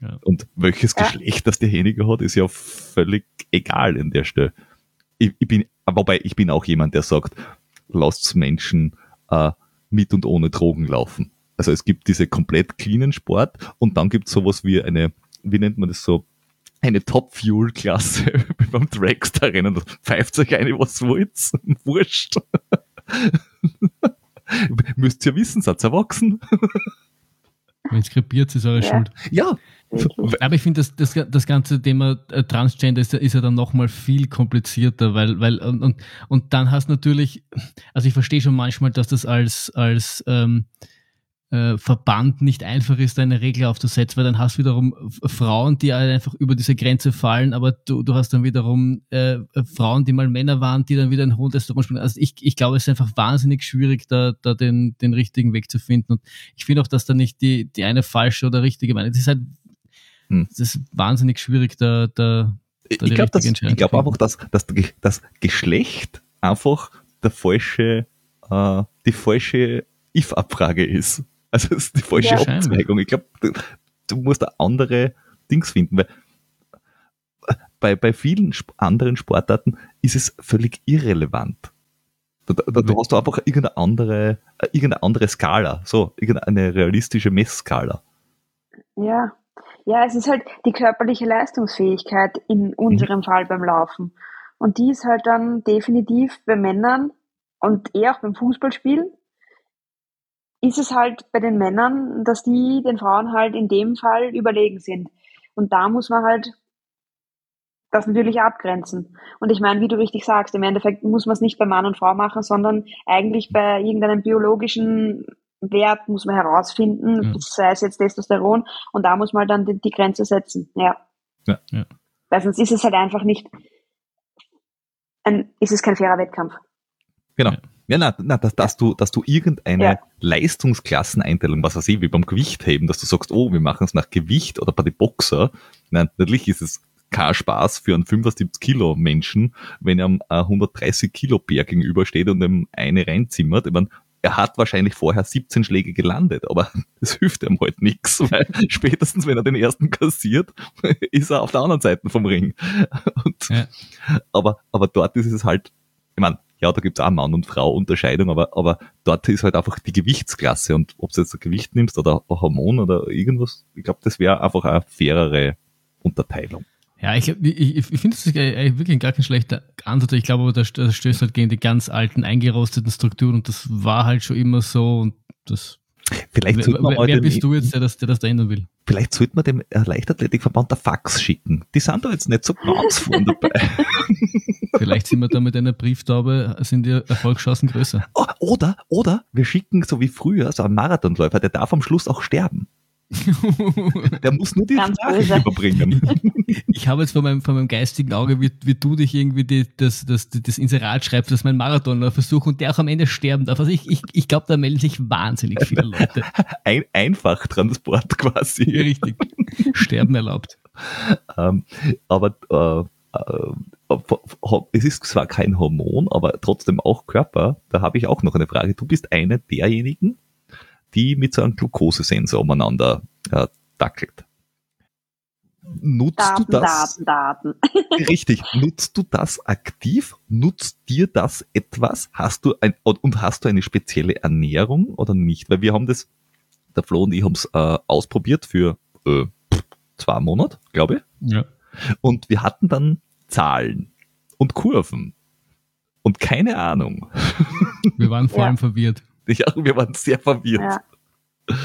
[SPEAKER 2] Ja. Und welches ja. Geschlecht das derjenige hat, ist ja völlig egal in der Stelle. Ich, ich bin, wobei ich bin auch jemand, der sagt, lasst Menschen äh, mit und ohne Drogen laufen. Also es gibt diese komplett cleanen Sport und dann gibt es sowas wie eine, wie nennt man das so, eine Top-Fuel-Klasse beim Dragster-Rennen. Pfeift euch eine, was wollt, wurscht. Müsst ihr wissen, seid erwachsen.
[SPEAKER 1] Wenn es krepiert, ist eure ja. Schuld.
[SPEAKER 2] Ja,
[SPEAKER 1] aber ich finde, das, das, das ganze Thema äh, Transgender ist, ist ja dann nochmal viel komplizierter, weil, weil und, und, und dann hast natürlich, also ich verstehe schon manchmal, dass das als, als ähm, äh, Verband nicht einfach ist, eine Regel aufzusetzen, weil dann hast du wiederum Frauen, die halt einfach über diese Grenze fallen, aber du, du hast dann wiederum äh, Frauen, die mal Männer waren, die dann wieder ein hohen Testosteron spielen. Also ich, ich glaube, es ist einfach wahnsinnig schwierig, da, da den, den richtigen Weg zu finden. Und ich finde auch, dass da nicht die, die eine falsche oder richtige Meinung. Es ist halt hm. Es ist wahnsinnig schwierig, da, da,
[SPEAKER 2] da ich glaube glaub einfach, dass, dass das Geschlecht einfach der falsche, äh, die falsche If-Abfrage ist. Also es ist die falsche ja, Abzweigung. Ich glaube, du, du, musst da andere Dings finden, weil bei, bei vielen anderen Sportarten ist es völlig irrelevant. Da, da, da hast du einfach irgendeine andere, äh, irgendeine andere Skala, so, irgendeine realistische Messskala.
[SPEAKER 3] Ja, ja, es ist halt die körperliche Leistungsfähigkeit in unserem mhm. Fall beim Laufen. Und die ist halt dann definitiv bei Männern und eher auch beim Fußballspielen, ist es halt bei den Männern, dass die den Frauen halt in dem Fall überlegen sind. Und da muss man halt das natürlich abgrenzen. Und ich meine, wie du richtig sagst, im Endeffekt muss man es nicht bei Mann und Frau machen, sondern eigentlich bei irgendeinem biologischen Wert muss man herausfinden,
[SPEAKER 1] Ja.
[SPEAKER 3] sei es jetzt Testosteron, und da muss man dann die, die Grenze setzen. Ja.
[SPEAKER 2] Ja.
[SPEAKER 1] Ja.
[SPEAKER 3] Weil sonst ist es halt einfach nicht, ein, ist es kein fairer Wettkampf.
[SPEAKER 2] Genau. Ja, na, na dass, dass du, dass du irgendeine
[SPEAKER 3] Ja.
[SPEAKER 2] Leistungsklasseneinteilung, was weiß ich, wie beim Gewichtheben, dass du sagst, oh, wir machen es nach Gewicht oder bei den Boxer. Nein, natürlich ist es kein Spaß für einen 75 Kilo Menschen, wenn er am äh, 130 Kilo Bär gegenübersteht und ihm eine reinzimmert. Ich mein, er hat wahrscheinlich vorher 17 Schläge gelandet, aber das hilft ihm halt nichts, weil spätestens, wenn er den ersten kassiert, ist er auf der anderen Seite vom Ring. Und,
[SPEAKER 1] Ja.
[SPEAKER 2] aber, aber dort ist es halt, ich meine, ja, da gibt's auch Mann- und Frau-Unterscheidung, aber, aber dort ist halt einfach die Gewichtsklasse und ob du jetzt ein Gewicht nimmst oder ein Hormon oder irgendwas, ich glaube, das wäre einfach eine fairere Unterteilung.
[SPEAKER 1] Ja, ich, ich, ich finde es wirklich gar kein schlechter Ansatz. Ich glaube aber, das stößt halt gegen die ganz alten, eingerosteten Strukturen und das war halt schon immer so und das.
[SPEAKER 2] Vielleicht
[SPEAKER 1] Wer,
[SPEAKER 2] sollte man mal
[SPEAKER 1] wer
[SPEAKER 2] den,
[SPEAKER 1] bist du jetzt, der das, der das da ändern will?
[SPEAKER 2] vielleicht sollte man dem Leichtathletikverband der Fax schicken. Die sind da jetzt nicht so ganz vorn dabei.
[SPEAKER 1] Vielleicht sind wir da mit einer Brieftaube, sind die Erfolgschancen größer.
[SPEAKER 2] Oder, oder wir schicken so wie früher so einen Marathonläufer, der darf am Schluss auch sterben. Der muss nur die
[SPEAKER 3] Ganz
[SPEAKER 2] Nachricht
[SPEAKER 3] böse.
[SPEAKER 2] überbringen.
[SPEAKER 1] Ich habe jetzt vor meinem, vor meinem geistigen Auge, wie, wie du dich irgendwie die, das, das, das Inserat schreibst, dass mein Marathonler versucht und der auch am Ende sterben darf. Also ich, ich, ich glaube, da melden sich wahnsinnig viele Leute.
[SPEAKER 2] Ein Einfachtransport quasi.
[SPEAKER 1] Richtig. Sterben erlaubt.
[SPEAKER 2] Ähm, aber äh, äh, es ist zwar kein Hormon, aber trotzdem auch Körper. Da habe ich auch noch eine Frage. Du bist eine derjenigen, die mit so einem Glukosesensor umeinander äh, dackelt. Nutzt
[SPEAKER 3] Daten,
[SPEAKER 2] du das?
[SPEAKER 3] Daten, Daten.
[SPEAKER 2] Richtig. Nutzt du das aktiv? Nutzt dir das etwas? Hast du ein, und hast du eine spezielle Ernährung oder nicht? Weil wir haben das, der Flo und ich haben es äh, ausprobiert für äh, zwei Monate, glaube ich.
[SPEAKER 1] Ja.
[SPEAKER 2] Und wir hatten dann Zahlen und Kurven und keine Ahnung.
[SPEAKER 1] Wir waren vor
[SPEAKER 3] Ja.
[SPEAKER 1] allem verwirrt.
[SPEAKER 2] Ja, wir waren sehr verwirrt.
[SPEAKER 3] Ja.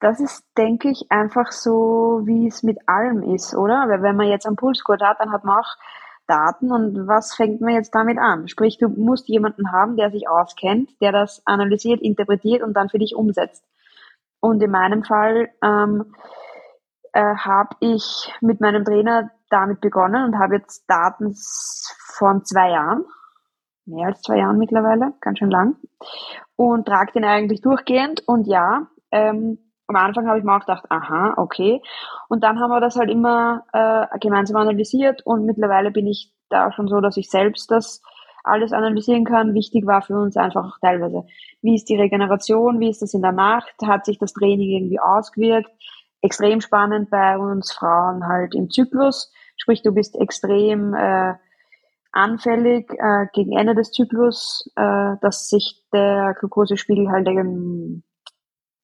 [SPEAKER 3] Das ist, denke ich, einfach so, wie es mit allem ist, oder? Weil wenn man jetzt einen Pulsgurt hat, dann hat man auch Daten und was fängt man jetzt damit an? Sprich, du musst jemanden haben, der sich auskennt, der das analysiert, interpretiert und dann für dich umsetzt. Und in meinem Fall ähm, äh, habe ich mit meinem Trainer damit begonnen und habe jetzt Daten von zwei Jahren, mehr als zwei Jahren mittlerweile, ganz schön lang, und trage den eigentlich durchgehend. Und ja, ähm, am Anfang habe ich mir auch gedacht, aha, okay. Und dann haben wir das halt immer äh, gemeinsam analysiert und mittlerweile bin ich da schon so, dass ich selbst das alles analysieren kann. Wichtig war für uns einfach auch teilweise, wie ist die Regeneration, wie ist das in der Nacht, hat sich das Training irgendwie ausgewirkt. Extrem spannend bei uns Frauen halt im Zyklus, sprich du bist extrem äh, anfällig äh, gegen Ende des Zyklus, äh, dass sich der Glukosespiegel halt eben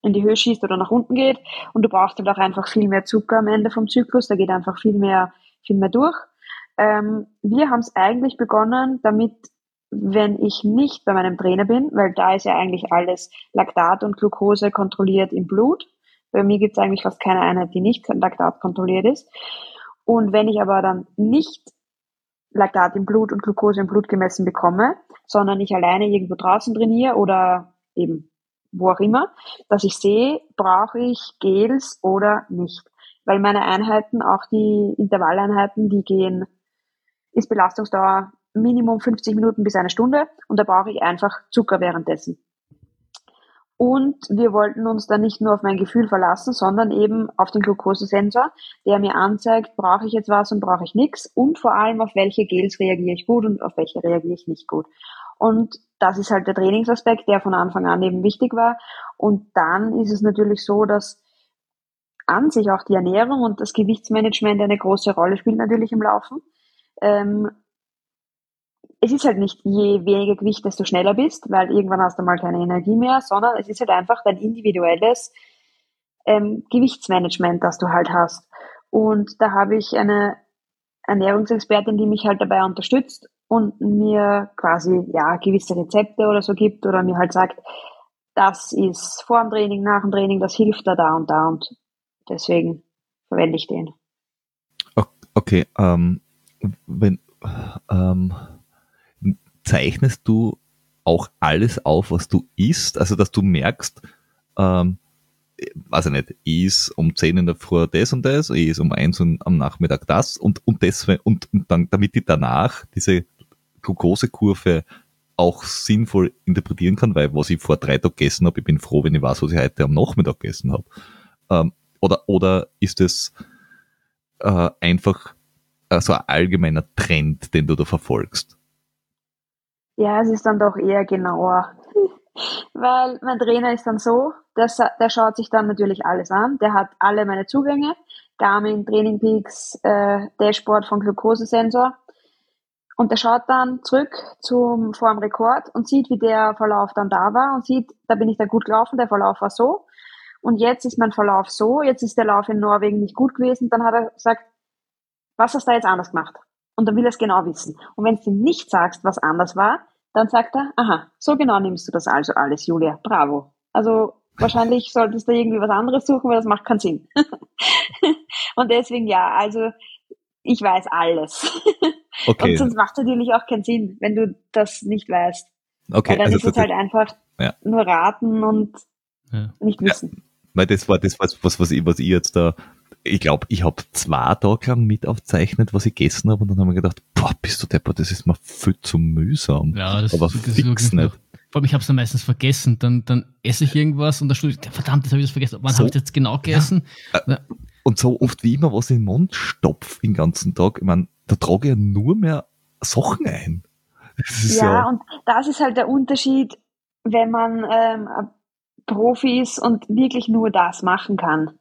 [SPEAKER 3] in die Höhe schießt oder nach unten geht und du brauchst halt auch einfach viel mehr Zucker am Ende vom Zyklus, da geht einfach viel mehr, viel mehr durch. Ähm, wir haben es eigentlich begonnen, damit, wenn ich nicht bei meinem Trainer bin, weil da ist ja eigentlich alles Laktat und Glucose kontrolliert im Blut. Bei mir gibt es eigentlich fast keine Einheit, die nicht Laktat kontrolliert ist. Und wenn ich aber dann nicht Laktat im Blut und Glucose im Blut gemessen bekomme, sondern ich alleine irgendwo draußen trainiere oder eben wo auch immer, dass ich sehe, brauche ich Gels oder nicht. Weil meine Einheiten, auch die Intervalleinheiten, die gehen, ist Belastungsdauer Minimum 50 Minuten bis eine Stunde und da brauche ich einfach Zucker währenddessen. Und wir wollten uns dann nicht nur auf mein Gefühl verlassen, sondern eben auf den Glukosesensor, der mir anzeigt, brauche ich jetzt was und brauche ich nichts und vor allem auf welche Gels reagiere ich gut und auf welche reagiere ich nicht gut. Und das ist halt der Trainingsaspekt, der von Anfang an eben wichtig war. Und dann ist es natürlich so, dass an sich auch die Ernährung und das Gewichtsmanagement eine große Rolle spielt natürlich im Laufen. Ähm, es ist halt nicht je weniger Gewicht, desto schneller bist, weil irgendwann hast du mal keine Energie mehr, sondern es ist halt einfach dein individuelles ähm, Gewichtsmanagement, das du halt hast. Und da habe ich eine Ernährungsexpertin, die mich halt dabei unterstützt und mir quasi ja gewisse Rezepte oder so gibt oder mir halt sagt, das ist vor dem Training, nach dem Training, das hilft da, da und da und deswegen verwende ich den.
[SPEAKER 2] Okay, ähm, wenn ähm, zeichnest du auch alles auf, was du isst? Also, dass du merkst, ähm, weiß ich nicht, ich is um 10 in der Früh das und das, ich is um 1 und am Nachmittag das und, und deswegen, und, und dann, damit ich danach diese Glukosekurve auch sinnvoll interpretieren kann, weil was ich vor drei Tagen gegessen habe, ich bin froh, wenn ich weiß, was ich heute am Nachmittag gegessen habe. Ähm, oder, oder ist es äh, einfach äh, so ein allgemeiner Trend, den du da verfolgst?
[SPEAKER 3] Ja, es ist dann doch eher genauer. Weil mein Trainer ist dann so, der, der schaut sich dann natürlich alles an. Der hat alle meine Zugänge, Garmin, Training Peaks, äh, Dashboard von Glukosesensor. Und der schaut dann zurück zum, vor dem Rekord und sieht, wie der Verlauf dann da war und sieht, da bin ich da gut gelaufen, der Verlauf war so. Und jetzt ist mein Verlauf so, jetzt ist der Lauf in Norwegen nicht gut gewesen. Dann hat er gesagt, was hast du da jetzt anders gemacht? Und dann will er es genau wissen. Und wenn du ihm nicht sagst, was anders war, dann sagt er, aha, so genau nimmst du das also alles, Julia. Bravo. Also wahrscheinlich solltest du irgendwie was anderes suchen, weil das macht keinen Sinn. und deswegen ja, also ich weiß alles. Okay. Und sonst macht es natürlich auch keinen Sinn, wenn du das nicht weißt. Okay. Weil dann also ist es halt einfach ja. nur raten und ja. nicht wissen. Ja,
[SPEAKER 2] weil das war das, was, was, was, ich, was ich jetzt da ich glaube, ich habe zwei Tage lang mit aufzeichnet, was ich gegessen habe und dann haben wir gedacht, boah, bist du depper, das ist mir viel zu mühsam.
[SPEAKER 1] Ja, das, Aber das fix ist nicht. Vor allem, ich habe es dann meistens vergessen. Dann, dann esse ich irgendwas und dann studiere ich, verdammt, das habe ich das vergessen. Wann so, habe ich das jetzt genau gegessen?
[SPEAKER 2] Ja. Und so oft wie immer was in den Mund stopf den ganzen Tag. Ich meine, da trage ich ja nur mehr Sachen ein.
[SPEAKER 3] Ja, so. und das ist halt der Unterschied, wenn man ähm, Profi ist und wirklich nur das machen kann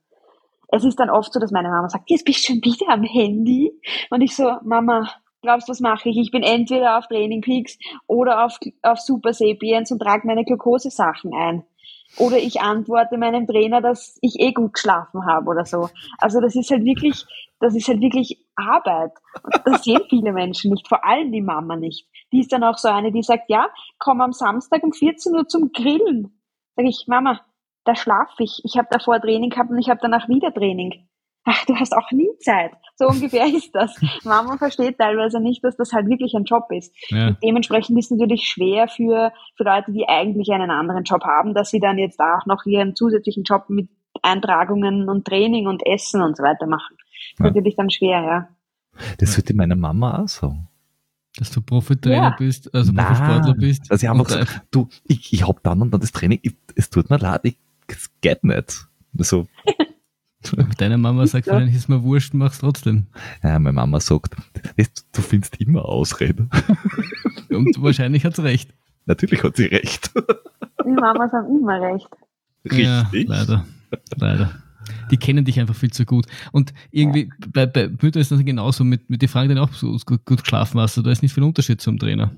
[SPEAKER 3] es ist dann oft so, dass meine Mama sagt, jetzt bist du schon wieder am Handy. Und ich so, Mama, glaubst du, was mache ich? Ich bin entweder auf Training Peaks oder auf, auf Super Sapiens und trage meine Glukosesachen ein. Oder ich antworte meinem Trainer, dass ich eh gut geschlafen habe oder so. Also das ist halt wirklich, das ist halt wirklich Arbeit. Das sehen viele Menschen nicht, vor allem die Mama nicht. Die ist dann auch so eine, die sagt, ja, komm am Samstag um 14 Uhr zum Grillen. Sag ich, Mama, da schlafe ich. Ich habe davor Training gehabt und ich habe danach wieder Training. Ach, du hast auch nie Zeit. So ungefähr ist das. Mama versteht teilweise nicht, dass das halt wirklich ein Job ist. Ja. dementsprechend ist es natürlich schwer für, für Leute, die eigentlich einen anderen Job haben, dass sie dann jetzt auch noch ihren zusätzlichen Job mit Eintragungen und Training und Essen und so weiter machen. Das ja. ist natürlich dann schwer, ja.
[SPEAKER 2] Das würde meine Mama auch sagen.
[SPEAKER 1] Dass du Profitrainer ja. bist, also Profisportler bist.
[SPEAKER 2] Also ich einfach so, du, ich, ich hab dann und dann das Training, ich, es tut mir leid, ich es geht nicht. So.
[SPEAKER 1] Deine Mama sagt, ja. vielleicht ist mir wurscht, mach's trotzdem.
[SPEAKER 2] Ja, meine Mama sagt, du findest immer Ausreden.
[SPEAKER 1] Und wahrscheinlich hat sie recht.
[SPEAKER 2] Natürlich hat sie recht.
[SPEAKER 3] Die Mamas haben immer recht.
[SPEAKER 1] Richtig. Ja, leider. Leider. Die kennen dich einfach viel zu gut. Und irgendwie, ja. bei, bei Mütter ist das genauso, mit, mit die fragen dann auch, so gut, gut geschlafen hast du, da ist nicht viel Unterschied zum Trainer.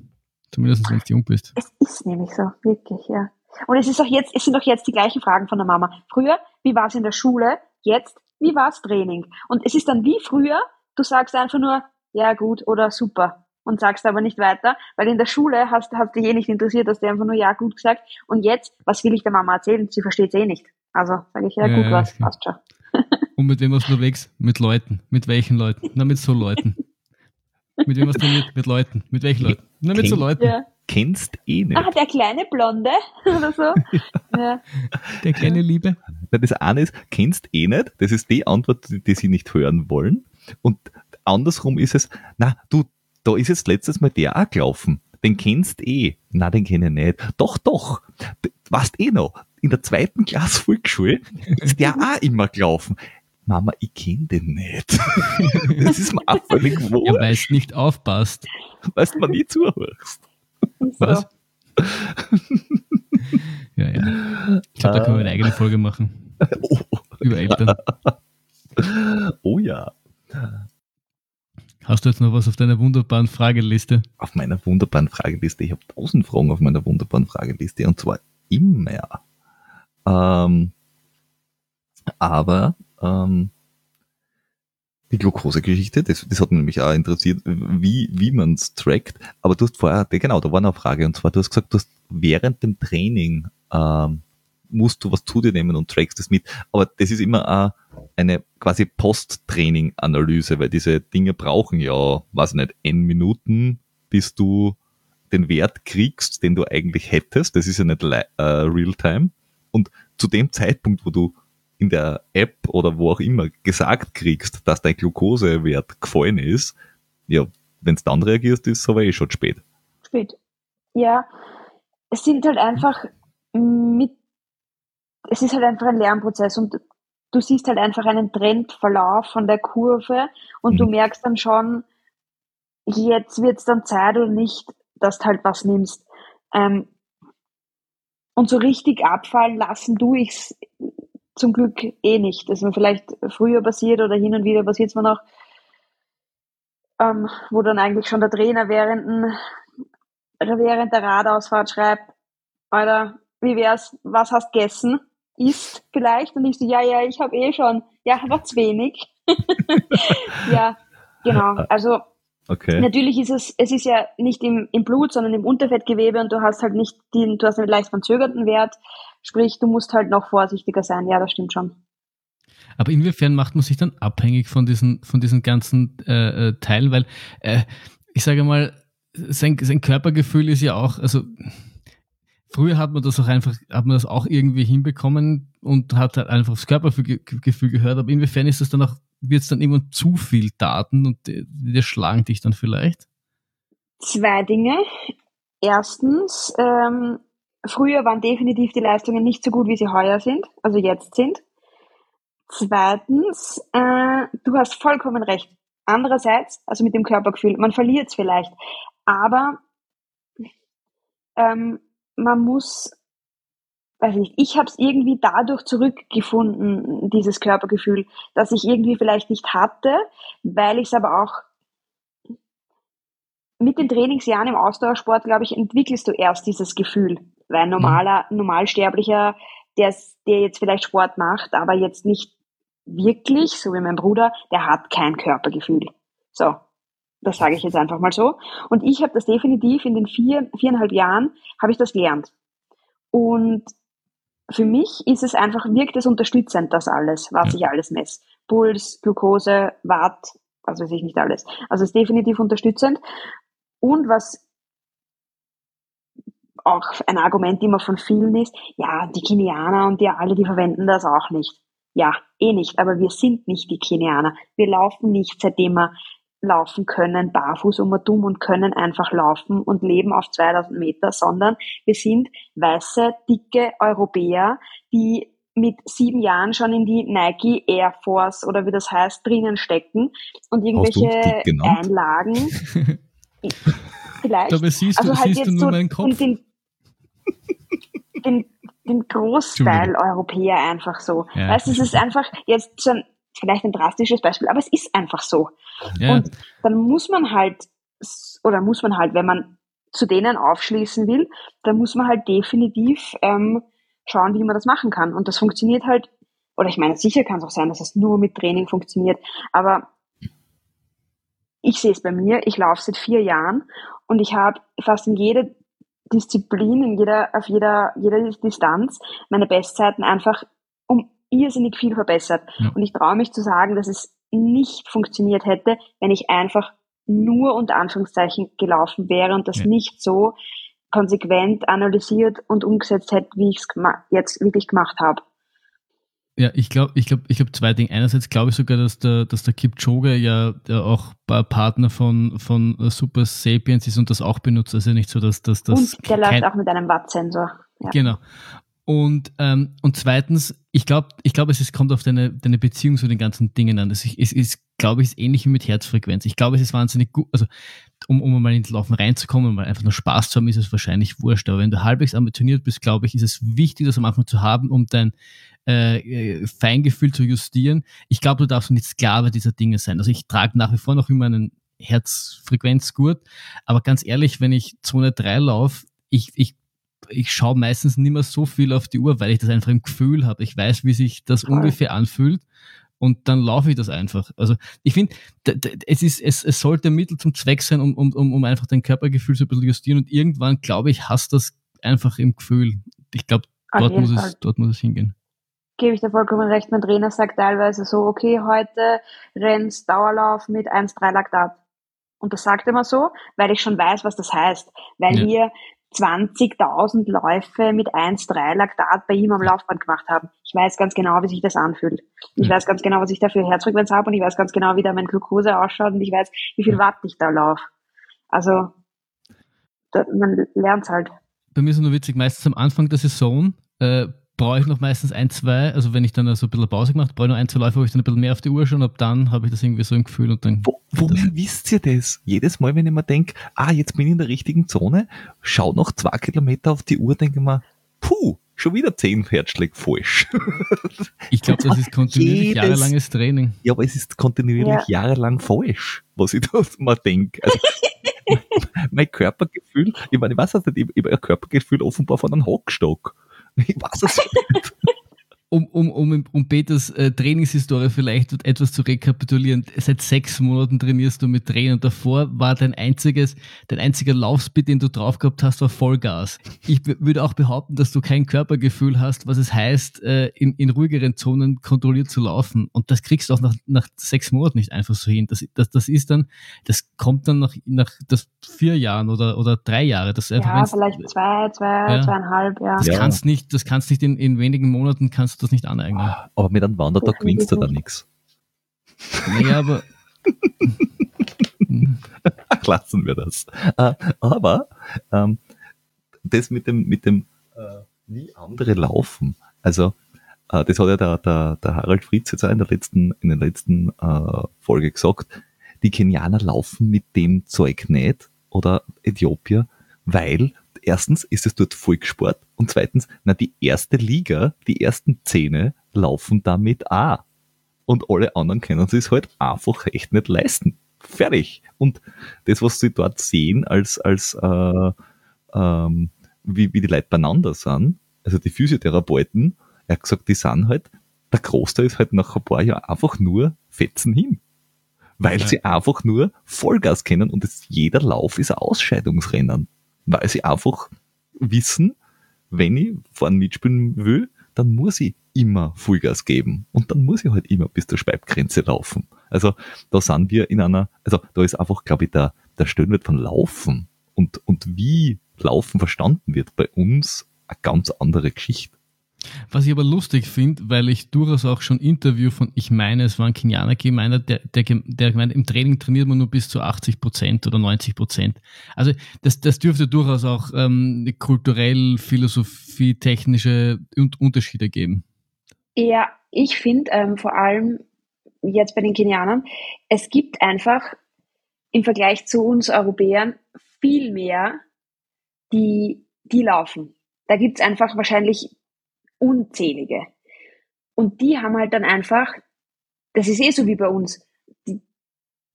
[SPEAKER 1] Zumindest wenn du jung bist.
[SPEAKER 3] Es ist nämlich so, wirklich, ja. Und es ist auch jetzt, es sind auch jetzt die gleichen Fragen von der Mama. Früher, wie war es in der Schule? Jetzt, wie war es Training? Und es ist dann wie früher, du sagst einfach nur, ja gut oder super und sagst aber nicht weiter, weil in der Schule hast, hast dich eh nicht interessiert, hast du einfach nur ja gut gesagt. Und jetzt, was will ich der Mama erzählen? Sie versteht es eh nicht. Also sage ich ja, ja gut was, passt schon.
[SPEAKER 1] Und mit wem warst du unterwegs? Mit Leuten. Mit welchen Leuten? Na, mit so Leuten. mit wem hast du mit? Mit Leuten. Mit welchen Leuten? Na, mit so Leuten. Ja
[SPEAKER 2] kennst eh nicht.
[SPEAKER 3] Ah, der kleine Blonde oder so.
[SPEAKER 1] ja. Der kleine Liebe.
[SPEAKER 2] Das eine ist, kennst eh nicht. Das ist die Antwort, die sie nicht hören wollen. Und andersrum ist es, na, du, da ist jetzt letztes Mal der auch gelaufen. Den kennst eh. Na, den kenne ich nicht. Doch, doch. Weißt eh noch. In der zweiten Klasse Volksschule ist der auch immer gelaufen. Mama, ich kenne den nicht. das ist mir auch völlig wohl.
[SPEAKER 1] Ja, weil es nicht aufpasst.
[SPEAKER 2] Weil du mir nie zuhörst.
[SPEAKER 1] Was? ja, ja. Ich glaube, da können wir eine eigene Folge machen. Oh. Über Eltern.
[SPEAKER 2] Oh ja.
[SPEAKER 1] Hast du jetzt noch was auf deiner wunderbaren Frageliste?
[SPEAKER 2] Auf meiner wunderbaren Frageliste. Ich habe tausend Fragen auf meiner wunderbaren Frageliste und zwar immer. Ähm, aber ähm, die Glukosegeschichte, das, das hat mich nämlich auch interessiert, wie, wie man es trackt. Aber du hast vorher, genau, da war eine Frage, und zwar, du hast gesagt, du hast während dem Training ähm, musst du was zu dir nehmen und trackst es mit. Aber das ist immer auch eine quasi Post-Training-Analyse, weil diese Dinge brauchen ja, weiß nicht, n Minuten, bis du den Wert kriegst, den du eigentlich hättest. Das ist ja nicht äh, real-time. Und zu dem Zeitpunkt, wo du in der App oder wo auch immer gesagt kriegst, dass dein Glukosewert gefallen ist, ja, wenn du dann reagierst, ist es aber eh schon spät.
[SPEAKER 3] Spät. Ja, es sind halt einfach mit, es ist halt einfach ein Lernprozess und du siehst halt einfach einen Trendverlauf von der Kurve und mhm. du merkst dann schon, jetzt wird es dann Zeit oder nicht, dass du halt was nimmst. Ähm, und so richtig abfallen lassen du ich's zum Glück eh nicht. Das ist mir vielleicht früher passiert oder hin und wieder passiert es mir noch, ähm, wo dann eigentlich schon der Trainer während, während der Radausfahrt schreibt, Alter, wie wär's, was hast gegessen? Isst vielleicht? Und ich so, ja, ja, ich habe eh schon. Ja, aber zu wenig. ja, genau. Also
[SPEAKER 2] Okay.
[SPEAKER 3] Natürlich ist es, es ist ja nicht im, im Blut, sondern im Unterfettgewebe und du hast halt nicht den, du hast einen leicht verzögerten Wert, sprich, du musst halt noch vorsichtiger sein. Ja, das stimmt schon.
[SPEAKER 1] Aber inwiefern macht man sich dann abhängig von diesen, von diesen ganzen äh, äh Teilen? Weil äh, ich sage mal, sein, sein Körpergefühl ist ja auch, also früher hat man das auch einfach, hat man das auch irgendwie hinbekommen und hat halt einfach das Körpergefühl gehört, aber inwiefern ist das dann auch wird es dann immer zu viel Daten und die, die schlagen dich dann vielleicht?
[SPEAKER 3] Zwei Dinge. Erstens, ähm, früher waren definitiv die Leistungen nicht so gut, wie sie heuer sind, also jetzt sind. Zweitens, äh, du hast vollkommen recht. Andererseits, also mit dem Körpergefühl, man verliert es vielleicht, aber ähm, man muss weiß nicht, ich habe es irgendwie dadurch zurückgefunden, dieses Körpergefühl, dass ich irgendwie vielleicht nicht hatte, weil ich es aber auch mit den Trainingsjahren im Ausdauersport, glaube ich, entwickelst du erst dieses Gefühl. Weil ein mhm. normaler, normalsterblicher, der, der jetzt vielleicht Sport macht, aber jetzt nicht wirklich, so wie mein Bruder, der hat kein Körpergefühl. So, das sage ich jetzt einfach mal so. Und ich habe das definitiv in den vier, viereinhalb Jahren, habe ich das gelernt. Und für mich ist es einfach, wirkt es unterstützend, das alles, was ich alles messe. Puls, Glucose, Watt, was weiß ich nicht alles. Also es ist definitiv unterstützend. Und was auch ein Argument immer von vielen ist, ja, die Kenianer und die alle, die verwenden das auch nicht. Ja, eh nicht, aber wir sind nicht die Kenianer. Wir laufen nicht, seitdem wir laufen können, barfuß um und dumm und können einfach laufen und leben auf 2000 Meter, sondern wir sind weiße, dicke Europäer, die mit sieben Jahren schon in die Nike Air Force oder wie das heißt, drinnen stecken und irgendwelche Einlagen.
[SPEAKER 1] vielleicht. Dabei siehst du, also halt siehst du nur so meinen Kopf.
[SPEAKER 3] Den, den, den Großteil Europäer einfach so. Ja. Weißt du, es ist einfach jetzt schon vielleicht ein drastisches Beispiel, aber es ist einfach so. Ja. Und dann muss man halt, oder muss man halt, wenn man zu denen aufschließen will, dann muss man halt definitiv ähm, schauen, wie man das machen kann. Und das funktioniert halt, oder ich meine, sicher kann es auch sein, dass es nur mit Training funktioniert, aber ich sehe es bei mir, ich laufe seit vier Jahren und ich habe fast in jeder Disziplin, in jeder, auf jeder, jeder Distanz meine Bestzeiten einfach um irrsinnig viel verbessert. Ja. Und ich traue mich zu sagen, dass es nicht funktioniert hätte, wenn ich einfach nur unter Anführungszeichen gelaufen wäre und das ja. nicht so konsequent analysiert und umgesetzt hätte, wie ich es jetzt wirklich gemacht habe.
[SPEAKER 1] Ja, ich glaube, ich glaube, ich glaube zwei Dinge. Einerseits glaube ich sogar, dass der, dass der Kipchoge ja auch Partner von, von Super Sapiens ist und das auch benutzt. Also nicht so, dass, das.
[SPEAKER 3] Und der läuft auch mit einem Wattsensor.
[SPEAKER 1] Ja. Genau. Und, ähm, und zweitens, ich glaube, ich glaub, es ist, kommt auf deine, deine Beziehung zu den ganzen Dingen an. Es ist, ist glaube ich, ist ähnlich wie mit Herzfrequenz. Ich glaube, es ist wahnsinnig gut, also um, um mal ins Laufen reinzukommen, mal einfach nur Spaß zu haben, ist es wahrscheinlich wurscht. Aber wenn du halbwegs ambitioniert bist, glaube ich, ist es wichtig, das am Anfang zu haben, um dein äh, äh Feingefühl zu justieren. Ich glaube, du darfst nicht Sklave dieser Dinge sein. Also ich trage nach wie vor noch immer einen Herzfrequenzgurt, aber ganz ehrlich, wenn ich Zone 3 laufe, ich, ich ich schaue meistens nicht mehr so viel auf die Uhr, weil ich das einfach im Gefühl habe. Ich weiß, wie sich das Voll. ungefähr anfühlt und dann laufe ich das einfach. Also ich finde, es ist, es, es sollte ein Mittel zum Zweck sein, um, um, um einfach dein Körpergefühl so ein bisschen justieren und irgendwann, glaube ich, hast das einfach im Gefühl. Ich glaube, dort muss es, dort muss es hingehen.
[SPEAKER 3] Gebe ich dir vollkommen recht. Mein Trainer sagt teilweise so, okay, heute rennst Dauerlauf mit 1,3 Laktat. Und das sagt er immer so, weil ich schon weiß, was das heißt. Weil
[SPEAKER 1] Ja.
[SPEAKER 3] wir 20.000 Läufe mit 1,3 Laktat bei ihm am Laufband gemacht haben. Ich weiß ganz genau, wie sich das anfühlt. Ich
[SPEAKER 1] Ja.
[SPEAKER 3] weiß ganz genau, was ich da für Herzfrequenz habe und ich weiß ganz genau, wie da mein Glukose ausschaut und ich weiß, wie viel Watt ich da laufe. Also, da, man lernt's halt.
[SPEAKER 1] Bei mir ist es nur witzig, meistens am Anfang der Saison äh, brauche ich noch meistens ein, zwei, also wenn ich dann so ein bisschen Pause gemacht brauche ich noch ein, zwei Läufe, wo ich dann ein bisschen mehr auf die Uhr schaue und ab dann habe ich das irgendwie so im Gefühl und dann.
[SPEAKER 2] Wo, woher wisst ihr das? Jedes Mal, wenn ich mir denke, ah, jetzt bin ich in der richtigen Zone, schau noch zwei Kilometer auf die Uhr, denke ich mir, puh, schon wieder zehn Herzschläge falsch.
[SPEAKER 1] Ich glaube, das ist kontinuierlich
[SPEAKER 2] Jedes-
[SPEAKER 1] jahrelanges Training.
[SPEAKER 2] ja, aber es ist kontinuierlich jahrelang falsch, was ich da mal denke. Also, mein Körpergefühl, ich meine, ich weiß es nicht, ich, ich habe ein Körpergefühl offenbar von einem Hockstock. Ich weiß es nicht.
[SPEAKER 1] Um, um, um, um Peters äh, Trainingshistorie vielleicht etwas zu rekapitulieren, seit sechs Monaten trainierst du mit Tränen und davor war dein einziges, dein einziger Laufspeed, den du drauf gehabt hast, war Vollgas. Ich würde auch behaupten, dass du kein Körpergefühl hast, was es heißt, äh, in, in ruhigeren Zonen kontrolliert zu laufen. Und das kriegst du auch nach, nach sechs Monaten nicht einfach so hin. Das, das, das ist dann, das kommt dann nach, nach das vier Jahren oder, oder drei Jahre. Das einfach,
[SPEAKER 3] Ja, vielleicht zwei, zwei,
[SPEAKER 1] Ja.
[SPEAKER 3] zweieinhalb, ja.
[SPEAKER 1] das
[SPEAKER 2] Ja.
[SPEAKER 1] kannst nicht, das kannst nicht in, in wenigen Monaten kannst das nicht aneignen.
[SPEAKER 2] Aber mit einem Wandertag gewinnst du da nichts.
[SPEAKER 1] Naja, aber.
[SPEAKER 2] Ach, lassen wir das. Äh, aber ähm, das mit dem, mit dem äh, wie andere laufen, also äh, das hat ja der, der, der Harald Fritz jetzt auch in der letzten, in der letzten äh, Folge gesagt, die Kenianer laufen mit dem Zeug nicht oder Äthiopier, weil erstens ist es dort Volkssport und zweitens, na die erste Liga, die ersten Zähne laufen damit auch. Und alle anderen können sich halt einfach echt nicht leisten. Fertig. Und das, was sie dort sehen, als, als äh, ähm, wie, wie die Leute beieinander sind, also die Physiotherapeuten, er hat gesagt, die sind halt, der Großteil ist halt nach ein paar Jahren einfach nur Fetzen hin. Weil
[SPEAKER 1] Ja.
[SPEAKER 2] sie einfach nur Vollgas kennen und es, jeder Lauf ist ein Ausscheidungsrennen. Weil sie einfach wissen, wenn ich vorne mitspielen will, dann muss ich immer Vollgas geben. Und dann muss ich halt immer bis zur Speibgrenze laufen. Also da sind wir in einer, also da ist einfach, glaube ich, der, der Stellenwert von Laufen und, und wie Laufen verstanden wird bei uns eine ganz andere Geschichte.
[SPEAKER 1] Was ich aber lustig finde, weil ich durchaus auch schon Interview von, ich meine, es war ein Kenianer gemeint, hat, der, der, der gemeint, im Training trainiert man nur bis zu 80 Prozent oder 90 Prozent. Also das, das dürfte durchaus auch ähm, kulturell, Philosophie, technische Un- Unterschiede geben.
[SPEAKER 3] Ja, ich finde ähm, vor allem jetzt bei den Kenianern, es gibt einfach im Vergleich zu uns Europäern viel mehr, die, die laufen. Da gibt's einfach wahrscheinlich unzählige. Und die haben halt dann einfach, das ist eh so wie bei uns, die,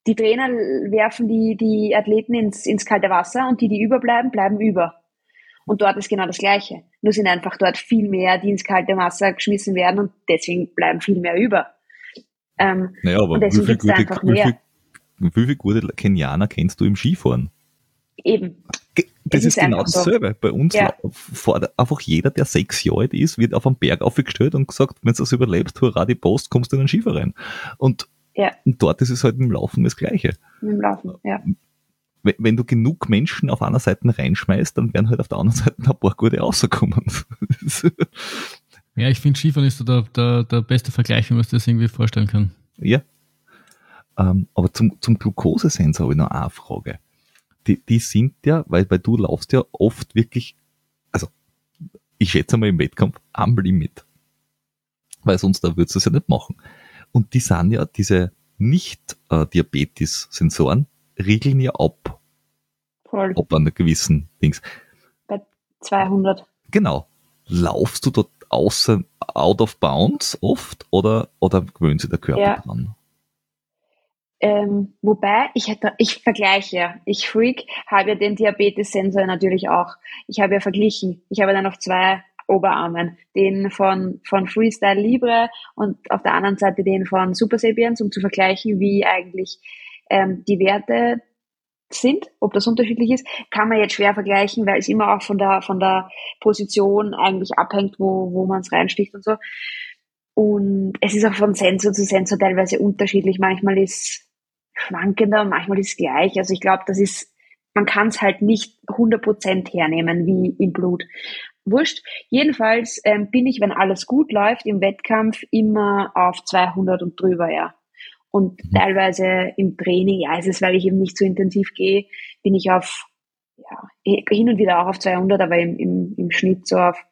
[SPEAKER 3] die Trainer werfen die, die Athleten ins, ins kalte Wasser und die, die überbleiben, bleiben über. Und dort ist genau das Gleiche. Nur sind einfach dort viel mehr, die ins kalte Wasser geschmissen werden und deswegen bleiben viel mehr über. Ähm,
[SPEAKER 2] Naja, aber wie
[SPEAKER 3] deswegen
[SPEAKER 2] viel,
[SPEAKER 3] gibt's da
[SPEAKER 2] gute, wie, viel, wie viel gute Kenianer kennst du im Skifahren?
[SPEAKER 3] eben.
[SPEAKER 2] Das ist,
[SPEAKER 3] ist
[SPEAKER 2] genau
[SPEAKER 3] so.
[SPEAKER 2] dasselbe. Bei uns
[SPEAKER 3] Ja.
[SPEAKER 2] einfach jeder, der sechs Jahre alt ist, wird auf einen Berg aufgestellt und gesagt, wenn du das überlebst, hurra, die Post, kommst du in den Skiverein. Und,
[SPEAKER 3] Ja.
[SPEAKER 2] und dort ist es halt im Laufen das Gleiche.
[SPEAKER 3] Dem Laufen, ja.
[SPEAKER 2] Wenn, wenn du genug Menschen auf einer Seite reinschmeißt, dann werden halt auf der anderen Seite ein paar gute rauskommen.
[SPEAKER 1] Ja, ich finde Skifahren ist so der, der, der beste Vergleich, wie man sich das irgendwie vorstellen kann.
[SPEAKER 2] ja. Ähm, aber zum, zum Glukosesensor habe ich noch eine Frage. Die, die sind ja, weil, weil du laufst ja oft wirklich, also ich schätze mal im Wettkampf am Limit. Weil sonst da würdest du es ja nicht machen. Und die sind ja, diese Nicht-Diabetes-Sensoren riegeln ja ab,
[SPEAKER 3] Voll.
[SPEAKER 2] ab an einer gewissen Dings.
[SPEAKER 3] 200.
[SPEAKER 2] Genau. Laufst du dort außer, out of bounds oft oder, oder gewöhnt sich der Körper
[SPEAKER 3] Ja.
[SPEAKER 2] dran?
[SPEAKER 3] Ähm, wobei, ich hätte, ich vergleiche ja. Ich Freak habe ja den Diabetes-Sensor natürlich auch. Ich habe ja verglichen. Ich habe dann noch zwei Oberarmen. Den von, von Freestyle Libre und auf der anderen Seite den von Super Sapiens, um zu vergleichen, wie eigentlich ähm, die Werte sind, ob das unterschiedlich ist, kann man jetzt schwer vergleichen, weil es immer auch von der, von der Position eigentlich abhängt, wo, wo man es reinsticht und so. Und es ist auch von Sensor zu Sensor teilweise unterschiedlich. Manchmal ist schwankender, manchmal ist es gleich. Also ich glaube, das ist, man kann es halt nicht 100% hernehmen wie im Blut. Wurscht. Jedenfalls ähm, bin ich, wenn alles gut läuft, im Wettkampf immer auf 200 und drüber, ja. Und mhm. teilweise im Training, ja, ist es, weil ich eben nicht so intensiv gehe, bin ich auf, ja, hin und wieder auch auf 200, aber im, im, im Schnitt so auf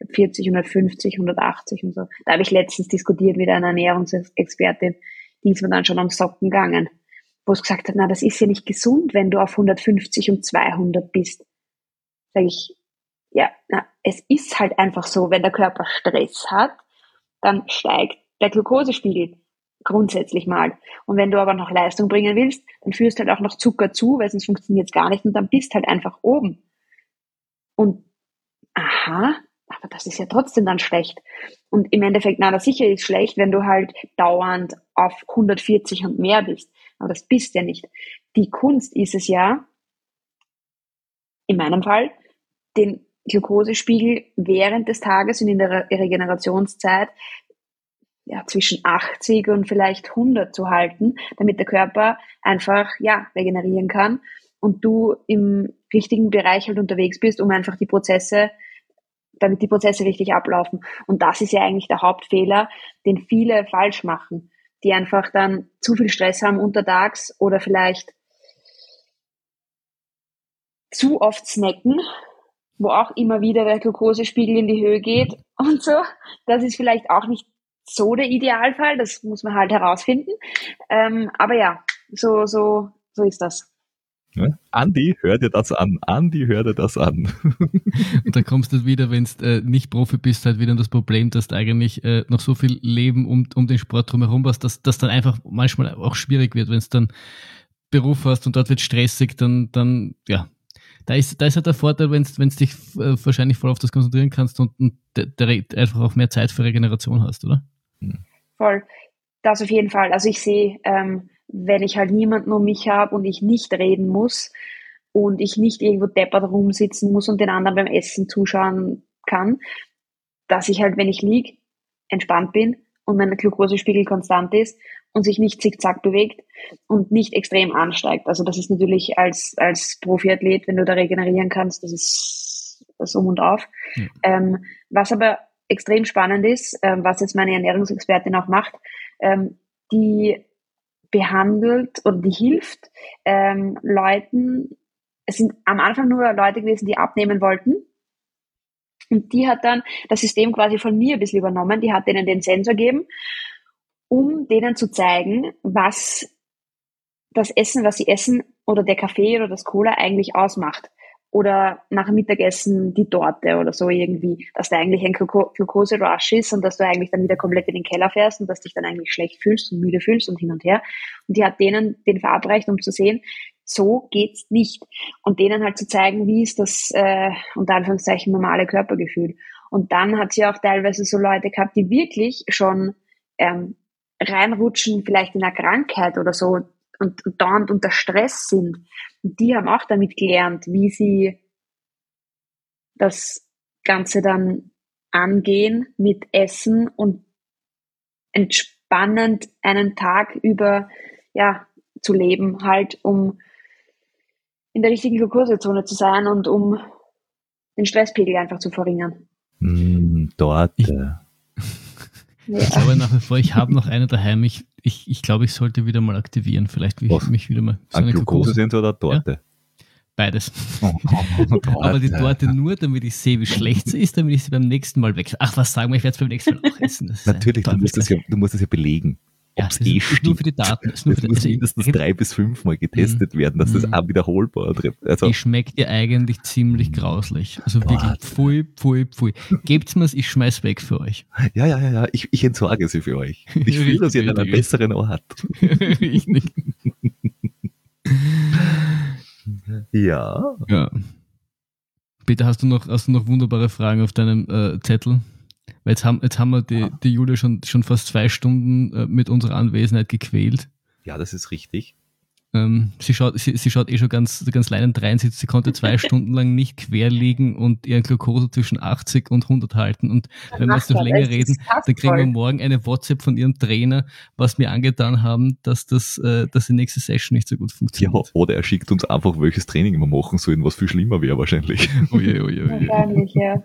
[SPEAKER 3] 140, 150, 180 und so. Da habe ich letztens diskutiert mit einer Ernährungsexpertin, die ist mir dann schon am Socken gegangen, wo es gesagt hat, na, das ist ja nicht gesund, wenn du auf 150 und 200 bist. Sag ich, ja, na, es ist halt einfach so, wenn der Körper Stress hat, dann steigt der Glukosespiegel grundsätzlich mal. Und wenn du aber noch Leistung bringen willst, dann führst halt auch noch Zucker zu, weil sonst funktioniert es gar nicht und dann bist halt einfach oben. Und aha, aber das ist ja trotzdem dann schlecht. Und im Endeffekt, na, das sicher ist schlecht, wenn du halt dauernd auf 140 und mehr bist. Aber das bist ja nicht. Die Kunst ist es ja, in meinem Fall, den Glukosespiegel während des Tages und in der Regenerationszeit ja, zwischen 80 und vielleicht 100 zu halten, damit der Körper einfach, ja, regenerieren kann und du im richtigen Bereich halt unterwegs bist, um einfach die Prozesse, damit die Prozesse richtig ablaufen. Und das ist ja eigentlich der Hauptfehler, den viele falsch machen, die einfach dann zu viel Stress haben untertags oder vielleicht zu oft snacken, wo auch immer wieder der Glukosespiegel in die Höhe geht und so. Das ist vielleicht auch nicht so der Idealfall, das muss man halt herausfinden. Ähm, aber ja, so, so, so ist das.
[SPEAKER 2] Ja, Andi, hör dir das an. Andi, hör dir das an.
[SPEAKER 1] Und dann kommst du wieder, wenn du äh, nicht Profi bist, halt wieder in das Problem, dass du eigentlich äh, noch so viel Leben um, um den Sport drumherum hast, dass das dann einfach manchmal auch schwierig wird, wenn es dann Beruf hast und dort wird stressig, dann, dann ja, da ist, da ist halt der Vorteil, wenn du dich äh, wahrscheinlich voll auf das konzentrieren kannst und, und direkt einfach auch mehr Zeit für Regeneration hast, oder?
[SPEAKER 3] Voll. Das auf jeden Fall. Also ich sehe, ähm, wenn ich halt niemanden um mich habe und ich nicht reden muss und ich nicht irgendwo deppert rumsitzen muss und den anderen beim Essen zuschauen kann, dass ich halt, wenn ich lieg, entspannt bin und mein Glukosespiegel konstant ist und sich nicht zickzack bewegt und nicht extrem ansteigt. Also das ist natürlich als, als Profiathlet, wenn du da regenerieren kannst, das ist das Um und Auf. Mhm. Ähm, was aber extrem spannend ist, ähm, was jetzt meine Ernährungsexpertin auch macht, ähm, die behandelt oder die hilft ähm, Leuten, es sind am Anfang nur Leute gewesen, die abnehmen wollten. Und die hat dann das System quasi von mir ein bisschen übernommen. Die hat denen den Sensor gegeben, um denen zu zeigen, was das Essen, was sie essen oder der Kaffee oder das Cola eigentlich ausmacht oder nach dem Mittagessen die Torte oder so irgendwie, dass da eigentlich ein Glucose-Rush ist und dass du eigentlich dann wieder komplett in den Keller fährst und dass dich dann eigentlich schlecht fühlst und müde fühlst und hin und her. Und die hat denen den verabreicht, um zu sehen, so geht's nicht. Und denen halt zu zeigen, wie ist das, äh, unter Anführungszeichen, normale Körpergefühl. Und dann hat sie auch teilweise so Leute gehabt, die wirklich schon ähm, reinrutschen, vielleicht in einer Krankheit oder so und, und dauernd unter Stress sind und die haben auch damit gelernt, wie sie das Ganze dann angehen mit Essen und entspannend einen Tag über ja, zu leben, halt um in der richtigen Glukosezone zu sein und um den Stresspegel einfach zu verringern.
[SPEAKER 2] Mm, dort. Ich,
[SPEAKER 1] ja. ich glaube nach wie vor, ich habe noch eine daheim. Ich, ich, ich glaube, ich sollte wieder mal aktivieren. Vielleicht will ich mich wieder mal.
[SPEAKER 2] So eine Glukose sind oder Torte? Ja?
[SPEAKER 1] Beides. Aber die Torte nur, damit ich sehe, wie schlecht sie ist, damit ich sie beim nächsten Mal wechsle. Ach, was sagen wir, ich werde es beim nächsten Mal auch essen.
[SPEAKER 2] Natürlich, du musst, das ja, du musst das ja belegen.
[SPEAKER 1] Ja, ob es eh stimmt. nur für die Daten.
[SPEAKER 2] Es muss also mindestens drei bis fünfmal getestet mhm. werden, dass das mhm. auch wiederholbar ist.
[SPEAKER 1] Also, die schmeckt dir eigentlich ziemlich grauslich. Also Boah. wirklich pfui, pfui, pfui. Gebt's mir's, ich schmeiß weg für euch.
[SPEAKER 2] Ja, ja, ja, ja. Ich, ich entsorge sie für euch. Ich fühle sie in einer besseren Ort. Richtig. Ja.
[SPEAKER 1] Ja. Peter, hast du noch, hast du noch wunderbare Fragen auf deinem äh, Zettel? Weil jetzt haben, jetzt haben wir die, die Julia schon, schon fast zwei Stunden äh, mit unserer Anwesenheit gequält.
[SPEAKER 2] Ja, das ist richtig.
[SPEAKER 1] Ähm, sie, schaut, sie, sie schaut eh schon ganz, ganz leinend rein. Sie, sie konnte zwei Stunden lang nicht quer liegen und ihren Glucose zwischen 80 und 100 halten. Und wenn wir jetzt noch länger reden, dann kriegen wir morgen eine WhatsApp von ihrem Trainer, was wir angetan haben, dass, das, äh, dass die nächste Session nicht so gut funktioniert. Ja,
[SPEAKER 2] oder er schickt uns einfach, welches Training wir machen sollen, was viel schlimmer wäre wahrscheinlich.
[SPEAKER 3] Oje, oje, oje. Wahrscheinlich, ja.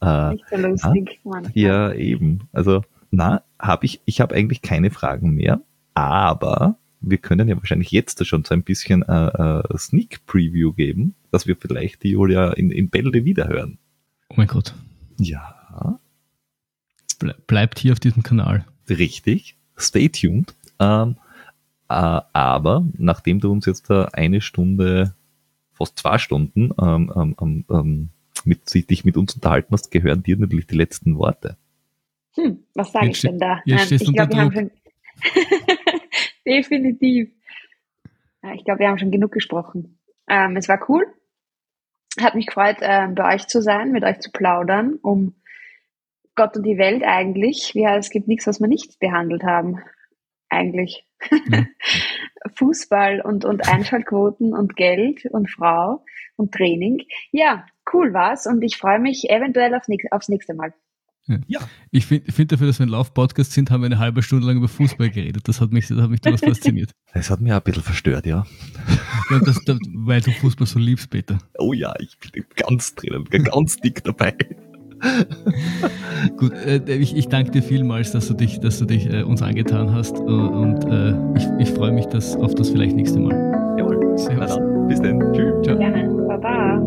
[SPEAKER 3] äh, nicht so lustig.
[SPEAKER 2] Ja, eben. Also, na, habe ich, ich habe eigentlich keine Fragen mehr, aber wir können ja wahrscheinlich jetzt schon so ein bisschen äh, äh, Sneak Preview geben, dass wir vielleicht die Julia in, in Bälde wiederhören.
[SPEAKER 1] Oh mein Gott.
[SPEAKER 2] Ja.
[SPEAKER 1] Ble bleibt hier auf diesem Kanal.
[SPEAKER 2] Richtig. Stay tuned. Ähm, äh, aber nachdem du uns jetzt da eine Stunde, fast zwei Stunden ähm, ähm, ähm, ähm mit, dich mit uns unterhalten hast, gehören dir natürlich die letzten Worte.
[SPEAKER 3] Hm, was sage ich denn da?
[SPEAKER 1] Jetzt
[SPEAKER 3] ich glaube, wir haben schon definitiv. Ich glaube, wir haben schon genug gesprochen. Ähm, es war cool. Hat mich gefreut, ähm, bei euch zu sein, mit euch zu plaudern, um Gott und die Welt eigentlich. Ja, es gibt nichts, was wir nicht behandelt haben. Eigentlich. Mhm. Fußball und, und Einschaltquoten und Geld und Frau und Training. Ja, cool war's und ich freue mich eventuell auf, aufs nächste Mal.
[SPEAKER 1] Ja. ja. Ich finde find dafür, dass wir ein Lauf-Podcast sind, haben wir eine halbe Stunde lang über Fußball geredet. Das hat mich, das hat mich durchaus fasziniert.
[SPEAKER 2] Das hat mich auch ein bisschen verstört, ja.
[SPEAKER 1] ja das, das, weil du Fußball so liebst, Peter.
[SPEAKER 2] Oh ja, ich bin ganz drinnen, ganz dick dabei.
[SPEAKER 1] Gut, äh, ich, ich danke dir vielmals, dass du dich, dass du dich äh, uns angetan hast äh, und äh, ich, ich freue mich dass, auf das vielleicht nächste Mal.
[SPEAKER 2] Jawohl. Servus. Bis dann. Tschüss.
[SPEAKER 3] Ciao. Baba.